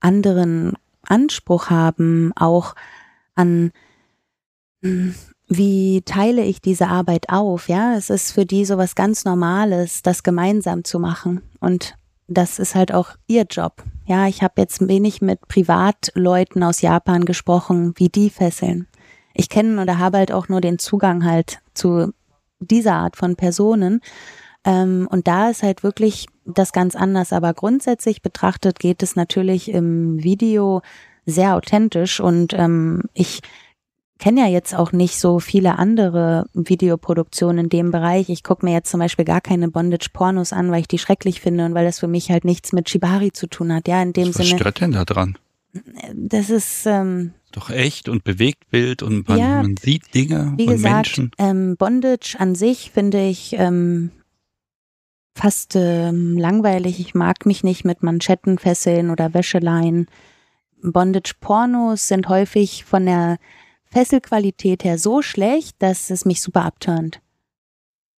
anderen Anspruch haben, auch an hm, wie teile ich diese Arbeit auf? Ja, es ist für die sowas ganz Normales, das gemeinsam zu machen. Und das ist halt auch ihr Job. Ja, ich habe jetzt wenig mit Privatleuten aus Japan gesprochen, wie die fesseln. Ich kenne oder habe halt auch nur den Zugang halt zu dieser Art von Personen. Ähm, und da ist halt wirklich das ganz anders. Aber grundsätzlich betrachtet geht es natürlich im Video sehr authentisch und ähm, ich kenne ja jetzt auch nicht so viele andere Videoproduktionen in dem Bereich. Ich gucke mir jetzt zum Beispiel gar keine Bondage-Pornos an, weil ich die schrecklich finde und weil das für mich halt nichts mit Shibari zu tun hat. Ja, in dem Was Sinne. Was stört denn da dran? Das ist ähm, doch echt und bewegt Bild und man, ja, man sieht Dinge wie und gesagt, Menschen. Ähm, Bondage an sich finde ich ähm, fast ähm, langweilig. Ich mag mich nicht mit Manschettenfesseln oder Wäscheleien. Bondage-Pornos sind häufig von der Fesselqualität her so schlecht, dass es mich super abturnt.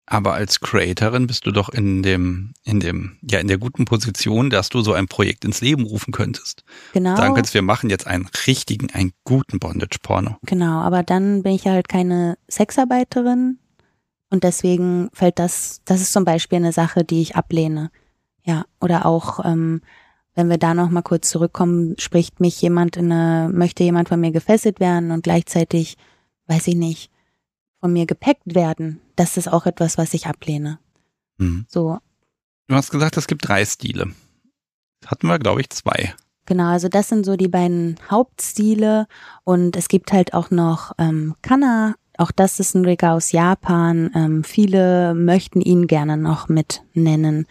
Aber als Creatorin bist du doch in dem, in dem, ja, in der guten Position, dass du so ein Projekt ins Leben rufen könntest. Genau. Sagen könntest, wir machen jetzt einen richtigen, einen guten Bondage-Porno. Genau, aber dann bin ich halt keine Sexarbeiterin und deswegen fällt das, das ist zum Beispiel eine Sache, die ich ablehne. Ja, oder auch ähm, wenn wir da noch mal kurz zurückkommen, spricht mich jemand in eine, möchte jemand von mir gefesselt werden und gleichzeitig, weiß ich nicht, von mir gepackt werden. Das ist auch etwas, was ich ablehne. Mhm. So. Du hast gesagt, es gibt drei Stile. Hatten wir, glaube ich, zwei. Genau, also das sind so die beiden Hauptstile und es gibt halt auch noch ähm, Kana. Auch das ist ein Rig aus Japan. Ähm, viele möchten ihn gerne noch mit nennen.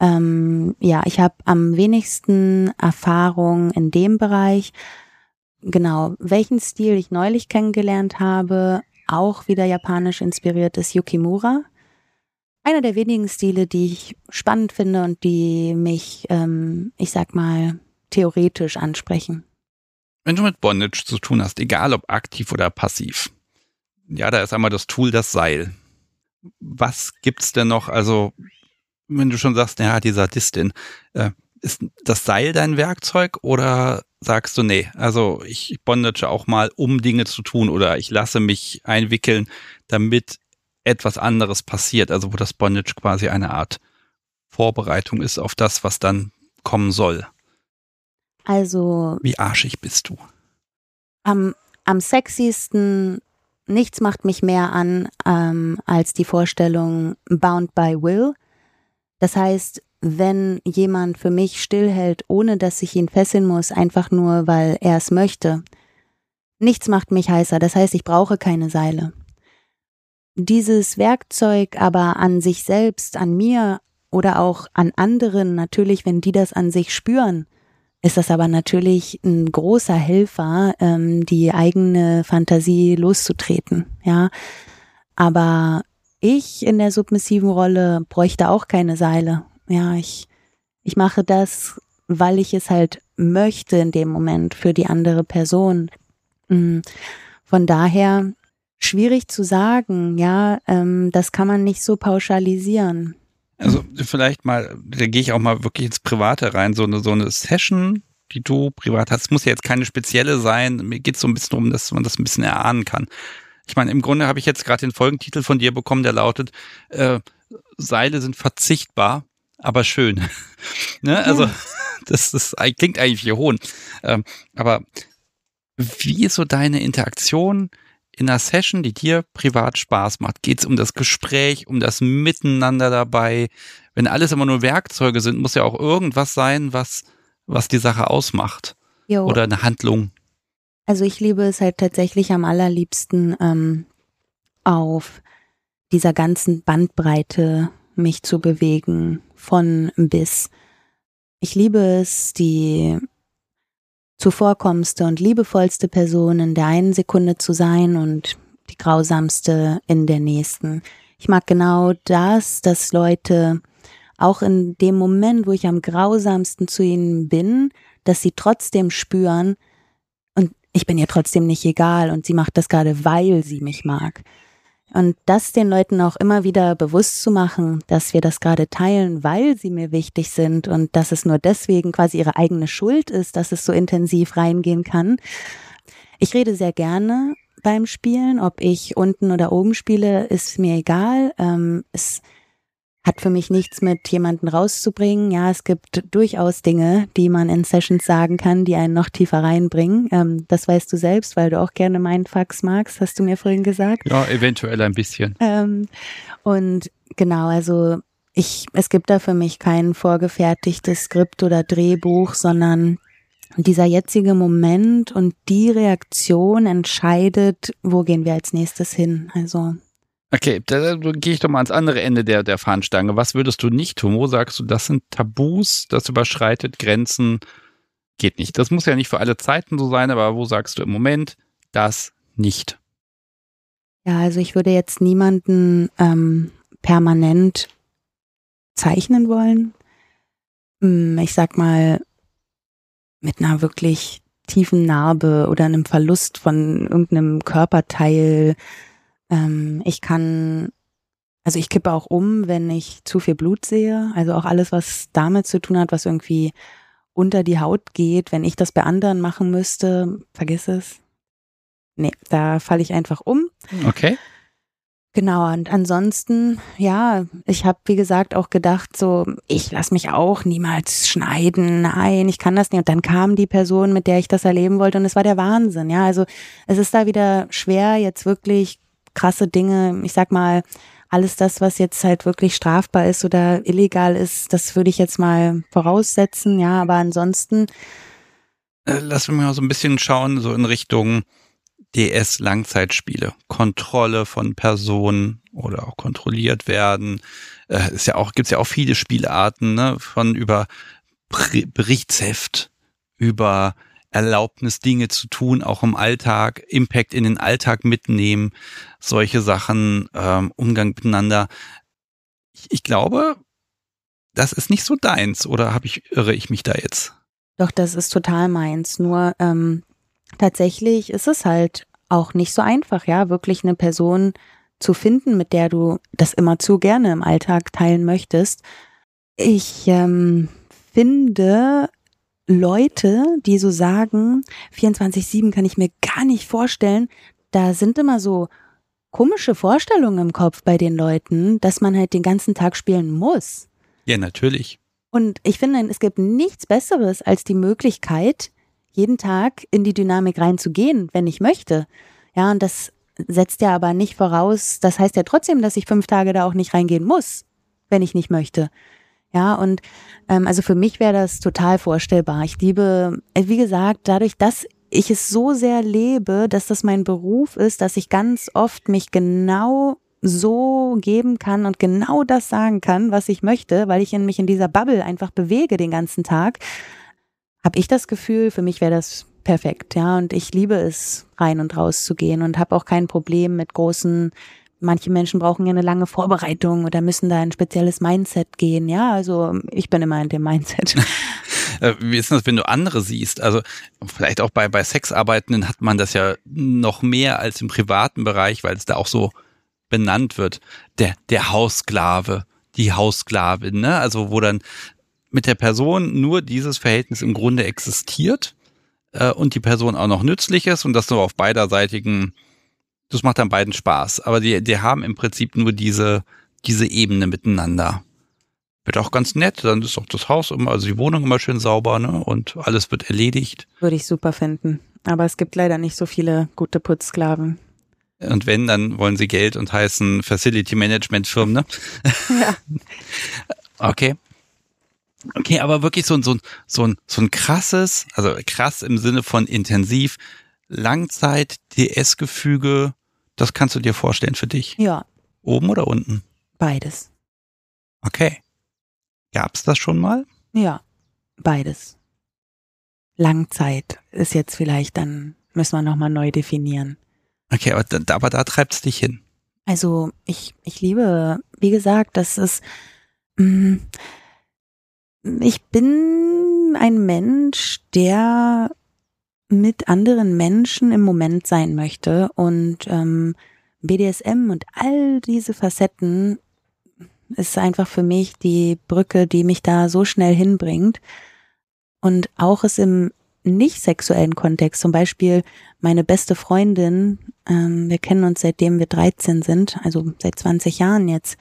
Ähm, ja, ich habe am wenigsten Erfahrung in dem Bereich. Genau, welchen Stil ich neulich kennengelernt habe, auch wieder japanisch inspiriert, ist Yukimura. Einer der wenigen Stile, die ich spannend finde und die mich, ähm, ich sag mal, theoretisch ansprechen. Wenn du mit Bondage zu tun hast, egal ob aktiv oder passiv, ja, da ist einmal das Tool das Seil. Was gibt's denn noch? Also wenn du schon sagst, ja, die Sadistin, äh, ist das Seil dein Werkzeug oder sagst du, nee, also ich bondage auch mal, um Dinge zu tun oder ich lasse mich einwickeln, damit etwas anderes passiert, also wo das Bondage quasi eine Art Vorbereitung ist auf das, was dann kommen soll. Also. Wie arschig bist du? Am, am sexiesten, nichts macht mich mehr an ähm, als die Vorstellung Bound by Will. Das heißt, wenn jemand für mich stillhält, ohne dass ich ihn fesseln muss, einfach nur, weil er es möchte, nichts macht mich heißer. Das heißt, ich brauche keine Seile. Dieses Werkzeug aber an sich selbst, an mir oder auch an anderen, natürlich, wenn die das an sich spüren, ist das aber natürlich ein großer Helfer, ähm, die eigene Fantasie loszutreten, ja. Aber ich in der submissiven Rolle bräuchte auch keine Seile. Ja, ich, ich mache das, weil ich es halt möchte in dem Moment für die andere Person. Mm. Von daher schwierig zu sagen, ja, ähm, das kann man nicht so pauschalisieren. Also vielleicht mal, da gehe ich auch mal wirklich ins Private rein, so eine, so eine Session, die du privat hast, muss ja jetzt keine spezielle sein. Mir geht es so ein bisschen darum, dass man das ein bisschen erahnen kann. Ich meine, im Grunde habe ich jetzt gerade den Folgentitel von dir bekommen, der lautet, äh, Seile sind verzichtbar, aber schön. ne? Also, das, das klingt eigentlich wie Hohn. Ähm, aber wie ist so deine Interaktion in einer Session, die dir privat Spaß macht? Geht es um das Gespräch, um das Miteinander dabei? Wenn alles immer nur Werkzeuge sind, muss ja auch irgendwas sein, was, was die Sache ausmacht. Jo. Oder eine Handlung. Also ich liebe es halt tatsächlich am allerliebsten ähm, auf dieser ganzen Bandbreite mich zu bewegen, von bis. Ich liebe es, die zuvorkommendste und liebevollste Person in der einen Sekunde zu sein und die grausamste in der nächsten. Ich mag genau das, dass Leute auch in dem Moment, wo ich am grausamsten zu ihnen bin, dass sie trotzdem spüren, und ich bin ihr trotzdem nicht egal und sie macht das gerade, weil sie mich mag. Und das den Leuten auch immer wieder bewusst zu machen, dass wir das gerade teilen, weil sie mir wichtig sind und dass es nur deswegen quasi ihre eigene Schuld ist, dass es so intensiv reingehen kann. Ich rede sehr gerne beim Spielen, ob ich unten oder oben spiele, ist mir egal. Ähm, es hat für mich nichts mit jemanden rauszubringen. Ja, es gibt durchaus Dinge, die man in Sessions sagen kann, die einen noch tiefer reinbringen. Ähm, das weißt du selbst, weil du auch gerne Mindfucks magst, hast du mir vorhin gesagt. Ja, eventuell ein bisschen. Ähm, und genau, also ich, es gibt da für mich kein vorgefertigtes Skript oder Drehbuch, sondern dieser jetzige Moment und die Reaktion entscheidet, wo gehen wir als nächstes hin. Also Okay, da, gehe ich doch mal ans andere Ende der, der Fahnenstange. Was würdest du nicht tun? Wo sagst du, das sind Tabus, das überschreitet Grenzen? Geht nicht. Das muss ja nicht für alle Zeiten so sein, aber wo sagst du im Moment das nicht? Ja, also ich würde jetzt niemanden ähm, permanent zeichnen wollen. Hm, ich sag mal, mit einer wirklich tiefen Narbe oder einem Verlust von irgendeinem Körperteil ähm, ich kann, also ich kippe auch um, wenn ich zu viel Blut sehe. Also auch alles, was damit zu tun hat, was irgendwie unter die Haut geht. Wenn ich das bei anderen machen müsste, vergiss es. Nee, da falle ich einfach um. Okay. Genau, und ansonsten, ja, ich habe, wie gesagt, auch gedacht, so, ich lasse mich auch niemals schneiden, nein, ich kann das nicht. Und dann kam die Person, mit der ich das erleben wollte, und es war der Wahnsinn, ja. Also es ist da wieder schwer, jetzt wirklich krasse Dinge, ich sag mal, alles das, was jetzt halt wirklich strafbar ist oder illegal ist, das würde ich jetzt mal voraussetzen, ja, aber ansonsten. Äh, lass mich mal so ein bisschen schauen, so in Richtung DS-Langzeitspiele. Kontrolle von Personen oder auch kontrolliert werden. Äh, ist ja auch, ja auch viele Spielarten, ne, von über Berichtsheft, über Erlaubnis, Dinge zu tun, auch im Alltag, Impact in den Alltag mitnehmen, solche Sachen, ähm, Umgang miteinander. Ich, ich glaube, das ist nicht so deins, oder habe ich, irre ich mich da jetzt? Doch, das ist total meins. Nur ähm, tatsächlich ist es halt auch nicht so einfach, ja, wirklich eine Person zu finden, mit der du das immer zu gerne im Alltag teilen möchtest. Ich ähm, finde, Leute, die so sagen, 24-7 kann ich mir gar nicht vorstellen, da sind immer so komische Vorstellungen im Kopf bei den Leuten, dass man halt den ganzen Tag spielen muss. Ja, natürlich. Und ich finde, es gibt nichts Besseres als die Möglichkeit, jeden Tag in die Dynamik reinzugehen, wenn ich möchte. Ja, und das setzt ja aber nicht voraus, das heißt ja trotzdem, dass ich fünf Tage da auch nicht reingehen muss, wenn ich nicht möchte. Ja, und ähm, also für mich wäre das total vorstellbar. Ich liebe, äh, wie gesagt, dadurch, dass ich es so sehr lebe, dass das mein Beruf ist, dass ich ganz oft mich genau so geben kann und genau das sagen kann, was ich möchte, weil ich in mich in dieser Bubble einfach bewege den ganzen Tag, habe ich das Gefühl, für mich wäre das perfekt, ja, und ich liebe es rein und raus zu gehen und habe auch kein Problem mit großen manche Menschen brauchen ja eine lange Vorbereitung oder müssen da ein spezielles Mindset gehen. Ja, also ich bin immer in dem Mindset. Äh, wie ist das, wenn du andere siehst? Also vielleicht auch bei, bei Sexarbeitenden hat man das ja noch mehr als im privaten Bereich, weil es da auch so benannt wird. Der, der Haussklave, die Haussklavin, ne? Also wo dann mit der Person nur dieses Verhältnis im Grunde existiert äh, und die Person auch noch nützlich ist und das nur auf beiderseitigen das macht dann beiden Spaß. Aber die, die haben im Prinzip nur diese, diese Ebene miteinander. Wird auch ganz nett, dann ist auch das Haus immer, also die Wohnung immer schön sauber, ne? Und alles wird erledigt. Würde ich super finden. Aber es gibt leider nicht so viele gute Putzsklaven. Und wenn, dann wollen sie Geld und heißen Facility Management Firmen, ne? Ja. okay. Okay, aber wirklich so ein, so ein, so ein, so ein krasses, also krass im Sinne von intensiv, Langzeit-DS-Gefüge, das kannst du dir vorstellen für dich? Ja. Oben oder unten? Beides. Okay. Gab's das schon mal? Ja, beides. Langzeit ist jetzt vielleicht, dann müssen wir nochmal neu definieren. Okay, aber da, aber da treibt's dich hin. Also ich, ich liebe, wie gesagt, das ist Mm. Ich bin ein Mensch, der mit anderen Menschen im Moment sein möchte und ähm, BDSM und all diese Facetten ist einfach für mich die Brücke, die mich da so schnell hinbringt. Und auch es im nicht sexuellen Kontext, zum Beispiel meine beste Freundin, ähm, wir kennen uns seitdem wir 13 sind, also seit 20 Jahren jetzt.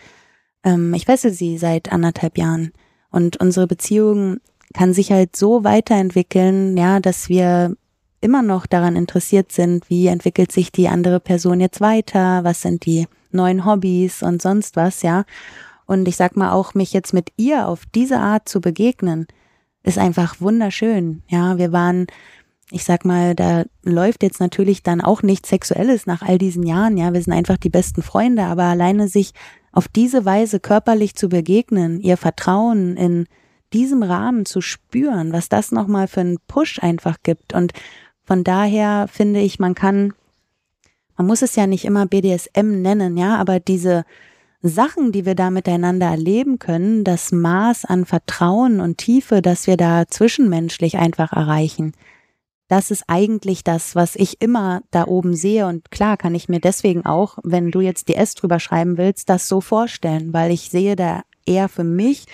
Ähm, ich weiß sie seit anderthalb Jahren. Und unsere Beziehung kann sich halt so weiterentwickeln, ja, dass wir immer noch daran interessiert sind, wie entwickelt sich die andere Person jetzt weiter, was sind die neuen Hobbys und sonst was, ja. Und ich sag mal auch, mich jetzt mit ihr auf diese Art zu begegnen, ist einfach wunderschön. Ja, wir waren, ich sag mal, da läuft jetzt natürlich dann auch nichts Sexuelles nach all diesen Jahren. Ja, wir sind einfach die besten Freunde, aber alleine sich auf diese Weise körperlich zu begegnen, ihr Vertrauen in diesem Rahmen zu spüren, was das nochmal für einen Push einfach gibt. Und von daher finde ich, man kann, man muss es ja nicht immer BDSM nennen, ja, aber diese Sachen, die wir da miteinander erleben können, das Maß an Vertrauen und Tiefe, das wir da zwischenmenschlich einfach erreichen, das ist eigentlich das, was ich immer da oben sehe. Und klar kann ich mir deswegen auch, wenn du jetzt DS drüber schreiben willst, das so vorstellen, weil ich sehe da eher für mich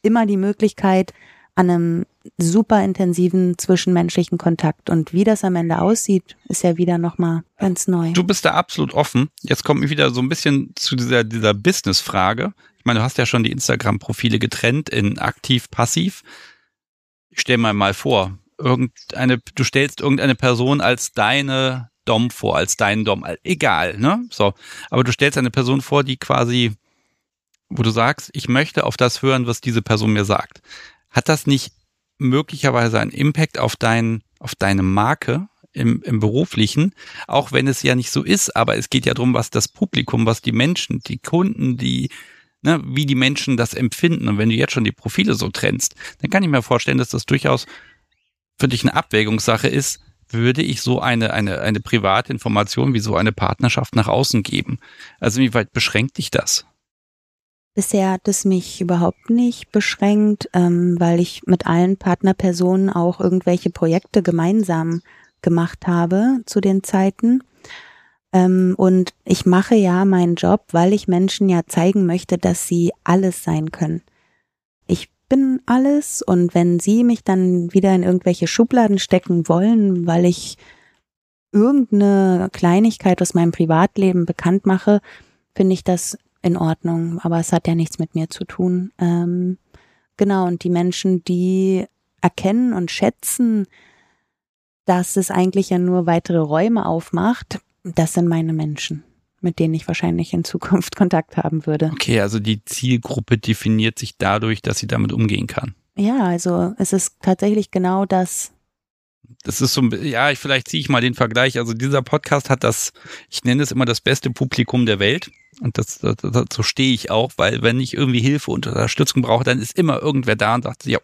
immer die Möglichkeit, an einem super intensiven zwischenmenschlichen Kontakt. Und wie das am Ende aussieht, ist ja wieder nochmal ganz neu. Du bist da absolut offen. Jetzt komme ich wieder so ein bisschen zu dieser, dieser Business-Frage. Ich meine, du hast ja schon die Instagram-Profile getrennt in aktiv, passiv. Ich stell mal mal vor, irgendeine, du stellst irgendeine Person als deine Dom vor, als deinen Dom, egal, ne? So. Aber du stellst eine Person vor, die quasi, wo du sagst, ich möchte auf das hören, was diese Person mir sagt. Hat das nicht möglicherweise einen Impact auf dein, auf deine Marke im, im beruflichen, auch wenn es ja nicht so ist, aber es geht ja darum, was das Publikum, was die Menschen, die Kunden, die, ne, wie die Menschen das empfinden. Und wenn du jetzt schon die Profile so trennst, dann kann ich mir vorstellen, dass das durchaus für dich eine Abwägungssache ist, würde ich so eine, eine, eine private Information wie so eine Partnerschaft nach außen geben? Also wie weit beschränkt dich das? Bisher hat es mich überhaupt nicht beschränkt, ähm, weil ich mit allen Partnerpersonen auch irgendwelche Projekte gemeinsam gemacht habe zu den Zeiten. Ähm, und ich mache ja meinen Job, weil ich Menschen ja zeigen möchte, dass sie alles sein können. Ich bin alles und wenn sie mich dann wieder in irgendwelche Schubladen stecken wollen, weil ich irgendeine Kleinigkeit aus meinem Privatleben bekannt mache, finde ich das in Ordnung, aber es hat ja nichts mit mir zu tun. Ähm, genau, und die Menschen, die erkennen und schätzen, dass es eigentlich ja nur weitere Räume aufmacht, das sind meine Menschen, mit denen ich wahrscheinlich in Zukunft Kontakt haben würde. Okay, also die Zielgruppe definiert sich dadurch, dass sie damit umgehen kann. Ja, also es ist tatsächlich genau das. Das ist so, ja, vielleicht ziehe ich mal den Vergleich. Also dieser Podcast hat das, ich nenne es immer das beste Publikum der Welt. Und das, das, so stehe ich auch, weil wenn ich irgendwie Hilfe und Unterstützung brauche, dann ist immer irgendwer da und sagt, ja,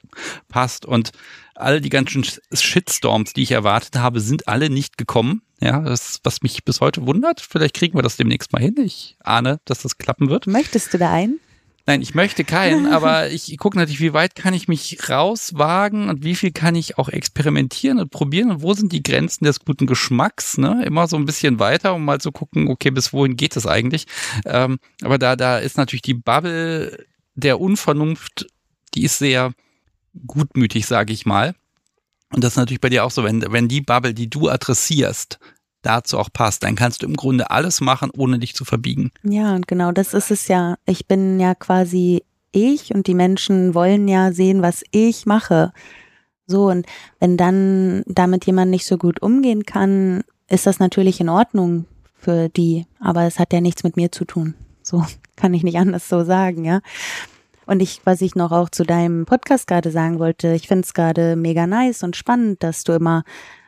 passt. Und all die ganzen Shitstorms, die ich erwartet habe, sind alle nicht gekommen. Ja, das, was mich bis heute wundert. Vielleicht kriegen wir das demnächst mal hin. Ich ahne, dass das klappen wird. Möchtest du da einen? Nein, ich möchte keinen, aber ich gucke natürlich, wie weit kann ich mich rauswagen und wie viel kann ich auch experimentieren und probieren und wo sind die Grenzen des guten Geschmacks, ne? Immer so ein bisschen weiter, um mal zu gucken, okay, bis wohin geht es eigentlich. Ähm, aber da, da ist natürlich die Bubble der Unvernunft, die ist sehr gutmütig, sage ich mal. Und das ist natürlich bei dir auch so, wenn, wenn die Bubble, die du adressierst, dazu auch passt, dann kannst du im Grunde alles machen, ohne dich zu verbiegen. Ja, und genau das ist es ja. Ich bin ja quasi ich und die Menschen wollen ja sehen, was ich mache. So, und wenn dann damit jemand nicht so gut umgehen kann, ist das natürlich in Ordnung für die, aber es hat ja nichts mit mir zu tun. So kann ich nicht anders so sagen, ja. Und ich, was ich noch auch zu deinem Podcast gerade sagen wollte, ich finde es gerade mega nice und spannend, dass du immer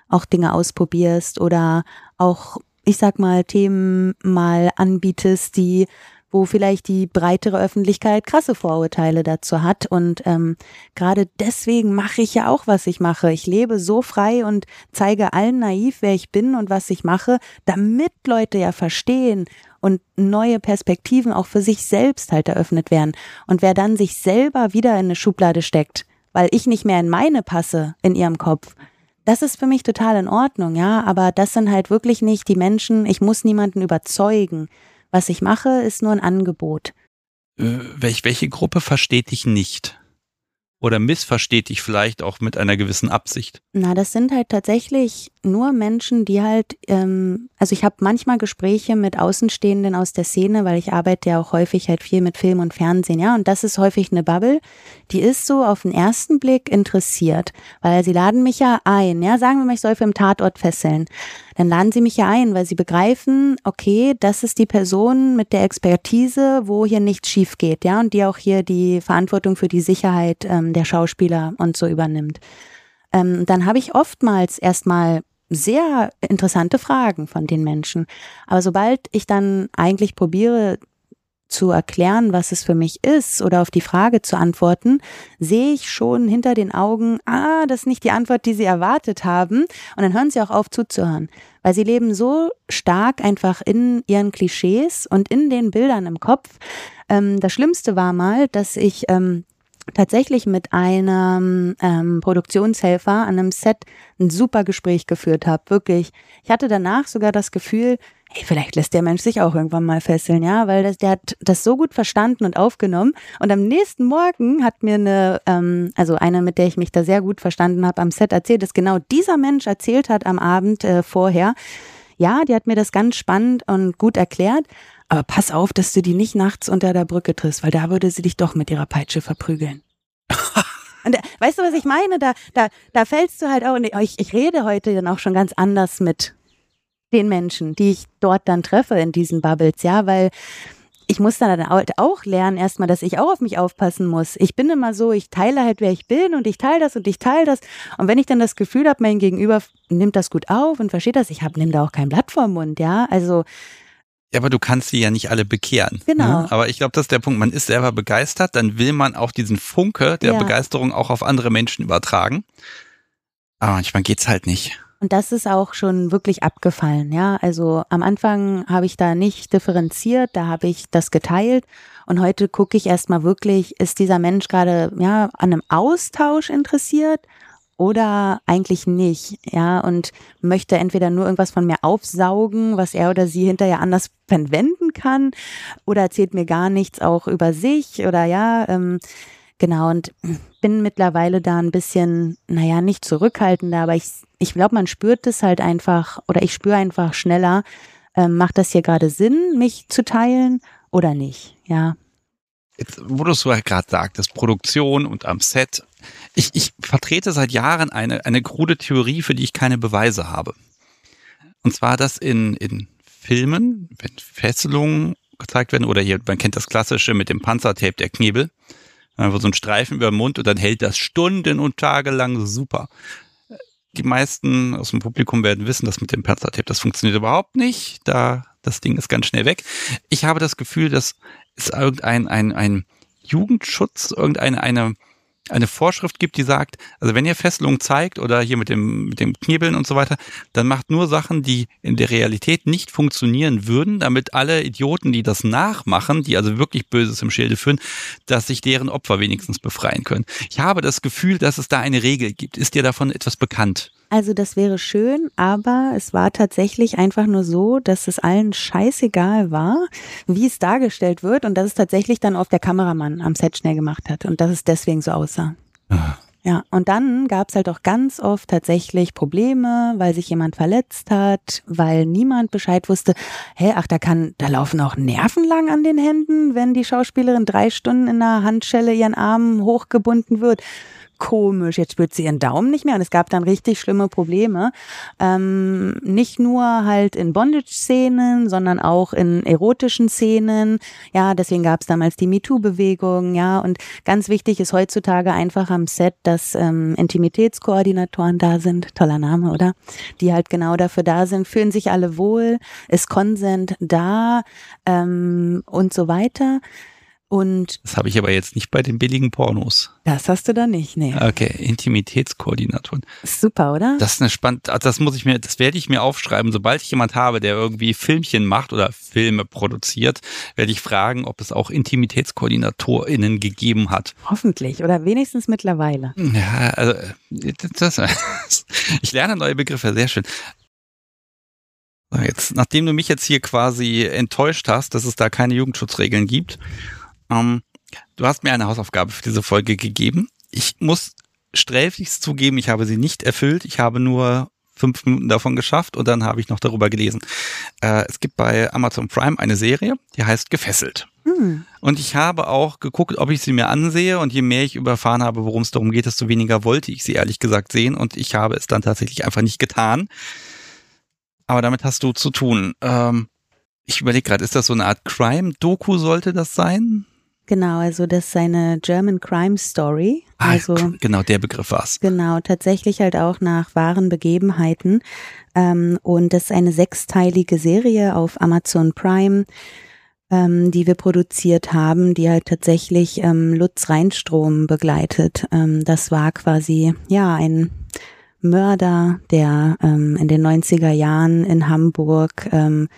auch Dinge ausprobierst oder auch, ich sag mal, Themen mal anbietest, die wo vielleicht die breitere Öffentlichkeit krasse Vorurteile dazu hat. Und ähm, gerade deswegen mache ich ja auch, was ich mache. Ich lebe so frei und zeige allen naiv, wer ich bin und was ich mache, damit Leute ja verstehen, und neue Perspektiven auch für sich selbst halt eröffnet werden. Und wer dann sich selber wieder in eine Schublade steckt, weil ich nicht mehr in meine passe in ihrem Kopf, das ist für mich total in Ordnung, ja, aber das sind halt wirklich nicht die Menschen, ich muss niemanden überzeugen. Was ich mache, ist nur ein Angebot. Äh, welch, welche Gruppe versteht dich nicht? oder missversteht dich vielleicht auch mit einer gewissen Absicht? Na, das sind halt tatsächlich nur Menschen, die halt, ähm, also ich habe manchmal Gespräche mit Außenstehenden aus der Szene, weil ich arbeite ja auch häufig halt viel mit Film und Fernsehen, ja, und das ist häufig eine Bubble, die ist so auf den ersten Blick interessiert, weil sie laden mich ja ein, ja, sagen wir mal, ich soll für im Tatort fesseln dann laden sie mich ja ein, weil sie begreifen, okay, das ist die Person mit der Expertise, wo hier nichts schief geht, ja, und die auch hier die Verantwortung für die Sicherheit ähm, der Schauspieler und so übernimmt. Ähm, dann habe ich oftmals erstmal sehr interessante Fragen von den Menschen. Aber sobald ich dann eigentlich probiere, zu erklären, was es für mich ist oder auf die Frage zu antworten, sehe ich schon hinter den Augen, ah, das ist nicht die Antwort, die sie erwartet haben. Und dann hören sie auch auf zuzuhören, weil sie leben so stark einfach in ihren Klischees und in den Bildern im Kopf. Ähm, das Schlimmste war mal, dass ich ähm, tatsächlich mit einem ähm, Produktionshelfer an einem Set ein super Gespräch geführt habe. Wirklich. Ich hatte danach sogar das Gefühl, hey, vielleicht lässt der Mensch sich auch irgendwann mal fesseln, ja, weil das, der hat das so gut verstanden und aufgenommen. Und am nächsten Morgen hat mir eine, ähm, also eine, mit der ich mich da sehr gut verstanden habe, am Set erzählt, dass genau dieser Mensch erzählt hat am Abend äh, vorher. Ja, die hat mir das ganz spannend und gut erklärt. Aber pass auf, dass du die nicht nachts unter der Brücke triffst, weil da würde sie dich doch mit ihrer Peitsche verprügeln. Und weißt du, was ich meine? Da, da, da fällst du halt auch, und ich, ich rede heute dann auch schon ganz anders mit den Menschen, die ich dort dann treffe in diesen Bubbles, ja, weil ich muss dann halt auch lernen erstmal, dass ich auch auf mich aufpassen muss. Ich bin immer so, ich teile halt, wer ich bin und ich teile das und ich teile das. Und wenn ich dann das Gefühl habe, mein Gegenüber nimmt das gut auf und versteht das, ich habe nimm da auch kein Blatt vor Mund, ja. Also ja, aber du kannst sie ja nicht alle bekehren. Ne? Genau. Ne? Aber ich glaube, das ist der Punkt. Man ist selber begeistert, dann will man auch diesen Funke der ja. Begeisterung auch auf andere Menschen übertragen. Aber manchmal geht's halt nicht. Und das ist auch schon wirklich abgefallen, ja. Also am Anfang habe ich da nicht differenziert, da habe ich das geteilt. Und heute gucke ich erstmal wirklich, ist dieser Mensch gerade ja an einem Austausch interessiert oder eigentlich nicht, ja, und möchte entweder nur irgendwas von mir aufsaugen, was er oder sie hinterher anders verwenden kann, oder erzählt mir gar nichts auch über sich oder ja, ähm, genau, und bin mittlerweile da ein bisschen, naja, nicht zurückhaltender, aber ich, ich glaube, man spürt es halt einfach, oder ich spüre einfach schneller, ähm, macht das hier gerade Sinn, mich zu teilen oder nicht, ja. Jetzt, wo du es so gerade sagtest, Produktion und am Set ich, ich vertrete seit Jahren eine, eine krude Theorie, für die ich keine Beweise habe. Und zwar, dass in, in Filmen, wenn Fesselungen gezeigt werden, oder hier, man kennt das Klassische mit dem Panzertape der Knebel, einfach so ein Streifen über den Mund und dann hält das Stunden und Tage lang super. Die meisten aus dem Publikum werden wissen, dass mit dem Panzertape das funktioniert überhaupt nicht. Da, das Ding ist ganz schnell weg. Ich habe das Gefühl, dass es irgendein, ein, ein Jugendschutz, irgendeine, eine, eine Vorschrift gibt, die sagt, also wenn ihr Fesselung zeigt oder hier mit dem, mit dem Knebeln und so weiter, dann macht nur Sachen, die in der Realität nicht funktionieren würden, damit alle Idioten, die das nachmachen, die also wirklich Böses im Schilde führen, dass sich deren Opfer wenigstens befreien können. Ich habe das Gefühl, dass es da eine Regel gibt. Ist dir davon etwas bekannt? Also das wäre schön, aber es war tatsächlich einfach nur so, dass es allen scheißegal war, wie es dargestellt wird und dass es tatsächlich dann auf der Kameramann am Set schnell gemacht hat und dass es deswegen so aussah. Ah. Ja, und dann gab es halt auch ganz oft tatsächlich Probleme, weil sich jemand verletzt hat, weil niemand Bescheid wusste, hä, ach, da kann, da laufen auch Nerven lang an den Händen, wenn die Schauspielerin drei Stunden in der Handschelle ihren Arm hochgebunden wird komisch, jetzt spürt sie ihren Daumen nicht mehr und es gab dann richtig schlimme Probleme. Ähm, nicht nur halt in Bondage-Szenen, sondern auch in erotischen Szenen. Ja, deswegen gab es damals die MeToo-Bewegung, ja, und ganz wichtig ist heutzutage einfach am Set, dass ähm, Intimitätskoordinatoren da sind, toller Name, oder? Die halt genau dafür da sind, fühlen sich alle wohl, ist Consent da ähm, und so weiter. Und das habe ich aber jetzt nicht bei den billigen Pornos. Das hast du da nicht, nee. Okay, Intimitätskoordinatoren. Super, oder? Das ist eine spannende, also das muss ich mir, das werde ich mir aufschreiben. Sobald ich jemand habe, der irgendwie Filmchen macht oder Filme produziert, werde ich fragen, ob es auch IntimitätskoordinatorInnen gegeben hat. Hoffentlich oder wenigstens mittlerweile. Ja, also das, ich lerne neue Begriffe, sehr schön. Jetzt, nachdem du mich jetzt hier quasi enttäuscht hast, dass es da keine Jugendschutzregeln gibt, ähm, du hast mir eine Hausaufgabe für diese Folge gegeben. Ich muss sträflichst zugeben, ich habe sie nicht erfüllt. Ich habe nur fünf Minuten davon geschafft und dann habe ich noch darüber gelesen. Äh, es gibt bei Amazon Prime eine Serie, die heißt Gefesselt. Hm. Und ich habe auch geguckt, ob ich sie mir ansehe und je mehr ich überfahren habe, worum es darum geht, desto weniger wollte ich sie ehrlich gesagt sehen und ich habe es dann tatsächlich einfach nicht getan. Aber damit hast du zu tun. Ähm, ich überlege gerade, ist das so eine Art Crime-Doku, sollte das sein? Genau, also das ist eine German Crime Story. Ah, also genau, der Begriff war's. Genau, tatsächlich halt auch nach wahren Begebenheiten. Ähm, und das ist eine sechsteilige Serie auf Amazon Prime, ähm, die wir produziert haben, die halt tatsächlich ähm, Lutz Reinstrom begleitet. Ähm, das war quasi, ja, ein Mörder, der ähm, in den 90er Jahren in Hamburg ähm,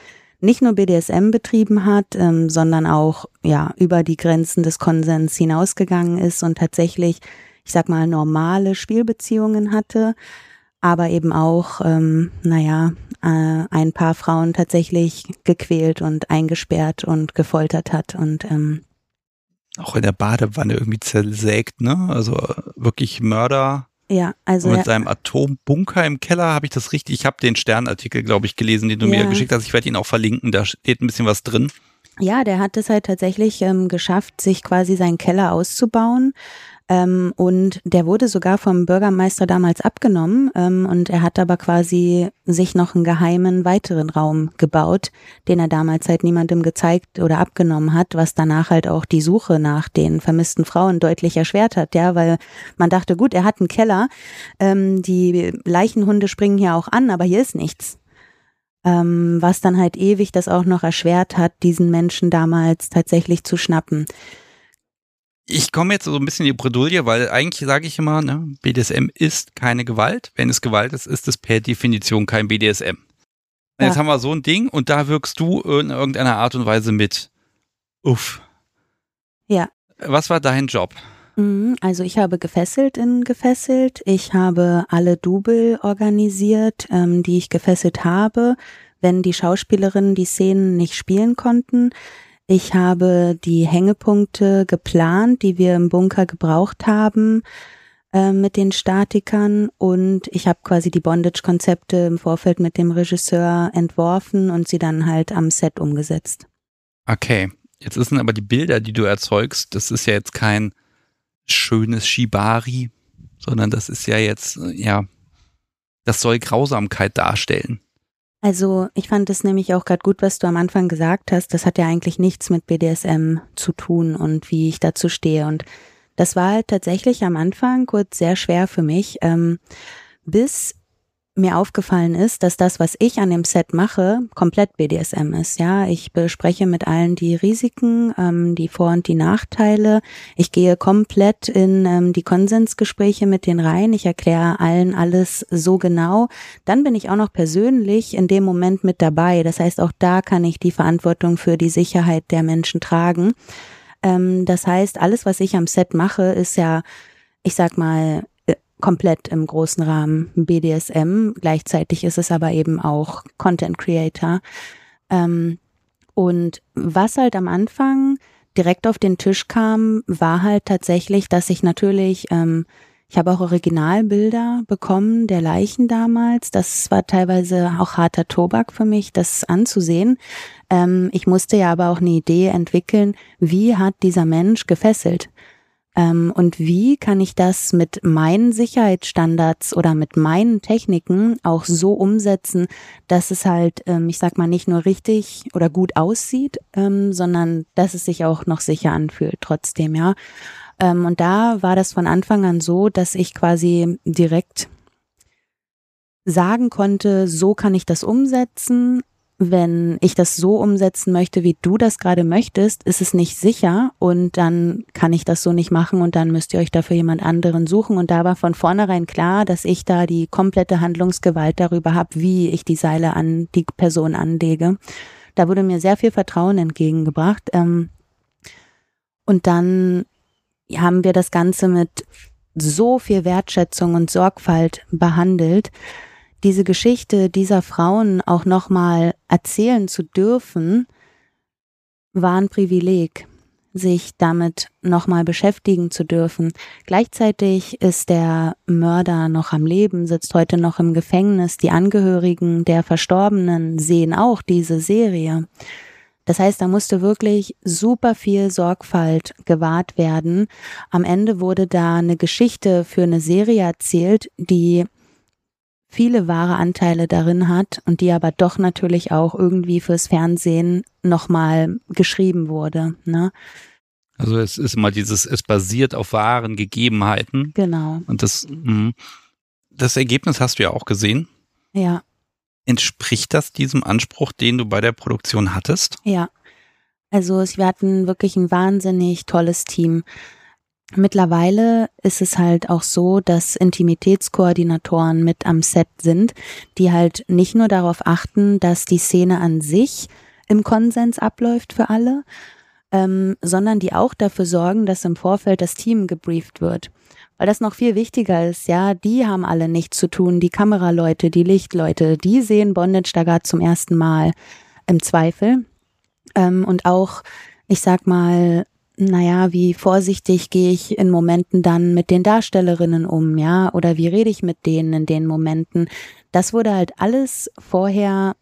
nicht nur BDSM betrieben hat, ähm, sondern auch ja über die Grenzen des Konsens hinausgegangen ist und tatsächlich, ich sag mal, normale Spielbeziehungen hatte, aber eben auch, ähm, naja, äh, ein paar Frauen tatsächlich gequält und eingesperrt und gefoltert hat und ähm, auch in der Badewanne irgendwie zersägt, ne? Also wirklich Mörder ja, also. Und mit seinem Atombunker im Keller habe ich das richtig. Ich habe den Sternartikel, glaube ich, gelesen, den du ja. mir geschickt hast. Ich werde ihn auch verlinken. Da steht ein bisschen was drin. Ja, der hat es halt tatsächlich ähm, geschafft, sich quasi seinen Keller auszubauen. Ähm, und der wurde sogar vom Bürgermeister damals abgenommen. Ähm, und er hat aber quasi sich noch einen geheimen weiteren Raum gebaut, den er damals halt niemandem gezeigt oder abgenommen hat, was danach halt auch die Suche nach den vermissten Frauen deutlich erschwert hat, ja, weil man dachte, gut, er hat einen Keller, ähm, die Leichenhunde springen hier auch an, aber hier ist nichts. Ähm, was dann halt ewig das auch noch erschwert hat, diesen Menschen damals tatsächlich zu schnappen ich komme jetzt so ein bisschen in die Bredouille, weil eigentlich sage ich immer, ne, BDSM ist keine Gewalt. Wenn es Gewalt ist, ist es per Definition kein BDSM. Ja. Jetzt haben wir so ein Ding und da wirkst du in irgendeiner Art und Weise mit. Uff. Ja. Was war dein Job? Mhm, also ich habe gefesselt in gefesselt. Ich habe alle Double organisiert, ähm, die ich gefesselt habe, wenn die Schauspielerinnen die Szenen nicht spielen konnten. Ich habe die Hängepunkte geplant, die wir im Bunker gebraucht haben äh, mit den Statikern und ich habe quasi die Bondage-Konzepte im Vorfeld mit dem Regisseur entworfen und sie dann halt am Set umgesetzt. Okay, jetzt sind aber die Bilder, die du erzeugst, das ist ja jetzt kein schönes Shibari, sondern das ist ja jetzt, ja, das soll Grausamkeit darstellen. Also ich fand es nämlich auch gerade gut, was du am Anfang gesagt hast. Das hat ja eigentlich nichts mit BDSM zu tun und wie ich dazu stehe. Und das war halt tatsächlich am Anfang kurz sehr schwer für mich, ähm, bis mir aufgefallen ist, dass das, was ich an dem Set mache, komplett BDSM ist. Ja, ich bespreche mit allen die Risiken, ähm, die Vor- und die Nachteile. Ich gehe komplett in ähm, die Konsensgespräche mit den rein. Ich erkläre allen alles so genau. Dann bin ich auch noch persönlich in dem Moment mit dabei. Das heißt, auch da kann ich die Verantwortung für die Sicherheit der Menschen tragen. Ähm, das heißt, alles, was ich am Set mache, ist ja, ich sag mal, komplett im großen Rahmen BDSM. Gleichzeitig ist es aber eben auch Content Creator. Ähm, und was halt am Anfang direkt auf den Tisch kam, war halt tatsächlich, dass ich natürlich, ähm, ich habe auch Originalbilder bekommen der Leichen damals. Das war teilweise auch harter Tobak für mich, das anzusehen. Ähm, ich musste ja aber auch eine Idee entwickeln, wie hat dieser Mensch gefesselt? Ähm, und wie kann ich das mit meinen Sicherheitsstandards oder mit meinen Techniken auch so umsetzen, dass es halt, ähm, ich sag mal, nicht nur richtig oder gut aussieht, ähm, sondern dass es sich auch noch sicher anfühlt trotzdem, ja. Und da war das von Anfang an so, dass ich quasi direkt sagen konnte, so kann ich das umsetzen wenn ich das so umsetzen möchte, wie du das gerade möchtest, ist es nicht sicher und dann kann ich das so nicht machen und dann müsst ihr euch dafür jemand anderen suchen. Und da war von vornherein klar, dass ich da die komplette Handlungsgewalt darüber habe, wie ich die Seile an die Person anlege. Da wurde mir sehr viel Vertrauen entgegengebracht. Ähm, und dann haben wir das Ganze mit so viel Wertschätzung und Sorgfalt behandelt, diese Geschichte dieser Frauen auch nochmal erzählen zu dürfen, war ein Privileg, sich damit nochmal beschäftigen zu dürfen. Gleichzeitig ist der Mörder noch am Leben, sitzt heute noch im Gefängnis. Die Angehörigen der Verstorbenen sehen auch diese Serie. Das heißt, da musste wirklich super viel Sorgfalt gewahrt werden. Am Ende wurde da eine Geschichte für eine Serie erzählt, die viele wahre Anteile darin hat und die aber doch natürlich auch irgendwie fürs Fernsehen nochmal geschrieben wurde. Ne? Also es ist immer dieses, es basiert auf wahren Gegebenheiten. Genau. Und das, mhm. das Ergebnis hast du ja auch gesehen. Ja. Entspricht das diesem Anspruch, den du bei der Produktion hattest? Ja. Also wir hatten wirklich ein wahnsinnig tolles Team. Mittlerweile ist es halt auch so, dass Intimitätskoordinatoren mit am Set sind, die halt nicht nur darauf achten, dass die Szene an sich im Konsens abläuft für alle, ähm, sondern die auch dafür sorgen, dass im Vorfeld das Team gebrieft wird. Weil das noch viel wichtiger ist, ja, die haben alle nichts zu tun, die Kameraleute, die Lichtleute, die sehen Bondage da gerade zum ersten Mal im Zweifel. Ähm, und auch, ich sag mal, naja, wie vorsichtig gehe ich in Momenten dann mit den Darstellerinnen um, ja, oder wie rede ich mit denen in den Momenten. Das wurde halt alles vorher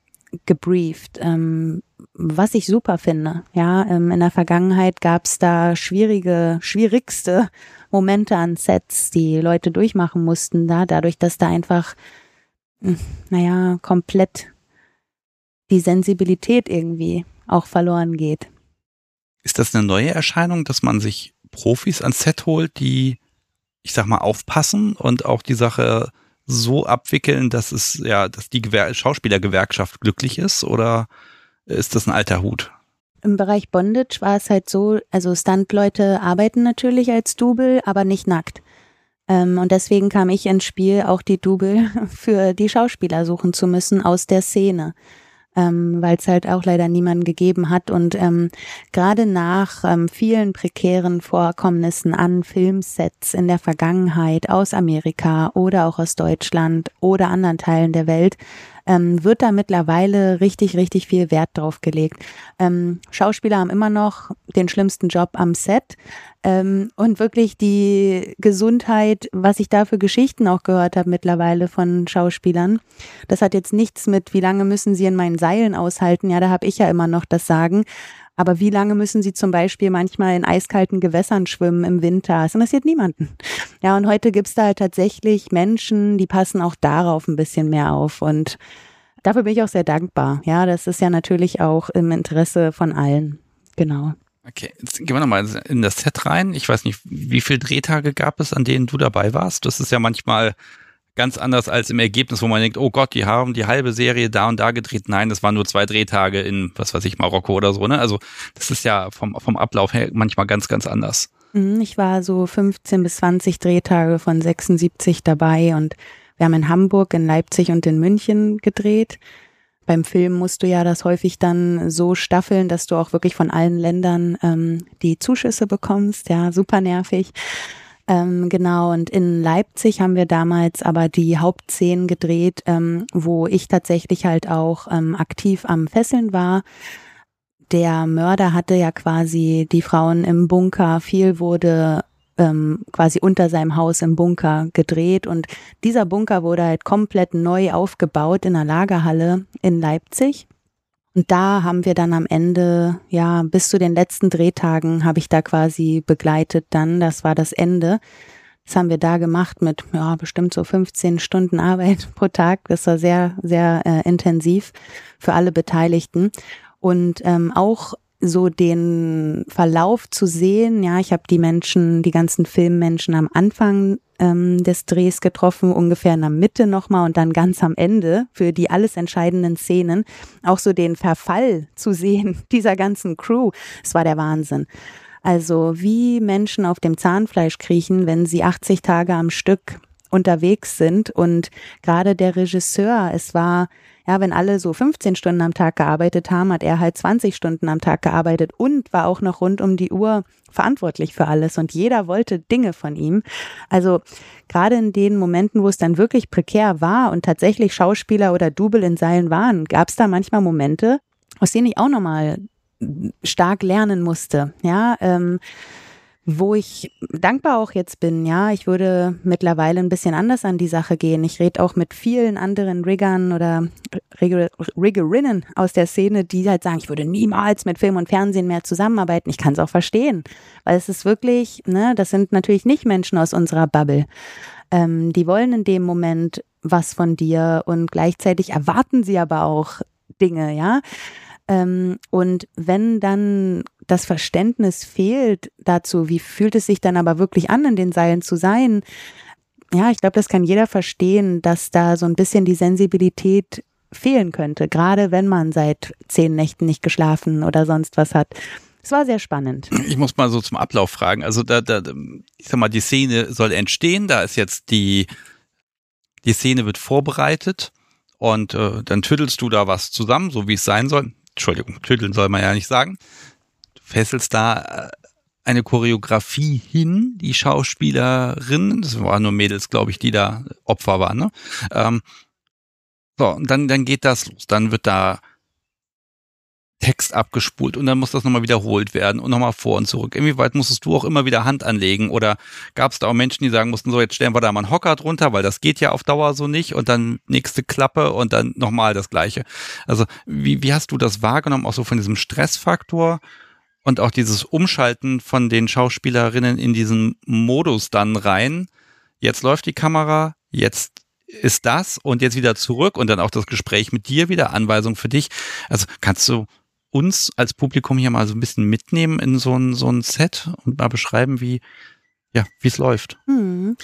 gebrieft, ähm, was ich super finde. Ja, ähm, in der Vergangenheit gab es da schwierige, schwierigste Momente an Sets, die Leute durchmachen mussten, da dadurch, dass da einfach, hm, naja, komplett die Sensibilität irgendwie auch verloren geht. Ist das eine neue Erscheinung, dass man sich Profis ans Set holt, die, ich sag mal, aufpassen und auch die Sache so abwickeln, dass es ja, dass die Gewer Schauspielergewerkschaft glücklich ist oder ist das ein alter Hut? Im Bereich Bondage war es halt so, also Stuntleute arbeiten natürlich als Double, aber nicht nackt. Ähm, und deswegen kam ich ins Spiel, auch die Double für die Schauspieler suchen zu müssen aus der Szene ähm, weil es halt auch leider niemanden gegeben hat. Und ähm, gerade nach ähm, vielen prekären Vorkommnissen an Filmsets in der Vergangenheit aus Amerika oder auch aus Deutschland oder anderen Teilen der Welt ähm, wird da mittlerweile richtig, richtig viel Wert drauf gelegt. Ähm, Schauspieler haben immer noch den schlimmsten Job am Set. Ähm, und wirklich die Gesundheit, was ich da für Geschichten auch gehört habe mittlerweile von Schauspielern. Das hat jetzt nichts mit, wie lange müssen sie in meinen Seilen aushalten. Ja, da habe ich ja immer noch das Sagen. Aber wie lange müssen sie zum Beispiel manchmal in eiskalten Gewässern schwimmen im Winter? Das interessiert niemanden. Ja, und heute gibt's da halt tatsächlich Menschen, die passen auch darauf ein bisschen mehr auf. Und dafür bin ich auch sehr dankbar. Ja, das ist ja natürlich auch im Interesse von allen. Genau. Okay, jetzt gehen wir nochmal in das Set rein. Ich weiß nicht, wie viele Drehtage gab es, an denen du dabei warst? Das ist ja manchmal ganz anders als im Ergebnis, wo man denkt, oh Gott, die haben die halbe Serie da und da gedreht. Nein, das waren nur zwei Drehtage in, was weiß ich, Marokko oder so. Ne? Also das ist ja vom, vom Ablauf her manchmal ganz, ganz anders. Mhm, ich war so 15 bis 20 Drehtage von 76 dabei und wir haben in Hamburg, in Leipzig und in München gedreht. Beim Film musst du ja das häufig dann so staffeln, dass du auch wirklich von allen Ländern ähm, die Zuschüsse bekommst. Ja, super nervig. Ähm, genau, und in Leipzig haben wir damals aber die Hauptszenen gedreht, ähm, wo ich tatsächlich halt auch ähm, aktiv am Fesseln war. Der Mörder hatte ja quasi die Frauen im Bunker, viel wurde ähm, quasi unter seinem Haus im Bunker gedreht und dieser Bunker wurde halt komplett neu aufgebaut in einer Lagerhalle in Leipzig. Und da haben wir dann am Ende, ja, bis zu den letzten Drehtagen habe ich da quasi begleitet dann. Das war das Ende. Das haben wir da gemacht mit, ja, bestimmt so 15 Stunden Arbeit pro Tag. Das war sehr, sehr äh, intensiv für alle Beteiligten. Und ähm, auch so den Verlauf zu sehen. Ja, ich habe die Menschen, die ganzen Filmmenschen am Anfang ähm, des Drehs getroffen, ungefähr in der Mitte nochmal und dann ganz am Ende für die alles entscheidenden Szenen. Auch so den Verfall zu sehen dieser ganzen Crew. Es war der Wahnsinn. Also wie Menschen auf dem Zahnfleisch kriechen, wenn sie 80 Tage am Stück unterwegs sind und gerade der Regisseur, es war ja, wenn alle so 15 Stunden am Tag gearbeitet haben, hat er halt 20 Stunden am Tag gearbeitet und war auch noch rund um die Uhr verantwortlich für alles und jeder wollte Dinge von ihm. Also gerade in den Momenten, wo es dann wirklich prekär war und tatsächlich Schauspieler oder Double in Seilen waren, gab es da manchmal Momente, aus denen ich auch nochmal stark lernen musste. Ja, ähm, wo ich dankbar auch jetzt bin, ja, ich würde mittlerweile ein bisschen anders an die Sache gehen. Ich rede auch mit vielen anderen Riggern oder Riggerinnen aus der Szene, die halt sagen, ich würde niemals mit Film und Fernsehen mehr zusammenarbeiten. Ich kann es auch verstehen, weil es ist wirklich, ne, das sind natürlich nicht Menschen aus unserer Bubble. Ähm, die wollen in dem Moment was von dir und gleichzeitig erwarten sie aber auch Dinge, ja. Ähm, und wenn dann das Verständnis fehlt dazu, wie fühlt es sich dann aber wirklich an, in den Seilen zu sein, ja, ich glaube, das kann jeder verstehen, dass da so ein bisschen die Sensibilität fehlen könnte, gerade wenn man seit zehn Nächten nicht geschlafen oder sonst was hat. Es war sehr spannend. Ich muss mal so zum Ablauf fragen. Also da, da, ich sag mal, die Szene soll entstehen. Da ist jetzt die, die Szene wird vorbereitet und äh, dann tüttelst du da was zusammen, so wie es sein soll. Entschuldigung, tütteln soll man ja nicht sagen. Fesselst da äh, eine Choreografie hin, die Schauspielerinnen, das waren nur Mädels, glaube ich, die da Opfer waren, ne? Ähm, so, und dann, dann geht das los. Dann wird da Text abgespult und dann muss das nochmal wiederholt werden und nochmal vor und zurück. Inwieweit musstest du auch immer wieder Hand anlegen oder gab es da auch Menschen, die sagen mussten, so jetzt stellen wir da mal einen Hocker drunter, weil das geht ja auf Dauer so nicht und dann nächste Klappe und dann nochmal das gleiche. Also wie, wie hast du das wahrgenommen, auch so von diesem Stressfaktor und auch dieses Umschalten von den Schauspielerinnen in diesen Modus dann rein? Jetzt läuft die Kamera, jetzt ist das und jetzt wieder zurück und dann auch das Gespräch mit dir wieder, Anweisung für dich. Also kannst du uns als Publikum hier mal so ein bisschen mitnehmen in so ein, so ein Set und mal beschreiben, wie, ja, wie es läuft. Hm.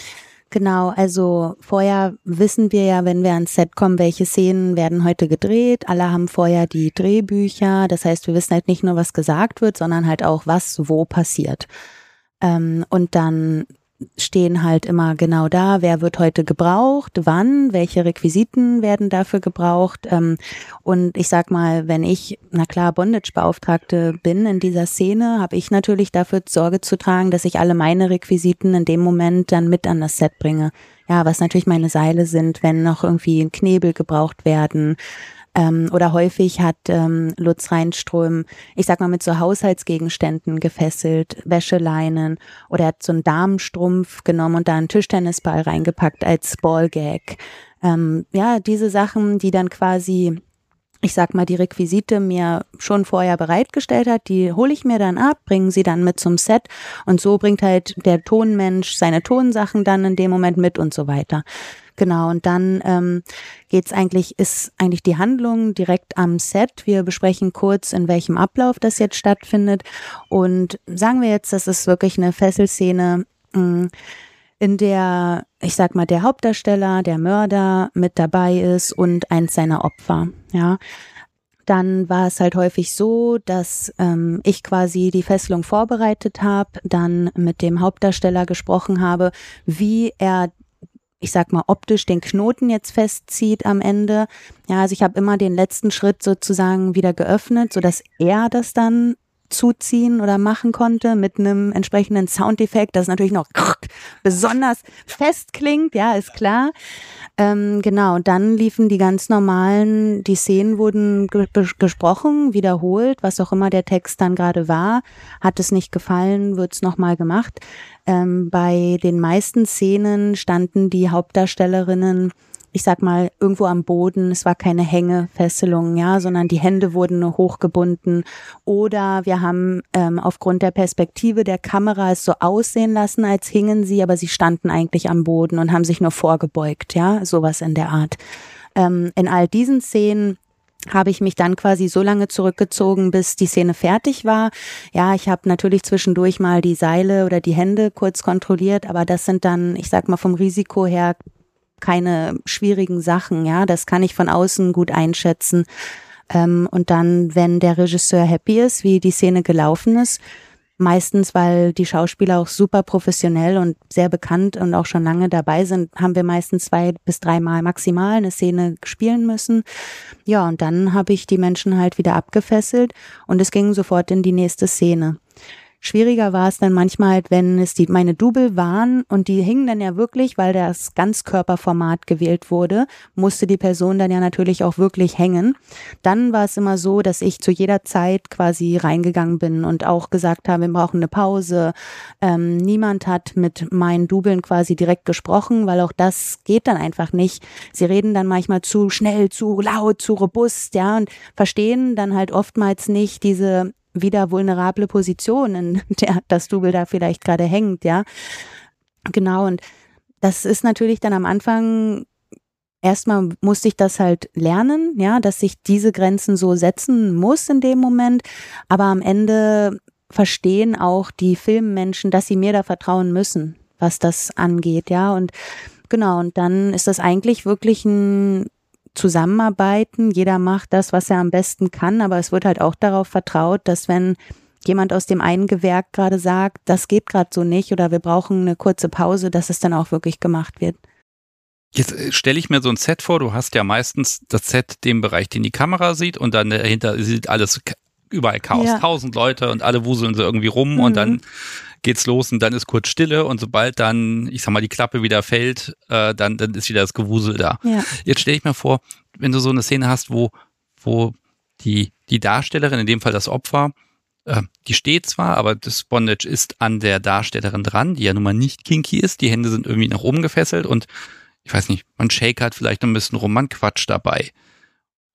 Genau, also vorher wissen wir ja, wenn wir ans Set kommen, welche Szenen werden heute gedreht. Alle haben vorher die Drehbücher. Das heißt, wir wissen halt nicht nur, was gesagt wird, sondern halt auch, was wo passiert. Ähm, und dann stehen halt immer genau da, wer wird heute gebraucht, wann, welche Requisiten werden dafür gebraucht. Ähm, und ich sag mal, wenn ich, na klar, Bondage-Beauftragte bin in dieser Szene, habe ich natürlich dafür Sorge zu tragen, dass ich alle meine Requisiten in dem Moment dann mit an das Set bringe. Ja, was natürlich meine Seile sind, wenn noch irgendwie Knebel gebraucht werden, ähm, oder häufig hat ähm, Lutz Reinström, ich sag mal, mit so Haushaltsgegenständen gefesselt, Wäscheleinen oder er hat so einen Damenstrumpf genommen und da einen Tischtennisball reingepackt als Ballgag. Ähm, ja, diese Sachen, die dann quasi ich sag mal, die Requisite mir schon vorher bereitgestellt hat, die hole ich mir dann ab, bringen sie dann mit zum Set und so bringt halt der Tonmensch seine Tonsachen dann in dem Moment mit und so weiter. Genau, und dann ähm, geht's eigentlich, ist eigentlich die Handlung direkt am Set. Wir besprechen kurz, in welchem Ablauf das jetzt stattfindet. Und sagen wir jetzt, das ist wirklich eine Fesselszene, mh, mm, in der, ich sag mal, der Hauptdarsteller, der Mörder mit dabei ist und eins seiner Opfer. Ja, dann war es halt häufig so, dass ähm, ich quasi die Fesselung vorbereitet habe, dann mit dem Hauptdarsteller gesprochen habe, wie er ich sag mal, optisch den Knoten jetzt festzieht am Ende. Ja, also ich habe immer den letzten Schritt sozusagen wieder geöffnet, so dass er das dann zuziehen oder machen konnte mit einem entsprechenden Soundeffekt, das natürlich noch besonders fest klingt, ja, ist klar. Ähm, genau, dann liefen die ganz normalen, die Szenen wurden ge gesprochen, wiederholt, was auch immer der Text dann gerade war. Hat es nicht gefallen, wird's nochmal gemacht. Ähm, bei den meisten Szenen standen die Hauptdarstellerinnen ich sag mal, irgendwo am Boden. Es war keine Hängefesselung, ja, sondern die Hände wurden nur hochgebunden. Oder wir haben ähm, aufgrund der Perspektive der Kamera es so aussehen lassen, als hingen sie, aber sie standen eigentlich am Boden und haben sich nur vorgebeugt, ja, sowas in der Art. Ähm, in all diesen Szenen habe ich mich dann quasi so lange zurückgezogen, bis die Szene fertig war. Ja, ich habe natürlich zwischendurch mal die Seile oder die Hände kurz kontrolliert, aber das sind dann, ich sag mal vom Risiko her keine schwierigen Sachen, ja, das kann ich von außen gut einschätzen. Ähm, und dann, wenn der Regisseur happy ist, wie die Szene gelaufen ist, Meistens, weil die Schauspieler auch super professionell und sehr bekannt und auch schon lange dabei sind, haben wir meistens zwei bis dreimal maximal eine Szene spielen müssen. Ja, und dann habe ich die Menschen halt wieder abgefesselt und es ging sofort in die nächste Szene. Schwieriger war es dann manchmal, wenn es die, meine Double waren und die hingen dann ja wirklich, weil das Ganzkörperformat gewählt wurde, musste die Person dann ja natürlich auch wirklich hängen. Dann war es immer so, dass ich zu jeder Zeit quasi reingegangen bin und auch gesagt habe, wir brauchen eine Pause. Ähm, niemand hat mit meinen Dubeln quasi direkt gesprochen, weil auch das geht dann einfach nicht. Sie reden dann manchmal zu schnell, zu laut, zu robust, ja, und verstehen dann halt oftmals nicht diese wieder vulnerable Position, in der das Double da vielleicht gerade hängt, ja. Genau, und das ist natürlich dann am Anfang erstmal musste ich das halt lernen, ja, dass ich diese Grenzen so setzen muss in dem Moment, aber am Ende verstehen auch die Filmmenschen, dass sie mir da vertrauen müssen, was das angeht, ja, und genau, und dann ist das eigentlich wirklich ein zusammenarbeiten. Jeder macht das, was er am besten kann, aber es wird halt auch darauf vertraut, dass wenn jemand aus dem einen Gewerk gerade sagt, das geht gerade so nicht oder wir brauchen eine kurze Pause, dass es dann auch wirklich gemacht wird. Jetzt äh, stelle ich mir so ein Set vor, du hast ja meistens das Set den Bereich, den die Kamera sieht und dann dahinter sieht alles überall Chaos, ja. tausend Leute und alle wuseln so irgendwie rum mhm. und dann geht's los und dann ist kurz Stille und sobald dann, ich sag mal, die Klappe wieder fällt, äh, dann, dann ist wieder das Gewusel da. Ja. Jetzt stelle ich mir vor, wenn du so eine Szene hast, wo, wo die, die Darstellerin, in dem Fall das Opfer, äh, die steht zwar, aber das Bondage ist an der Darstellerin dran, die ja nun mal nicht kinky ist, die Hände sind irgendwie nach oben gefesselt und ich weiß nicht, man shakert vielleicht noch ein bisschen rum, man quatscht dabei.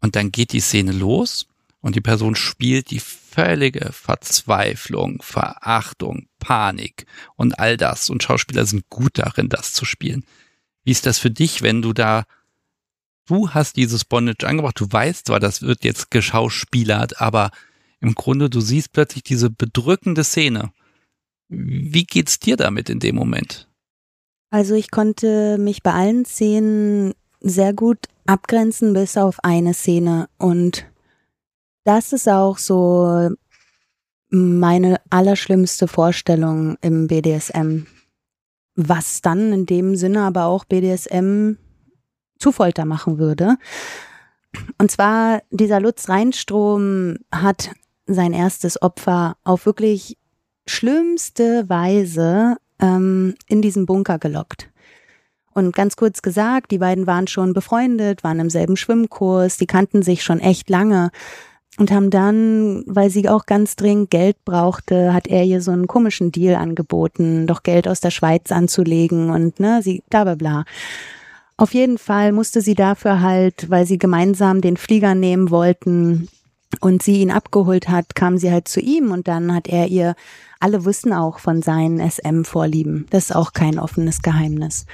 Und dann geht die Szene los und die Person spielt die völlige Verzweiflung, Verachtung, Panik und all das. Und Schauspieler sind gut darin, das zu spielen. Wie ist das für dich, wenn du da, du hast dieses Bondage angebracht, du weißt zwar, das wird jetzt geschauspielert, aber im Grunde, du siehst plötzlich diese bedrückende Szene. Wie geht's dir damit in dem Moment? Also ich konnte mich bei allen Szenen sehr gut abgrenzen bis auf eine Szene und das ist auch so meine allerschlimmste Vorstellung im BDSM. Was dann in dem Sinne aber auch BDSM zu Folter machen würde. Und zwar dieser Lutz Reinstrom hat sein erstes Opfer auf wirklich schlimmste Weise ähm, in diesen Bunker gelockt. Und ganz kurz gesagt, die beiden waren schon befreundet, waren im selben Schwimmkurs, die kannten sich schon echt lange und haben dann, weil sie auch ganz dringend Geld brauchte, hat er ihr so einen komischen Deal angeboten, doch Geld aus der Schweiz anzulegen und ne, sie bla bla bla. Auf jeden Fall musste sie dafür halt, weil sie gemeinsam den Flieger nehmen wollten und sie ihn abgeholt hat, kam sie halt zu ihm und dann hat er ihr, alle wussten auch von seinen SM-Vorlieben. Das ist auch kein offenes Geheimnis.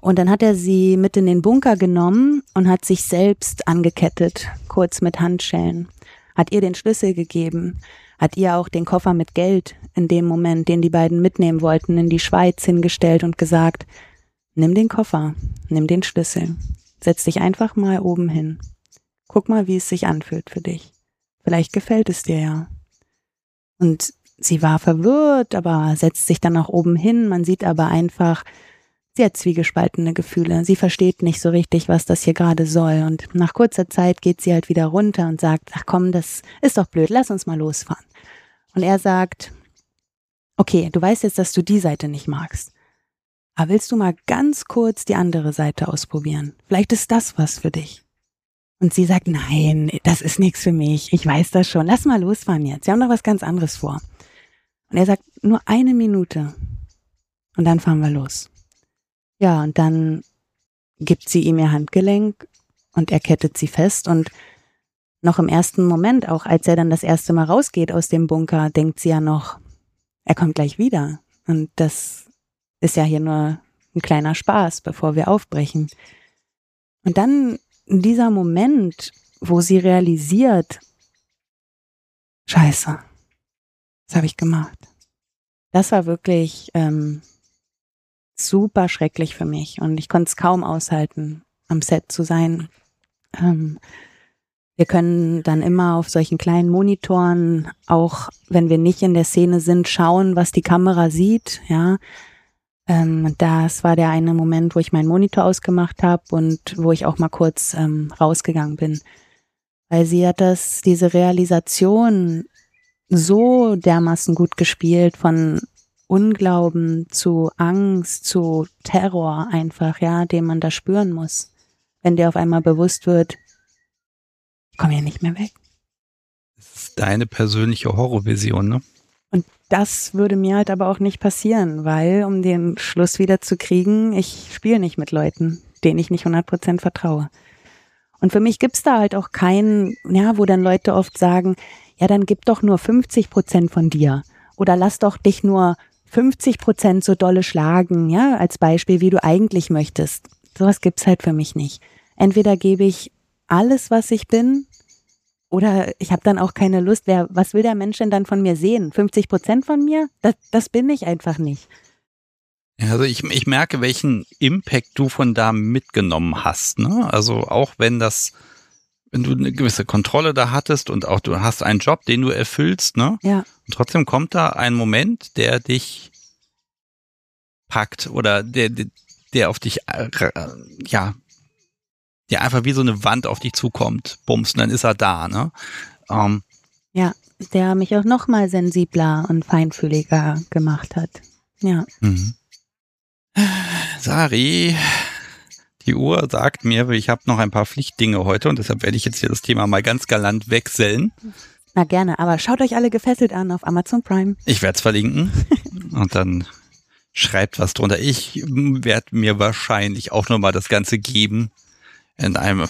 Und dann hat er sie mit in den Bunker genommen und hat sich selbst angekettet, kurz mit Handschellen hat ihr den Schlüssel gegeben, hat ihr auch den Koffer mit Geld in dem Moment, den die beiden mitnehmen wollten, in die Schweiz hingestellt und gesagt, nimm den Koffer, nimm den Schlüssel, setz dich einfach mal oben hin. Guck mal, wie es sich anfühlt für dich. Vielleicht gefällt es dir ja. Und sie war verwirrt, aber setzt sich dann nach oben hin. Man sieht aber einfach, Sie hat zwiegespaltene Gefühle. Sie versteht nicht so richtig, was das hier gerade soll. Und nach kurzer Zeit geht sie halt wieder runter und sagt, ach komm, das ist doch blöd, lass uns mal losfahren. Und er sagt, okay, du weißt jetzt, dass du die Seite nicht magst. Aber willst du mal ganz kurz die andere Seite ausprobieren? Vielleicht ist das was für dich. Und sie sagt, nein, das ist nichts für mich. Ich weiß das schon. Lass mal losfahren jetzt. Wir haben noch was ganz anderes vor. Und er sagt, nur eine Minute. Und dann fahren wir los. Ja, und dann gibt sie ihm ihr Handgelenk und er kettet sie fest und noch im ersten Moment, auch als er dann das erste Mal rausgeht aus dem Bunker, denkt sie ja noch, er kommt gleich wieder. Und das ist ja hier nur ein kleiner Spaß, bevor wir aufbrechen. Und dann dieser Moment, wo sie realisiert, scheiße, was habe ich gemacht? Das war wirklich ähm, super schrecklich für mich und ich konnte es kaum aushalten, am Set zu sein. Ähm, wir können dann immer auf solchen kleinen Monitoren, auch wenn wir nicht in der Szene sind, schauen, was die Kamera sieht. Ja, ähm, das war der eine Moment, wo ich meinen Monitor ausgemacht habe und wo ich auch mal kurz ähm, rausgegangen bin, weil sie hat das, diese Realisation so dermaßen gut gespielt von Unglauben zu Angst zu Terror einfach, ja, den man da spüren muss, wenn dir auf einmal bewusst wird, ich komme hier nicht mehr weg. Das ist deine persönliche Horrorvision, ne? Und das würde mir halt aber auch nicht passieren, weil, um den Schluss wieder zu kriegen, ich spiele nicht mit Leuten, denen ich nicht 100% vertraue. Und für mich gibt's da halt auch keinen, ja, wo dann Leute oft sagen, ja, dann gib doch nur 50% von dir. Oder lass doch dich nur 50% so dolle schlagen, ja, als Beispiel, wie du eigentlich möchtest. Sowas gibt's halt für mich nicht. Entweder gebe ich alles, was ich bin, oder ich habe dann auch keine Lust. Wer, was will der Mensch denn dann von mir sehen? 50 Prozent von mir? Das, das bin ich einfach nicht. Also ich, ich merke, welchen Impact du von da mitgenommen hast. Ne? Also auch wenn das, wenn du eine gewisse Kontrolle da hattest und auch du hast einen Job, den du erfüllst, ne? Ja. Und trotzdem kommt da ein Moment, der dich packt oder der, der auf dich, äh, ja, der einfach wie so eine Wand auf dich zukommt, bums, und dann ist er da, ne? Ähm, ja, der mich auch noch mal sensibler und feinfühliger gemacht hat. Ja. Mhm. Sari, die Uhr sagt mir, ich habe noch ein paar Pflichtdinge heute und deshalb werde ich jetzt hier das Thema mal ganz galant wechseln. Na gerne, aber schaut euch alle gefesselt an auf Amazon Prime. Ich werde es verlinken und dann schreibt was drunter. Ich werde mir wahrscheinlich auch noch mal das Ganze geben in einem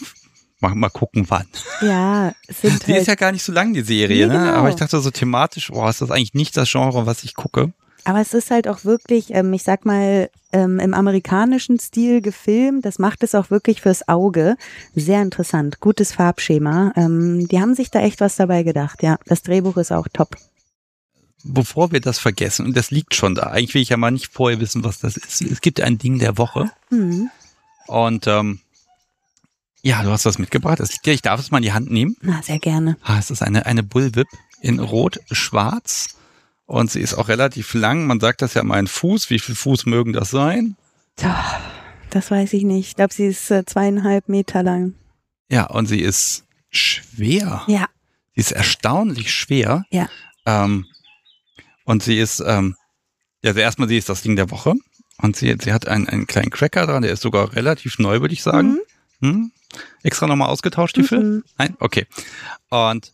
mal, mal gucken wann. Ja, sind Die halt ist ja gar nicht so lang, die Serie, nee, ne? Genau. Aber ich dachte so thematisch, boah, ist das eigentlich nicht das Genre, was ich gucke. Aber es ist halt auch wirklich, ähm, ich sag mal, ähm, im amerikanischen Stil gefilmt. Das macht es auch wirklich fürs Auge. Sehr interessant. Gutes Farbschema. Ähm, die haben sich da echt was dabei gedacht, ja. Das Drehbuch ist auch top. Bevor wir das vergessen, und das liegt schon da, eigentlich will ich ja mal nicht vorher wissen, was das ist. Es gibt ein Ding der Woche. Mhm. Und ähm, ja, du hast was mitgebracht. Das liegt ja, ich darf es mal in die Hand nehmen. Na, sehr gerne. Ah, es ist eine, eine Bullwhip in Rot-Schwarz. Und sie ist auch relativ lang. Man sagt das ja mal in Fuß. Wie viel Fuß mögen das sein? Tja, das weiß ich nicht. Ich glaube, sie ist äh, zweieinhalb Meter lang. Ja, und sie ist schwer. Ja. Sie ist erstaunlich schwer. Ja. Ähm, und sie ist, ähm, ja, also erstmal, sie ist das Ding der Woche. Und sie, sie hat einen, einen kleinen Cracker dran, der ist sogar relativ neu, würde ich sagen. Mhm. Hm? Extra nochmal ausgetauscht, die mhm. Nein? Okay. Und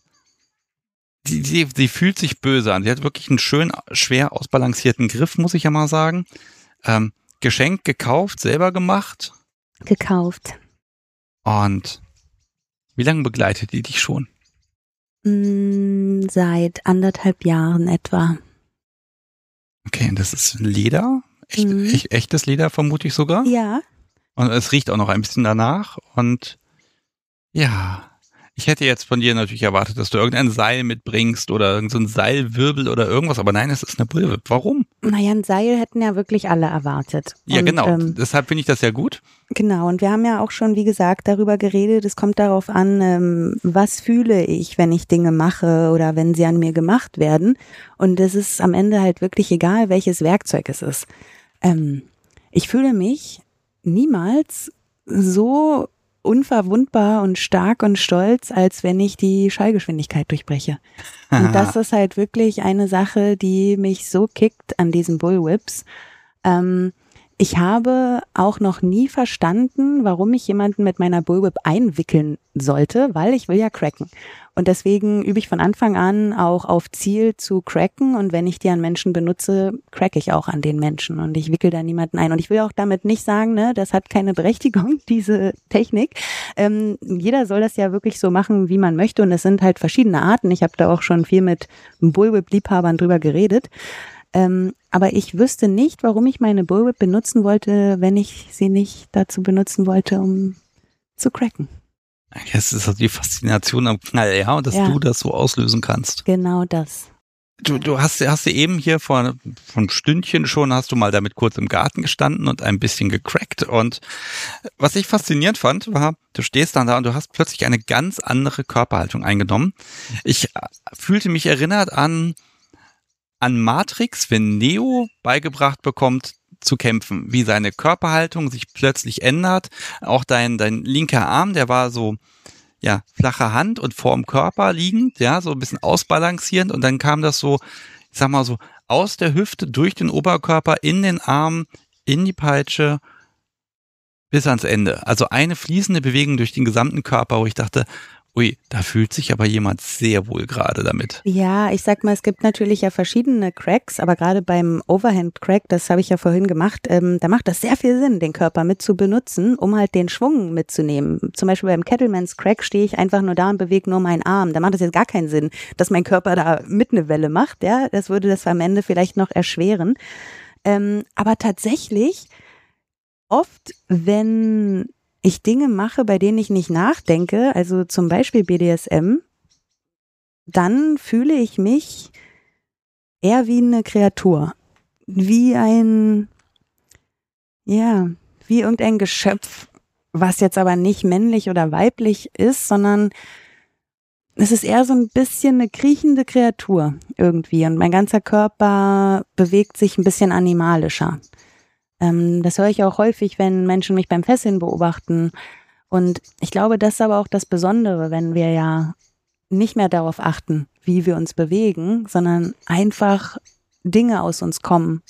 die, die, sie fühlt sich böse an. Sie hat wirklich einen schön schwer ausbalancierten Griff, muss ich ja mal sagen. Ähm, Geschenk gekauft, selber gemacht. Gekauft. Und wie lange begleitet die dich schon? Mm, seit anderthalb Jahren etwa. Okay, und das ist Leder? Echt, mhm. echt, echtes Leder vermute ich sogar? Ja. Und es riecht auch noch ein bisschen danach. Und ja, ich hätte jetzt von dir natürlich erwartet, dass du irgendein Seil mitbringst oder irgendein so Seilwirbel oder irgendwas, aber nein, es ist eine Brille. Warum? Naja, ein Seil hätten ja wirklich alle erwartet. Ja, und, genau. Ähm, Deshalb finde ich das ja gut. Genau. Und wir haben ja auch schon, wie gesagt, darüber geredet. Es kommt darauf an, ähm, was fühle ich, wenn ich Dinge mache oder wenn sie an mir gemacht werden. Und es ist am Ende halt wirklich egal, welches Werkzeug es ist. Ähm, ich fühle mich niemals so unverwundbar und stark und stolz, als wenn ich die Schallgeschwindigkeit durchbreche. Und das ist halt wirklich eine Sache, die mich so kickt an diesen Bullwhips. Ähm, ich habe auch noch nie verstanden, warum ich jemanden mit meiner Bullwhip einwickeln sollte, weil ich will ja cracken. Und deswegen übe ich von Anfang an auch auf Ziel zu cracken. Und wenn ich die an Menschen benutze, crack ich auch an den Menschen. Und ich wickel da niemanden ein. Und ich will auch damit nicht sagen, ne, das hat keine Berechtigung, diese Technik. Ähm, jeder soll das ja wirklich so machen, wie man möchte. Und es sind halt verschiedene Arten. Ich habe da auch schon viel mit Bullwhip-Liebhabern drüber geredet. Ähm, aber ich wüsste nicht, warum ich meine Bullwhip benutzen wollte, wenn ich sie nicht dazu benutzen wollte, um zu cracken. Es ist die Faszination am Knall, ja, und dass ja. du das so auslösen kannst. Genau das. Du, du hast, hast du eben hier vor, vor ein Stündchen schon, hast du mal damit kurz im Garten gestanden und ein bisschen gecrackt. Und was ich faszinierend fand, war, du stehst dann da und du hast plötzlich eine ganz andere Körperhaltung eingenommen. Ich äh, fühlte mich erinnert an, an Matrix, wenn Neo beigebracht bekommt, zu kämpfen, wie seine Körperhaltung sich plötzlich ändert. Auch dein, dein linker Arm, der war so, ja, flache Hand und vorm Körper liegend, ja, so ein bisschen ausbalancierend und dann kam das so, ich sag mal so, aus der Hüfte durch den Oberkörper in den Arm, in die Peitsche bis ans Ende. Also eine fließende Bewegung durch den gesamten Körper, wo ich dachte, Ui, da fühlt sich aber jemand sehr wohl gerade damit. Ja, ich sag mal, es gibt natürlich ja verschiedene Cracks, aber gerade beim Overhand Crack, das habe ich ja vorhin gemacht, ähm, da macht das sehr viel Sinn, den Körper mit zu benutzen, um halt den Schwung mitzunehmen. Zum Beispiel beim Kettlemans Crack stehe ich einfach nur da und bewege nur meinen Arm. Da macht es jetzt gar keinen Sinn, dass mein Körper da mit eine Welle macht. Ja, das würde das am Ende vielleicht noch erschweren. Ähm, aber tatsächlich oft, wenn ich Dinge mache, bei denen ich nicht nachdenke, also zum Beispiel BDSM, dann fühle ich mich eher wie eine Kreatur, wie ein, ja, wie irgendein Geschöpf, was jetzt aber nicht männlich oder weiblich ist, sondern es ist eher so ein bisschen eine kriechende Kreatur irgendwie und mein ganzer Körper bewegt sich ein bisschen animalischer. Ähm, das höre ich auch häufig, wenn Menschen mich beim Fesseln beobachten. Und ich glaube, das ist aber auch das Besondere, wenn wir ja nicht mehr darauf achten, wie wir uns bewegen, sondern einfach Dinge aus uns kommen,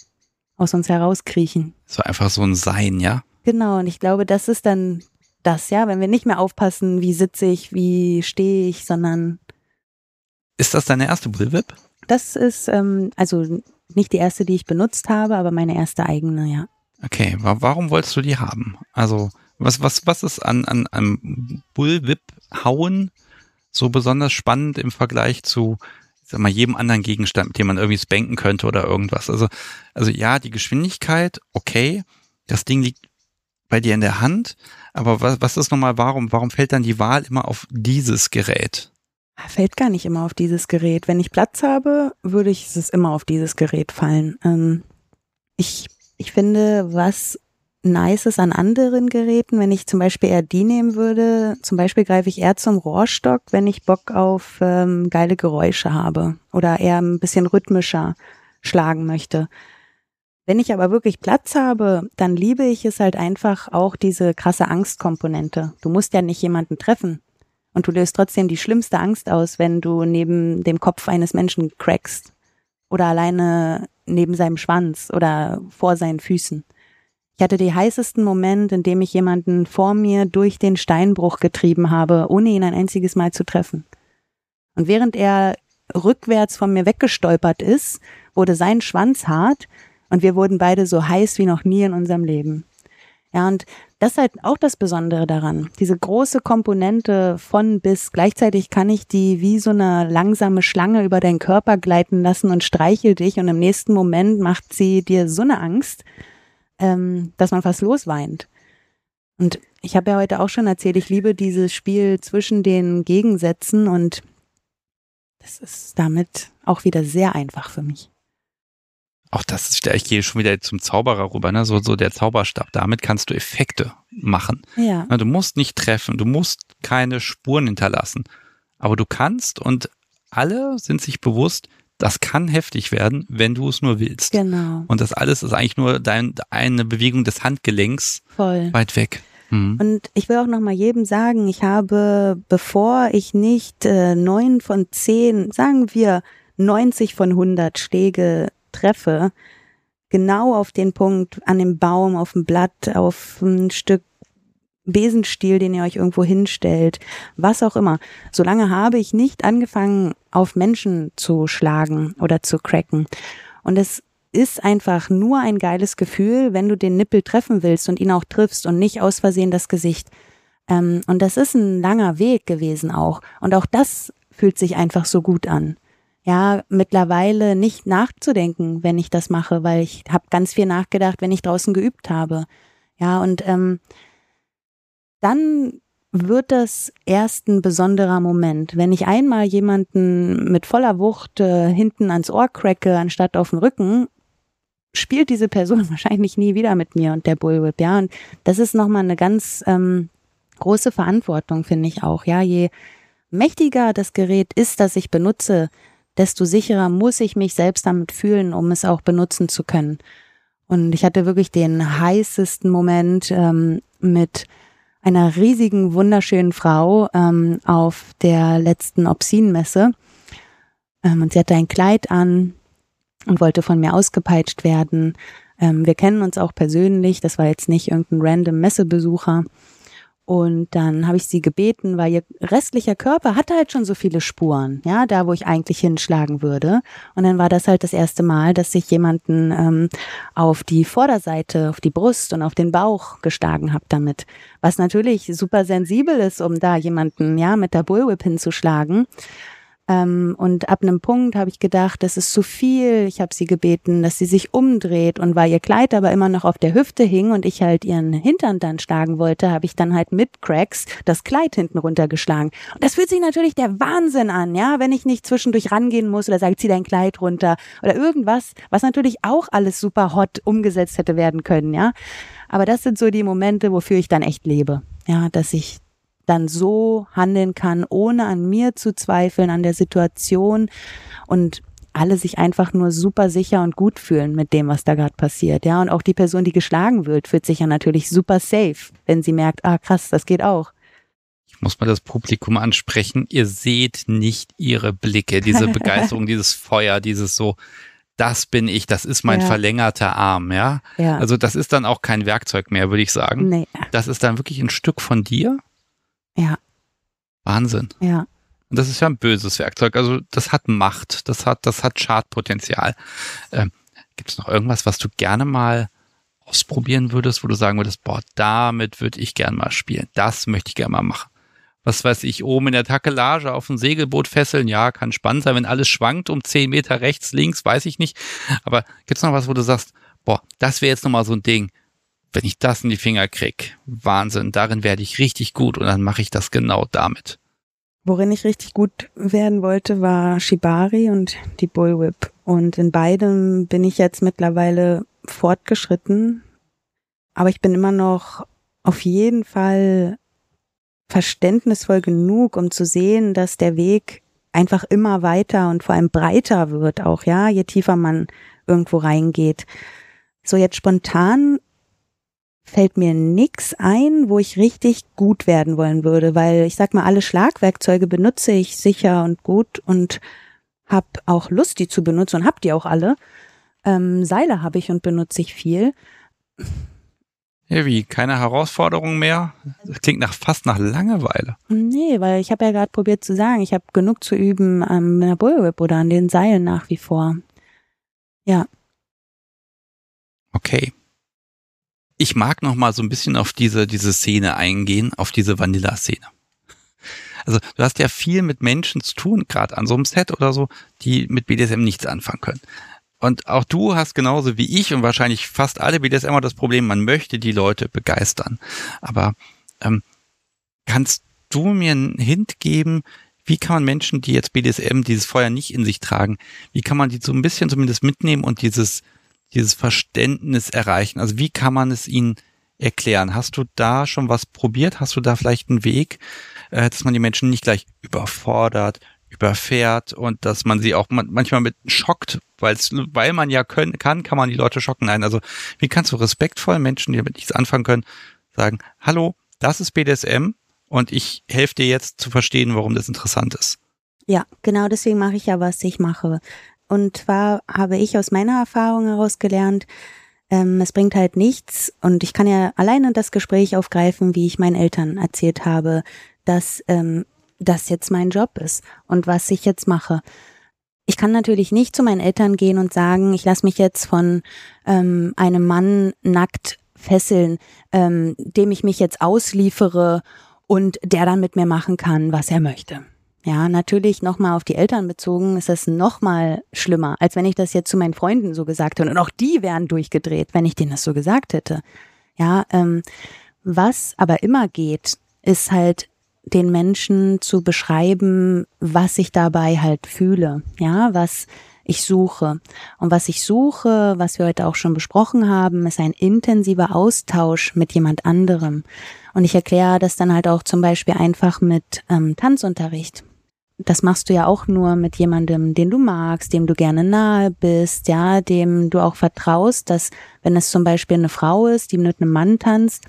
aus uns herauskriechen. So einfach so ein Sein, ja? Genau, und ich glaube, das ist dann das, ja, wenn wir nicht mehr aufpassen, wie sitze ich, wie stehe ich, sondern. Ist das deine erste Bullwhip? Das ist, ähm, also nicht die erste, die ich benutzt habe, aber meine erste eigene, ja. Okay, warum wolltest du die haben? Also, was, was, was ist an, an, an Bullwhip-Hauen so besonders spannend im Vergleich zu, sag mal, jedem anderen Gegenstand, mit dem man irgendwie spanken könnte oder irgendwas? Also, also ja, die Geschwindigkeit, okay, das Ding liegt bei dir in der Hand, aber was, was ist nochmal, warum, warum fällt dann die Wahl immer auf dieses Gerät? Fällt gar nicht immer auf dieses Gerät. Wenn ich Platz habe, würde ich es immer auf dieses Gerät fallen. Ähm, ich ich finde, was nice ist an anderen Geräten, wenn ich zum Beispiel eher die nehmen würde, zum Beispiel greife ich eher zum Rohrstock, wenn ich Bock auf ähm, geile Geräusche habe oder eher ein bisschen rhythmischer schlagen möchte. Wenn ich aber wirklich Platz habe, dann liebe ich es halt einfach auch diese krasse Angstkomponente. Du musst ja nicht jemanden treffen. Und du löst trotzdem die schlimmste Angst aus, wenn du neben dem Kopf eines Menschen crackst oder alleine neben seinem Schwanz oder vor seinen Füßen. Ich hatte den heißesten Moment, in dem ich jemanden vor mir durch den Steinbruch getrieben habe, ohne ihn ein einziges Mal zu treffen. Und während er rückwärts von mir weggestolpert ist, wurde sein Schwanz hart und wir wurden beide so heiß wie noch nie in unserem Leben. Ja, und das ist halt auch das Besondere daran. Diese große Komponente von bis. Gleichzeitig kann ich die wie so eine langsame Schlange über deinen Körper gleiten lassen und streichel dich und im nächsten Moment macht sie dir so eine Angst, ähm, dass man fast losweint. Und ich habe ja heute auch schon erzählt, ich liebe dieses Spiel zwischen den Gegensätzen und das ist damit auch wieder sehr einfach für mich auch das ist, ich gehe schon wieder zum Zauberer rüber, ne? so, so der Zauberstab. Damit kannst du Effekte machen. Ja. Du musst nicht treffen, du musst keine Spuren hinterlassen. Aber du kannst und alle sind sich bewusst, das kann heftig werden, wenn du es nur willst. Genau. Und das alles ist eigentlich nur dein, eine Bewegung des Handgelenks Voll. weit weg. Mhm. Und ich will auch noch mal jedem sagen, ich habe, bevor ich nicht äh, neun von zehn, sagen wir 90 von 100 Schläge treffe, genau auf den Punkt, an dem Baum, auf dem Blatt, auf ein Stück Besenstiel, den ihr euch irgendwo hinstellt, was auch immer. Solange habe ich nicht angefangen, auf Menschen zu schlagen oder zu cracken. Und es ist einfach nur ein geiles Gefühl, wenn du den Nippel treffen willst und ihn auch triffst und nicht aus Versehen das Gesicht. Ähm, und das ist ein langer Weg gewesen auch. Und auch das fühlt sich einfach so gut an ja, mittlerweile nicht nachzudenken, wenn ich das mache, weil ich habe ganz viel nachgedacht, wenn ich draußen geübt habe. Ja, und ähm, dann wird das erst ein besonderer Moment. Wenn ich einmal jemanden mit voller Wucht äh, hinten ans Ohr cracke, anstatt auf den Rücken, spielt diese Person wahrscheinlich nie wieder mit mir und der Bullwhip, ja. Und das ist nochmal eine ganz ähm, große Verantwortung, finde ich auch. Ja, je mächtiger das Gerät ist, das ich benutze, desto sicherer muss ich mich selbst damit fühlen, um es auch benutzen zu können. Und ich hatte wirklich den heißesten Moment ähm, mit einer riesigen, wunderschönen Frau ähm, auf der letzten Obscene-Messe. Ähm, und sie hatte ein Kleid an und wollte von mir ausgepeitscht werden. Ähm, wir kennen uns auch persönlich, das war jetzt nicht irgendein random Messebesucher. Und dann habe ich sie gebeten, weil ihr restlicher Körper hatte halt schon so viele Spuren, ja, da wo ich eigentlich hinschlagen würde. Und dann war das halt das erste Mal, dass ich jemanden ähm, auf die Vorderseite, auf die Brust und auf den Bauch geschlagen habe damit. Was natürlich super sensibel ist, um da jemanden, ja, mit der Bullwhip hinzuschlagen. Ähm, und ab einem Punkt habe ich gedacht, das ist zu viel. Ich habe sie gebeten, dass sie sich umdreht. Und weil ihr Kleid aber immer noch auf der Hüfte hing und ich halt ihren Hintern dann schlagen wollte, habe ich dann halt mit Cracks das Kleid hinten runtergeschlagen. Und das fühlt sich natürlich der Wahnsinn an, ja, wenn ich nicht zwischendurch rangehen muss oder sage, zieh dein Kleid runter oder irgendwas, was natürlich auch alles super hot umgesetzt hätte werden können, ja. Aber das sind so die Momente, wofür ich dann echt lebe. Ja, dass ich dann so handeln kann, ohne an mir zu zweifeln, an der Situation und alle sich einfach nur super sicher und gut fühlen mit dem, was da gerade passiert. Ja, und auch die Person, die geschlagen wird, fühlt sich ja natürlich super safe, wenn sie merkt, ah krass, das geht auch. Ich muss mal das Publikum ansprechen. Ihr seht nicht ihre Blicke, diese Begeisterung, dieses Feuer, dieses so, das bin ich, das ist mein ja. verlängerter Arm, ja? ja. Also das ist dann auch kein Werkzeug mehr, würde ich sagen. Nee. Das ist dann wirklich ein Stück von dir ja. Wahnsinn. Ja. Und das ist ja ein böses Werkzeug. Also das hat Macht, das hat, das hat Schadpotenzial. Ähm, Gibt es noch irgendwas, was du gerne mal ausprobieren würdest, wo du sagen würdest, boah, damit würde ich gerne mal spielen. Das möchte ich gerne mal machen. Was weiß ich, oben in der Takelage auf ein Segelboot fesseln, ja, kann spannend sein, wenn alles schwankt um zehn Meter rechts, links, weiß ich nicht. Aber gibt's noch was, wo du sagst, boah, das wäre jetzt nochmal so ein Ding wenn ich das in die Finger krieg, Wahnsinn, darin werde ich richtig gut und dann mache ich das genau damit. Worin ich richtig gut werden wollte, war Shibari und die Bullwhip. Und in beidem bin ich jetzt mittlerweile fortgeschritten. Aber ich bin immer noch auf jeden Fall verständnisvoll genug, um zu sehen, dass der Weg einfach immer weiter und vor allem breiter wird auch, ja, je tiefer man irgendwo reingeht. So jetzt spontan fällt mir nix ein, wo ich richtig gut werden wollen würde, weil ich sag mal, alle Schlagwerkzeuge benutze ich sicher und gut und hab auch Lust, die zu benutzen und hab die auch alle. Ähm, Seile habe ich und benutze ich viel. Ja, wie? Keine Herausforderung mehr? Das klingt nach, fast nach Langeweile. Nee, weil ich habe ja gerade probiert zu sagen, ich habe genug zu üben am ähm, Bullwhip oder an den Seilen nach wie vor. Ja. Okay ich mag noch mal so ein bisschen auf diese, diese Szene eingehen, auf diese Vanilla-Szene. Also du hast ja viel mit Menschen zu tun, gerade an so einem Set oder so, die mit BDSM nichts anfangen können. Und auch du hast genauso wie ich und wahrscheinlich fast alle BDSM das Problem, man möchte die Leute begeistern. Aber ähm, kannst du mir einen Hint geben, wie kann man Menschen, die jetzt BDSM, dieses Feuer nicht in sich tragen, wie kann man die so ein bisschen zumindest mitnehmen und dieses dieses Verständnis erreichen? Also wie kann man es ihnen erklären? Hast du da schon was probiert? Hast du da vielleicht einen Weg, äh, dass man die Menschen nicht gleich überfordert, überfährt und dass man sie auch manchmal mit schockt, weil man ja können, kann, kann man die Leute schocken. Nein, also wie kannst du respektvoll Menschen, die damit nichts anfangen können, sagen, hallo, das ist BDSM und ich helfe dir jetzt zu verstehen, warum das interessant ist. Ja, genau deswegen mache ich ja, was ich mache. Und zwar habe ich aus meiner Erfahrung heraus gelernt, ähm, es bringt halt nichts. Und ich kann ja alleine das Gespräch aufgreifen, wie ich meinen Eltern erzählt habe, dass ähm, das jetzt mein Job ist und was ich jetzt mache. Ich kann natürlich nicht zu meinen Eltern gehen und sagen, ich lasse mich jetzt von ähm, einem Mann nackt fesseln, ähm, dem ich mich jetzt ausliefere und der dann mit mir machen kann, was er möchte. Ja, natürlich nochmal auf die Eltern bezogen ist das nochmal schlimmer, als wenn ich das jetzt zu meinen Freunden so gesagt hätte. Und auch die wären durchgedreht, wenn ich denen das so gesagt hätte. Ja, ähm, was aber immer geht, ist halt den Menschen zu beschreiben, was ich dabei halt fühle, ja, was ich suche. Und was ich suche, was wir heute auch schon besprochen haben, ist ein intensiver Austausch mit jemand anderem. Und ich erkläre das dann halt auch zum Beispiel einfach mit ähm, Tanzunterricht. Das machst du ja auch nur mit jemandem, den du magst, dem du gerne nahe bist, ja, dem du auch vertraust, dass wenn es zum Beispiel eine Frau ist, die mit einem Mann tanzt,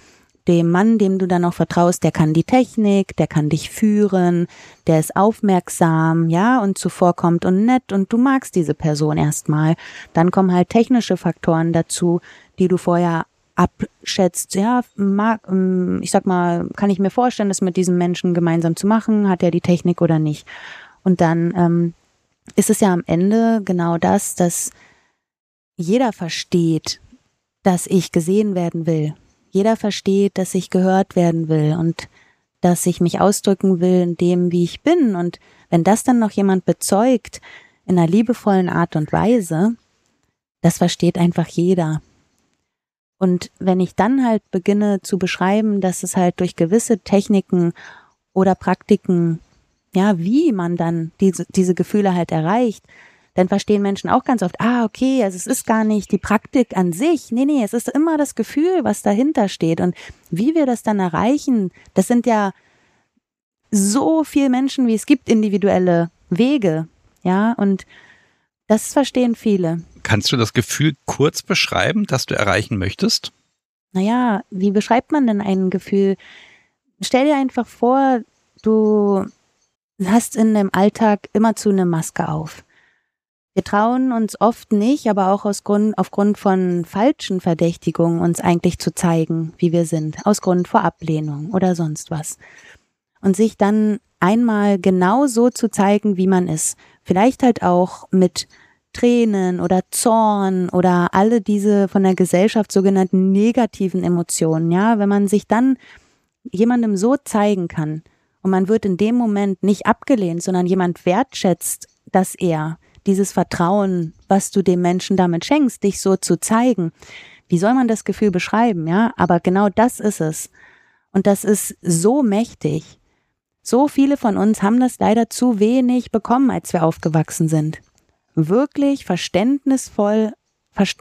dem Mann, dem du dann auch vertraust, der kann die Technik, der kann dich führen, der ist aufmerksam, ja, und zuvorkommt und nett und du magst diese Person erstmal. Dann kommen halt technische Faktoren dazu, die du vorher abschätzt, ja, mag, ähm, ich sag mal, kann ich mir vorstellen, das mit diesem Menschen gemeinsam zu machen, hat er die Technik oder nicht. Und dann ähm, ist es ja am Ende genau das, dass jeder versteht, dass ich gesehen werden will, jeder versteht, dass ich gehört werden will und dass ich mich ausdrücken will in dem, wie ich bin. Und wenn das dann noch jemand bezeugt, in einer liebevollen Art und Weise, das versteht einfach jeder. Und wenn ich dann halt beginne zu beschreiben, dass es halt durch gewisse Techniken oder Praktiken, ja, wie man dann diese, diese Gefühle halt erreicht, dann verstehen Menschen auch ganz oft, ah, okay, also es ist gar nicht die Praktik an sich. Nee, nee, es ist immer das Gefühl, was dahinter steht. Und wie wir das dann erreichen, das sind ja so viele Menschen, wie es gibt, individuelle Wege. Ja, und das verstehen viele. Kannst du das Gefühl kurz beschreiben, das du erreichen möchtest? Naja, wie beschreibt man denn ein Gefühl? Stell dir einfach vor, du hast in dem Alltag immer zu eine Maske auf. Wir trauen uns oft nicht, aber auch aus Grund, aufgrund von falschen Verdächtigungen uns eigentlich zu zeigen, wie wir sind, aus Grund vor Ablehnung oder sonst was. Und sich dann einmal genau so zu zeigen, wie man ist. Vielleicht halt auch mit Tränen oder Zorn oder alle diese von der Gesellschaft sogenannten negativen Emotionen, ja, wenn man sich dann jemandem so zeigen kann und man wird in dem Moment nicht abgelehnt, sondern jemand wertschätzt, dass er dieses Vertrauen, was du dem Menschen damit schenkst, dich so zu zeigen. Wie soll man das Gefühl beschreiben, ja? Aber genau das ist es. Und das ist so mächtig. So viele von uns haben das leider zu wenig bekommen, als wir aufgewachsen sind. Wirklich verständnisvoll,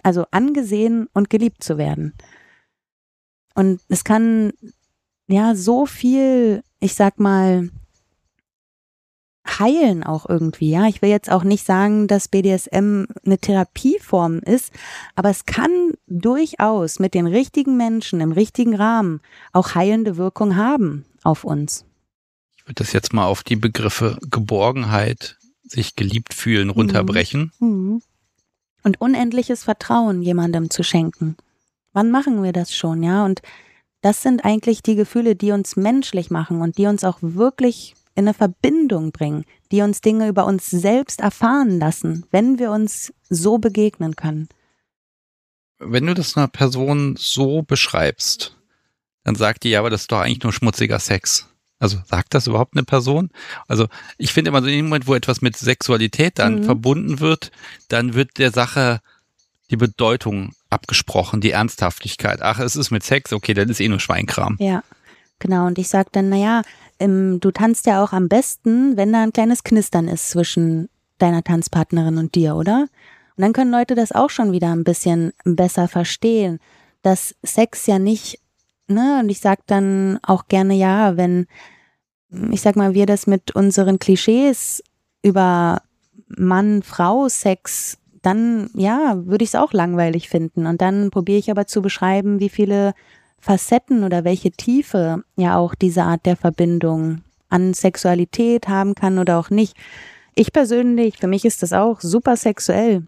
also angesehen und geliebt zu werden. Und es kann ja so viel, ich sag mal, heilen auch irgendwie, ja. Ich will jetzt auch nicht sagen, dass BDSM eine Therapieform ist, aber es kann durchaus mit den richtigen Menschen im richtigen Rahmen auch heilende Wirkung haben auf uns. Ich würde das jetzt mal auf die Begriffe Geborgenheit, sich geliebt fühlen mhm. runterbrechen. Mhm. Und unendliches Vertrauen jemandem zu schenken. Wann machen wir das schon, ja? Und das sind eigentlich die Gefühle, die uns menschlich machen und die uns auch wirklich in eine Verbindung bringen, die uns Dinge über uns selbst erfahren lassen, wenn wir uns so begegnen können. Wenn du das einer Person so beschreibst, dann sagt die ja, aber das ist doch eigentlich nur schmutziger Sex. Also sagt das überhaupt eine Person? Also ich finde immer so in dem Moment, wo etwas mit Sexualität dann mhm. verbunden wird, dann wird der Sache die Bedeutung abgesprochen, die Ernsthaftigkeit. Ach, es ist mit Sex, okay, dann ist eh nur Schweinkram. Ja, genau. Und ich sage dann, naja, ähm, du tanzt ja auch am besten, wenn da ein kleines Knistern ist zwischen deiner Tanzpartnerin und dir, oder? Und dann können Leute das auch schon wieder ein bisschen besser verstehen, dass Sex ja nicht, ne, und ich sag dann auch gerne ja, wenn, ich sag mal, wir das mit unseren Klischees über Mann, Frau, Sex, dann ja, würde ich es auch langweilig finden. Und dann probiere ich aber zu beschreiben, wie viele Facetten oder welche Tiefe ja auch diese Art der Verbindung an Sexualität haben kann oder auch nicht. Ich persönlich, für mich ist das auch super sexuell.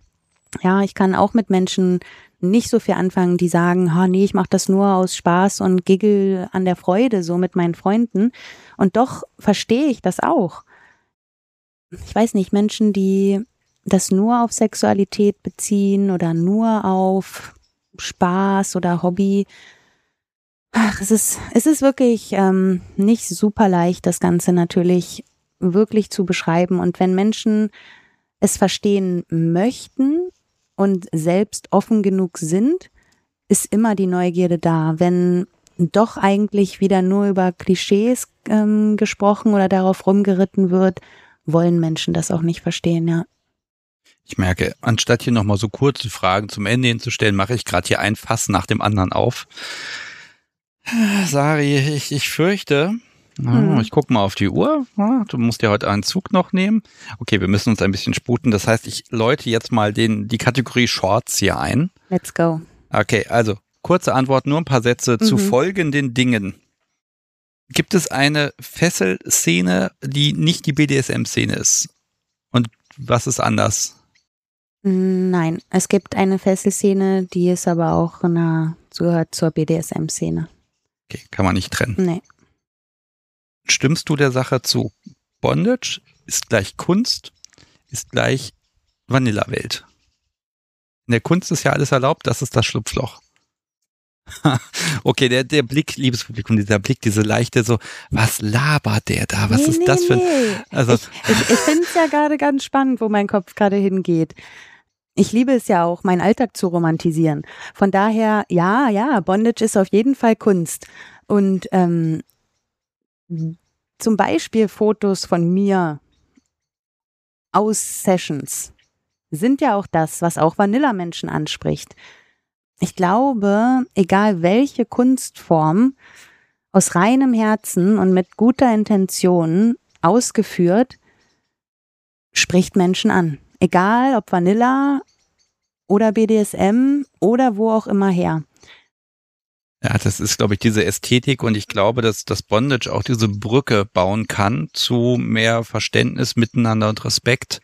Ja, ich kann auch mit Menschen nicht so viel anfangen, die sagen, oh nee, ich mache das nur aus Spaß und Giggle an der Freude, so mit meinen Freunden. Und doch verstehe ich das auch. Ich weiß nicht, Menschen, die das nur auf Sexualität beziehen oder nur auf Spaß oder Hobby, Ach, es ist, es ist wirklich ähm, nicht super leicht, das Ganze natürlich wirklich zu beschreiben. Und wenn Menschen es verstehen möchten und selbst offen genug sind, ist immer die Neugierde da. Wenn doch eigentlich wieder nur über Klischees ähm, gesprochen oder darauf rumgeritten wird, wollen Menschen das auch nicht verstehen, ja. Ich merke, anstatt hier nochmal so kurze Fragen zum Ende hinzustellen, mache ich gerade hier ein Fass nach dem anderen auf. Sari, ich, ich fürchte, hm. ich gucke mal auf die Uhr. Du musst ja heute einen Zug noch nehmen. Okay, wir müssen uns ein bisschen sputen. Das heißt, ich läute jetzt mal den, die Kategorie Shorts hier ein. Let's go. Okay, also kurze Antwort, nur ein paar Sätze mhm. zu folgenden Dingen. Gibt es eine Fesselszene, die nicht die BDSM-Szene ist? Und was ist anders? Nein, es gibt eine Fesselszene, die ist aber auch eine, gehört zur BDSM-Szene. Okay, kann man nicht trennen. Nee. Stimmst du der Sache zu? Bondage ist gleich Kunst, ist gleich Vanilla-Welt. In der Kunst ist ja alles erlaubt, das ist das Schlupfloch. okay, der, der Blick, liebes Publikum, dieser Blick, diese leichte so, was labert der da? Was nee, ist nee, das für ein. Also, ich ich, ich finde es ja gerade ganz spannend, wo mein Kopf gerade hingeht. Ich liebe es ja auch, meinen Alltag zu romantisieren. Von daher, ja, ja, Bondage ist auf jeden Fall Kunst. Und ähm, zum Beispiel Fotos von mir aus Sessions sind ja auch das, was auch Vanilla-Menschen anspricht. Ich glaube, egal welche Kunstform, aus reinem Herzen und mit guter Intention ausgeführt, spricht Menschen an. Egal ob Vanilla oder BDSM oder wo auch immer her. Ja, das ist, glaube ich, diese Ästhetik und ich glaube, dass das Bondage auch diese Brücke bauen kann zu mehr Verständnis miteinander und Respekt,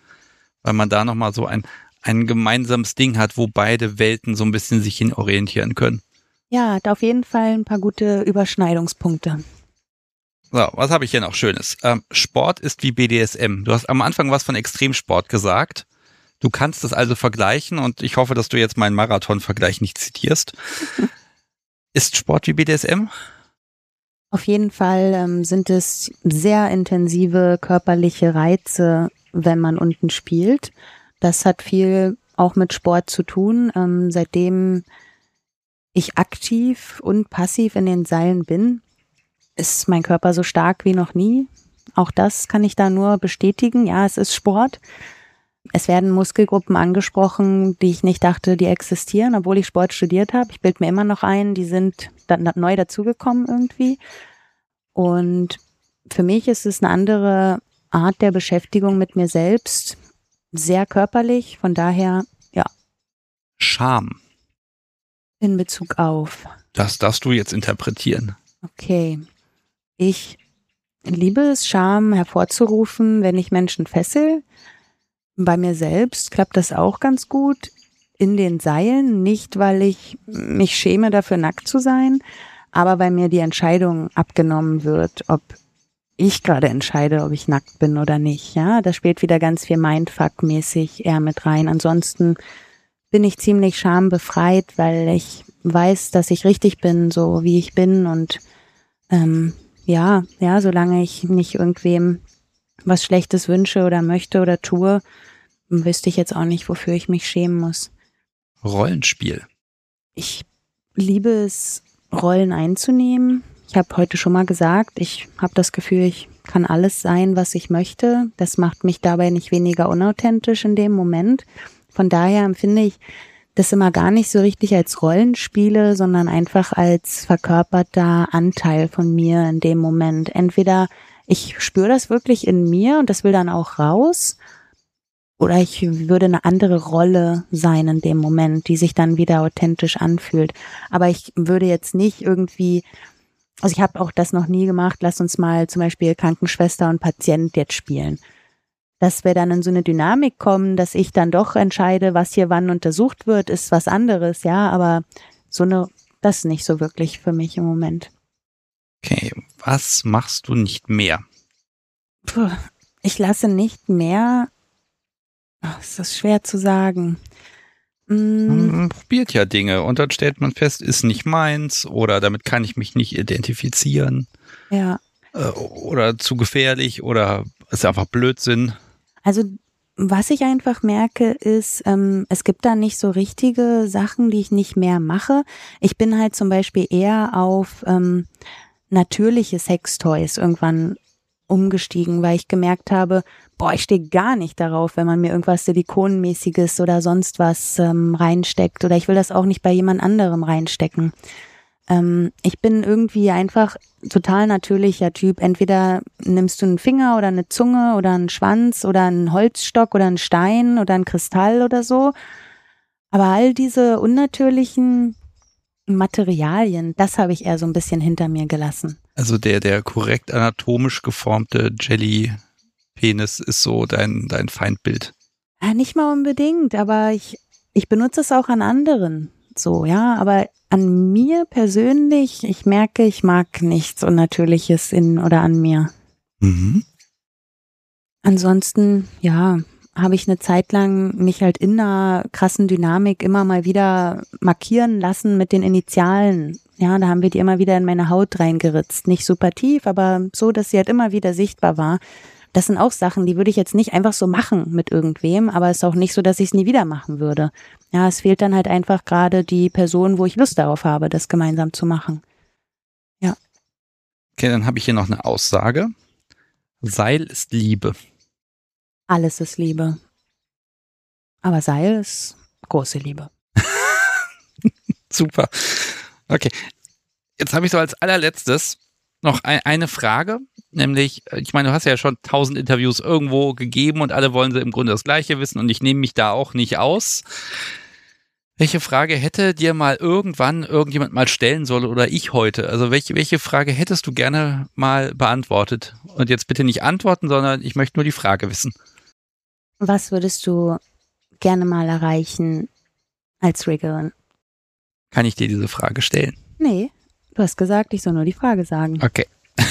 weil man da nochmal so ein, ein gemeinsames Ding hat, wo beide Welten so ein bisschen sich hin orientieren können. Ja, hat auf jeden Fall ein paar gute Überschneidungspunkte. So, was habe ich hier noch Schönes? Ähm, Sport ist wie BDSM. Du hast am Anfang was von Extremsport gesagt. Du kannst es also vergleichen und ich hoffe, dass du jetzt meinen Marathon-Vergleich nicht zitierst. ist Sport wie BDSM? Auf jeden Fall ähm, sind es sehr intensive körperliche Reize, wenn man unten spielt. Das hat viel auch mit Sport zu tun. Ähm, seitdem ich aktiv und passiv in den Seilen bin, ist mein Körper so stark wie noch nie. Auch das kann ich da nur bestätigen. Ja, es ist Sport. Es werden Muskelgruppen angesprochen, die ich nicht dachte, die existieren, obwohl ich Sport studiert habe. Ich bilde mir immer noch ein, die sind dann neu dazugekommen irgendwie. Und für mich ist es eine andere Art der Beschäftigung mit mir selbst, sehr körperlich, von daher, ja. Scham. In Bezug auf. Das darfst du jetzt interpretieren. Okay. Ich liebe es, Scham hervorzurufen, wenn ich Menschen fessel. Bei mir selbst klappt das auch ganz gut in den Seilen, nicht weil ich mich schäme dafür nackt zu sein, aber weil mir die Entscheidung abgenommen wird, ob ich gerade entscheide, ob ich nackt bin oder nicht. Ja, da spielt wieder ganz viel Mindfuck-mäßig eher mit rein. Ansonsten bin ich ziemlich schambefreit, weil ich weiß, dass ich richtig bin, so wie ich bin und ähm, ja, ja, solange ich nicht irgendwem was Schlechtes wünsche oder möchte oder tue, wüsste ich jetzt auch nicht, wofür ich mich schämen muss. Rollenspiel. Ich liebe es, Rollen einzunehmen. Ich habe heute schon mal gesagt, ich habe das Gefühl, ich kann alles sein, was ich möchte. Das macht mich dabei nicht weniger unauthentisch in dem Moment. Von daher empfinde ich das immer gar nicht so richtig als Rollenspiele, sondern einfach als verkörperter Anteil von mir in dem Moment. Entweder ich spüre das wirklich in mir und das will dann auch raus, oder ich würde eine andere Rolle sein in dem Moment, die sich dann wieder authentisch anfühlt. Aber ich würde jetzt nicht irgendwie also ich habe auch das noch nie gemacht. Lass uns mal zum Beispiel Krankenschwester und Patient jetzt spielen. Dass wir dann in so eine Dynamik kommen, dass ich dann doch entscheide, was hier wann untersucht wird, ist was anderes, ja, aber so eine, das ist nicht so wirklich für mich im Moment. Okay, was machst du nicht mehr? Puh, ich lasse nicht mehr. Ach, ist das schwer zu sagen. Man probiert ja Dinge und dann stellt man fest, ist nicht meins oder damit kann ich mich nicht identifizieren. Ja. Äh, oder zu gefährlich oder ist einfach Blödsinn. Also was ich einfach merke, ist, ähm, es gibt da nicht so richtige Sachen, die ich nicht mehr mache. Ich bin halt zum Beispiel eher auf ähm, natürliche Sextoys irgendwann umgestiegen, weil ich gemerkt habe, boah, ich stehe gar nicht darauf, wenn man mir irgendwas Silikonmäßiges oder sonst was ähm, reinsteckt. Oder ich will das auch nicht bei jemand anderem reinstecken. Ähm, ich bin irgendwie einfach total natürlicher Typ. Entweder nimmst du einen Finger oder eine Zunge oder einen Schwanz oder einen Holzstock oder einen Stein oder einen Kristall oder so. Aber all diese unnatürlichen Materialien, das habe ich eher so ein bisschen hinter mir gelassen. Also der, der korrekt anatomisch geformte Jelly-Penis ist so dein, dein Feindbild. Ja, nicht mal unbedingt, aber ich, ich benutze es auch an anderen. So, ja, aber an mir persönlich, ich merke, ich mag nichts Unnatürliches in oder an mir. Mhm. Ansonsten, ja, habe ich eine Zeit lang mich halt in einer krassen Dynamik immer mal wieder markieren lassen mit den Initialen. Ja, da haben wir die immer wieder in meine Haut reingeritzt. Nicht super tief, aber so, dass sie halt immer wieder sichtbar war. Das sind auch Sachen, die würde ich jetzt nicht einfach so machen mit irgendwem, aber es ist auch nicht so, dass ich es nie wieder machen würde. Ja, es fehlt dann halt einfach gerade die Person, wo ich Lust darauf habe, das gemeinsam zu machen. Ja. Okay, dann habe ich hier noch eine Aussage. Seil ist Liebe. Alles ist Liebe. Aber Seil ist große Liebe. Super. Okay. Jetzt habe ich so als allerletztes noch ein, eine Frage, nämlich, äh, ich meine, du hast ja schon tausend Interviews irgendwo gegeben und alle wollen sie im Grunde das Gleiche wissen und ich nehme mich da auch nicht aus. Welche Frage hätte dir mal irgendwann irgendjemand mal stellen sollen oder ich heute? Also welche, welche Frage hättest du gerne mal beantwortet? Und jetzt bitte nicht antworten, sondern ich möchte nur die Frage wissen. Was würdest du gerne mal erreichen als Riggerin? Kann ich dir diese Frage stellen? Nee, du hast gesagt, ich soll nur die Frage sagen. Okay.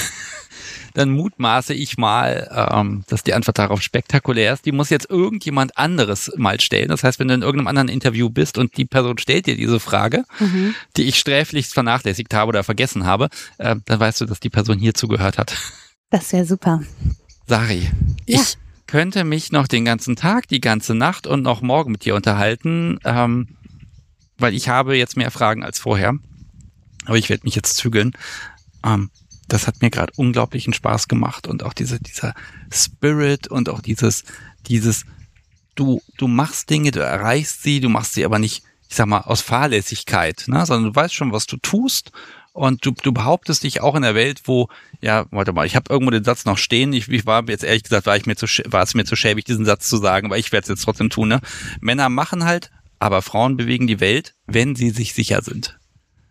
Dann mutmaße ich mal, ähm, dass die Antwort darauf spektakulär ist. Die muss jetzt irgendjemand anderes mal stellen. Das heißt, wenn du in irgendeinem anderen Interview bist und die Person stellt dir diese Frage, mhm. die ich sträflichst vernachlässigt habe oder vergessen habe, äh, dann weißt du, dass die Person hier zugehört hat. Das wäre super. Sari, ja. ich könnte mich noch den ganzen Tag, die ganze Nacht und noch morgen mit dir unterhalten, ähm, weil ich habe jetzt mehr Fragen als vorher. Aber ich werde mich jetzt zügeln. Ähm, das hat mir gerade unglaublichen Spaß gemacht und auch diese, dieser Spirit und auch dieses, dieses, du, du machst Dinge, du erreichst sie, du machst sie aber nicht, ich sag mal, aus Fahrlässigkeit, ne? sondern du weißt schon, was du tust und du, du behauptest dich auch in der Welt, wo, ja, warte mal, ich habe irgendwo den Satz noch stehen. Ich, ich war jetzt ehrlich gesagt, war ich mir zu, war es mir zu schäbig, diesen Satz zu sagen, aber ich werde es jetzt trotzdem tun. Ne? Männer machen halt, aber Frauen bewegen die Welt, wenn sie sich sicher sind.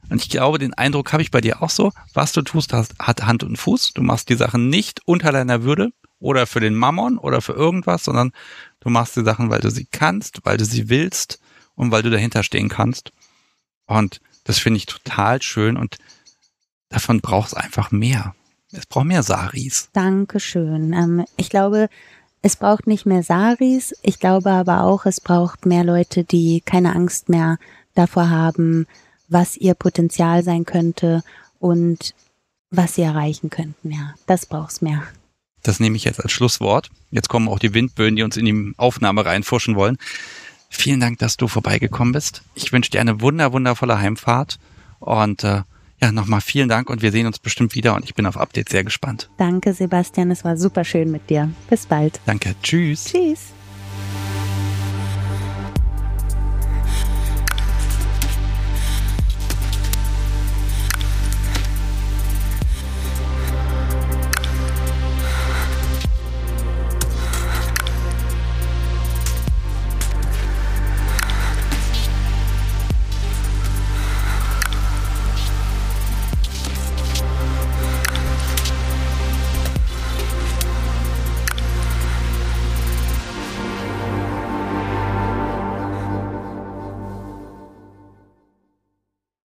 Und ich glaube, den Eindruck habe ich bei dir auch so. Was du tust, hast, hat Hand und Fuß. Du machst die Sachen nicht unter deiner Würde oder für den Mammon oder für irgendwas, sondern du machst die Sachen, weil du sie kannst, weil du sie willst und weil du dahinter stehen kannst. Und das finde ich total schön und davon braucht es einfach mehr. Es braucht mehr Saris. Dankeschön. Ähm, ich glaube, es braucht nicht mehr Saris. Ich glaube aber auch, es braucht mehr Leute, die keine Angst mehr davor haben, was ihr Potenzial sein könnte und was sie erreichen könnten. Ja, das braucht's mehr. Das nehme ich jetzt als Schlusswort. Jetzt kommen auch die Windböen, die uns in die Aufnahme reinfuschen wollen. Vielen Dank, dass du vorbeigekommen bist. Ich wünsche dir eine wunder, wundervolle Heimfahrt und äh, ja, nochmal vielen Dank und wir sehen uns bestimmt wieder und ich bin auf Updates sehr gespannt. Danke, Sebastian. Es war super schön mit dir. Bis bald. Danke. Tschüss. Tschüss.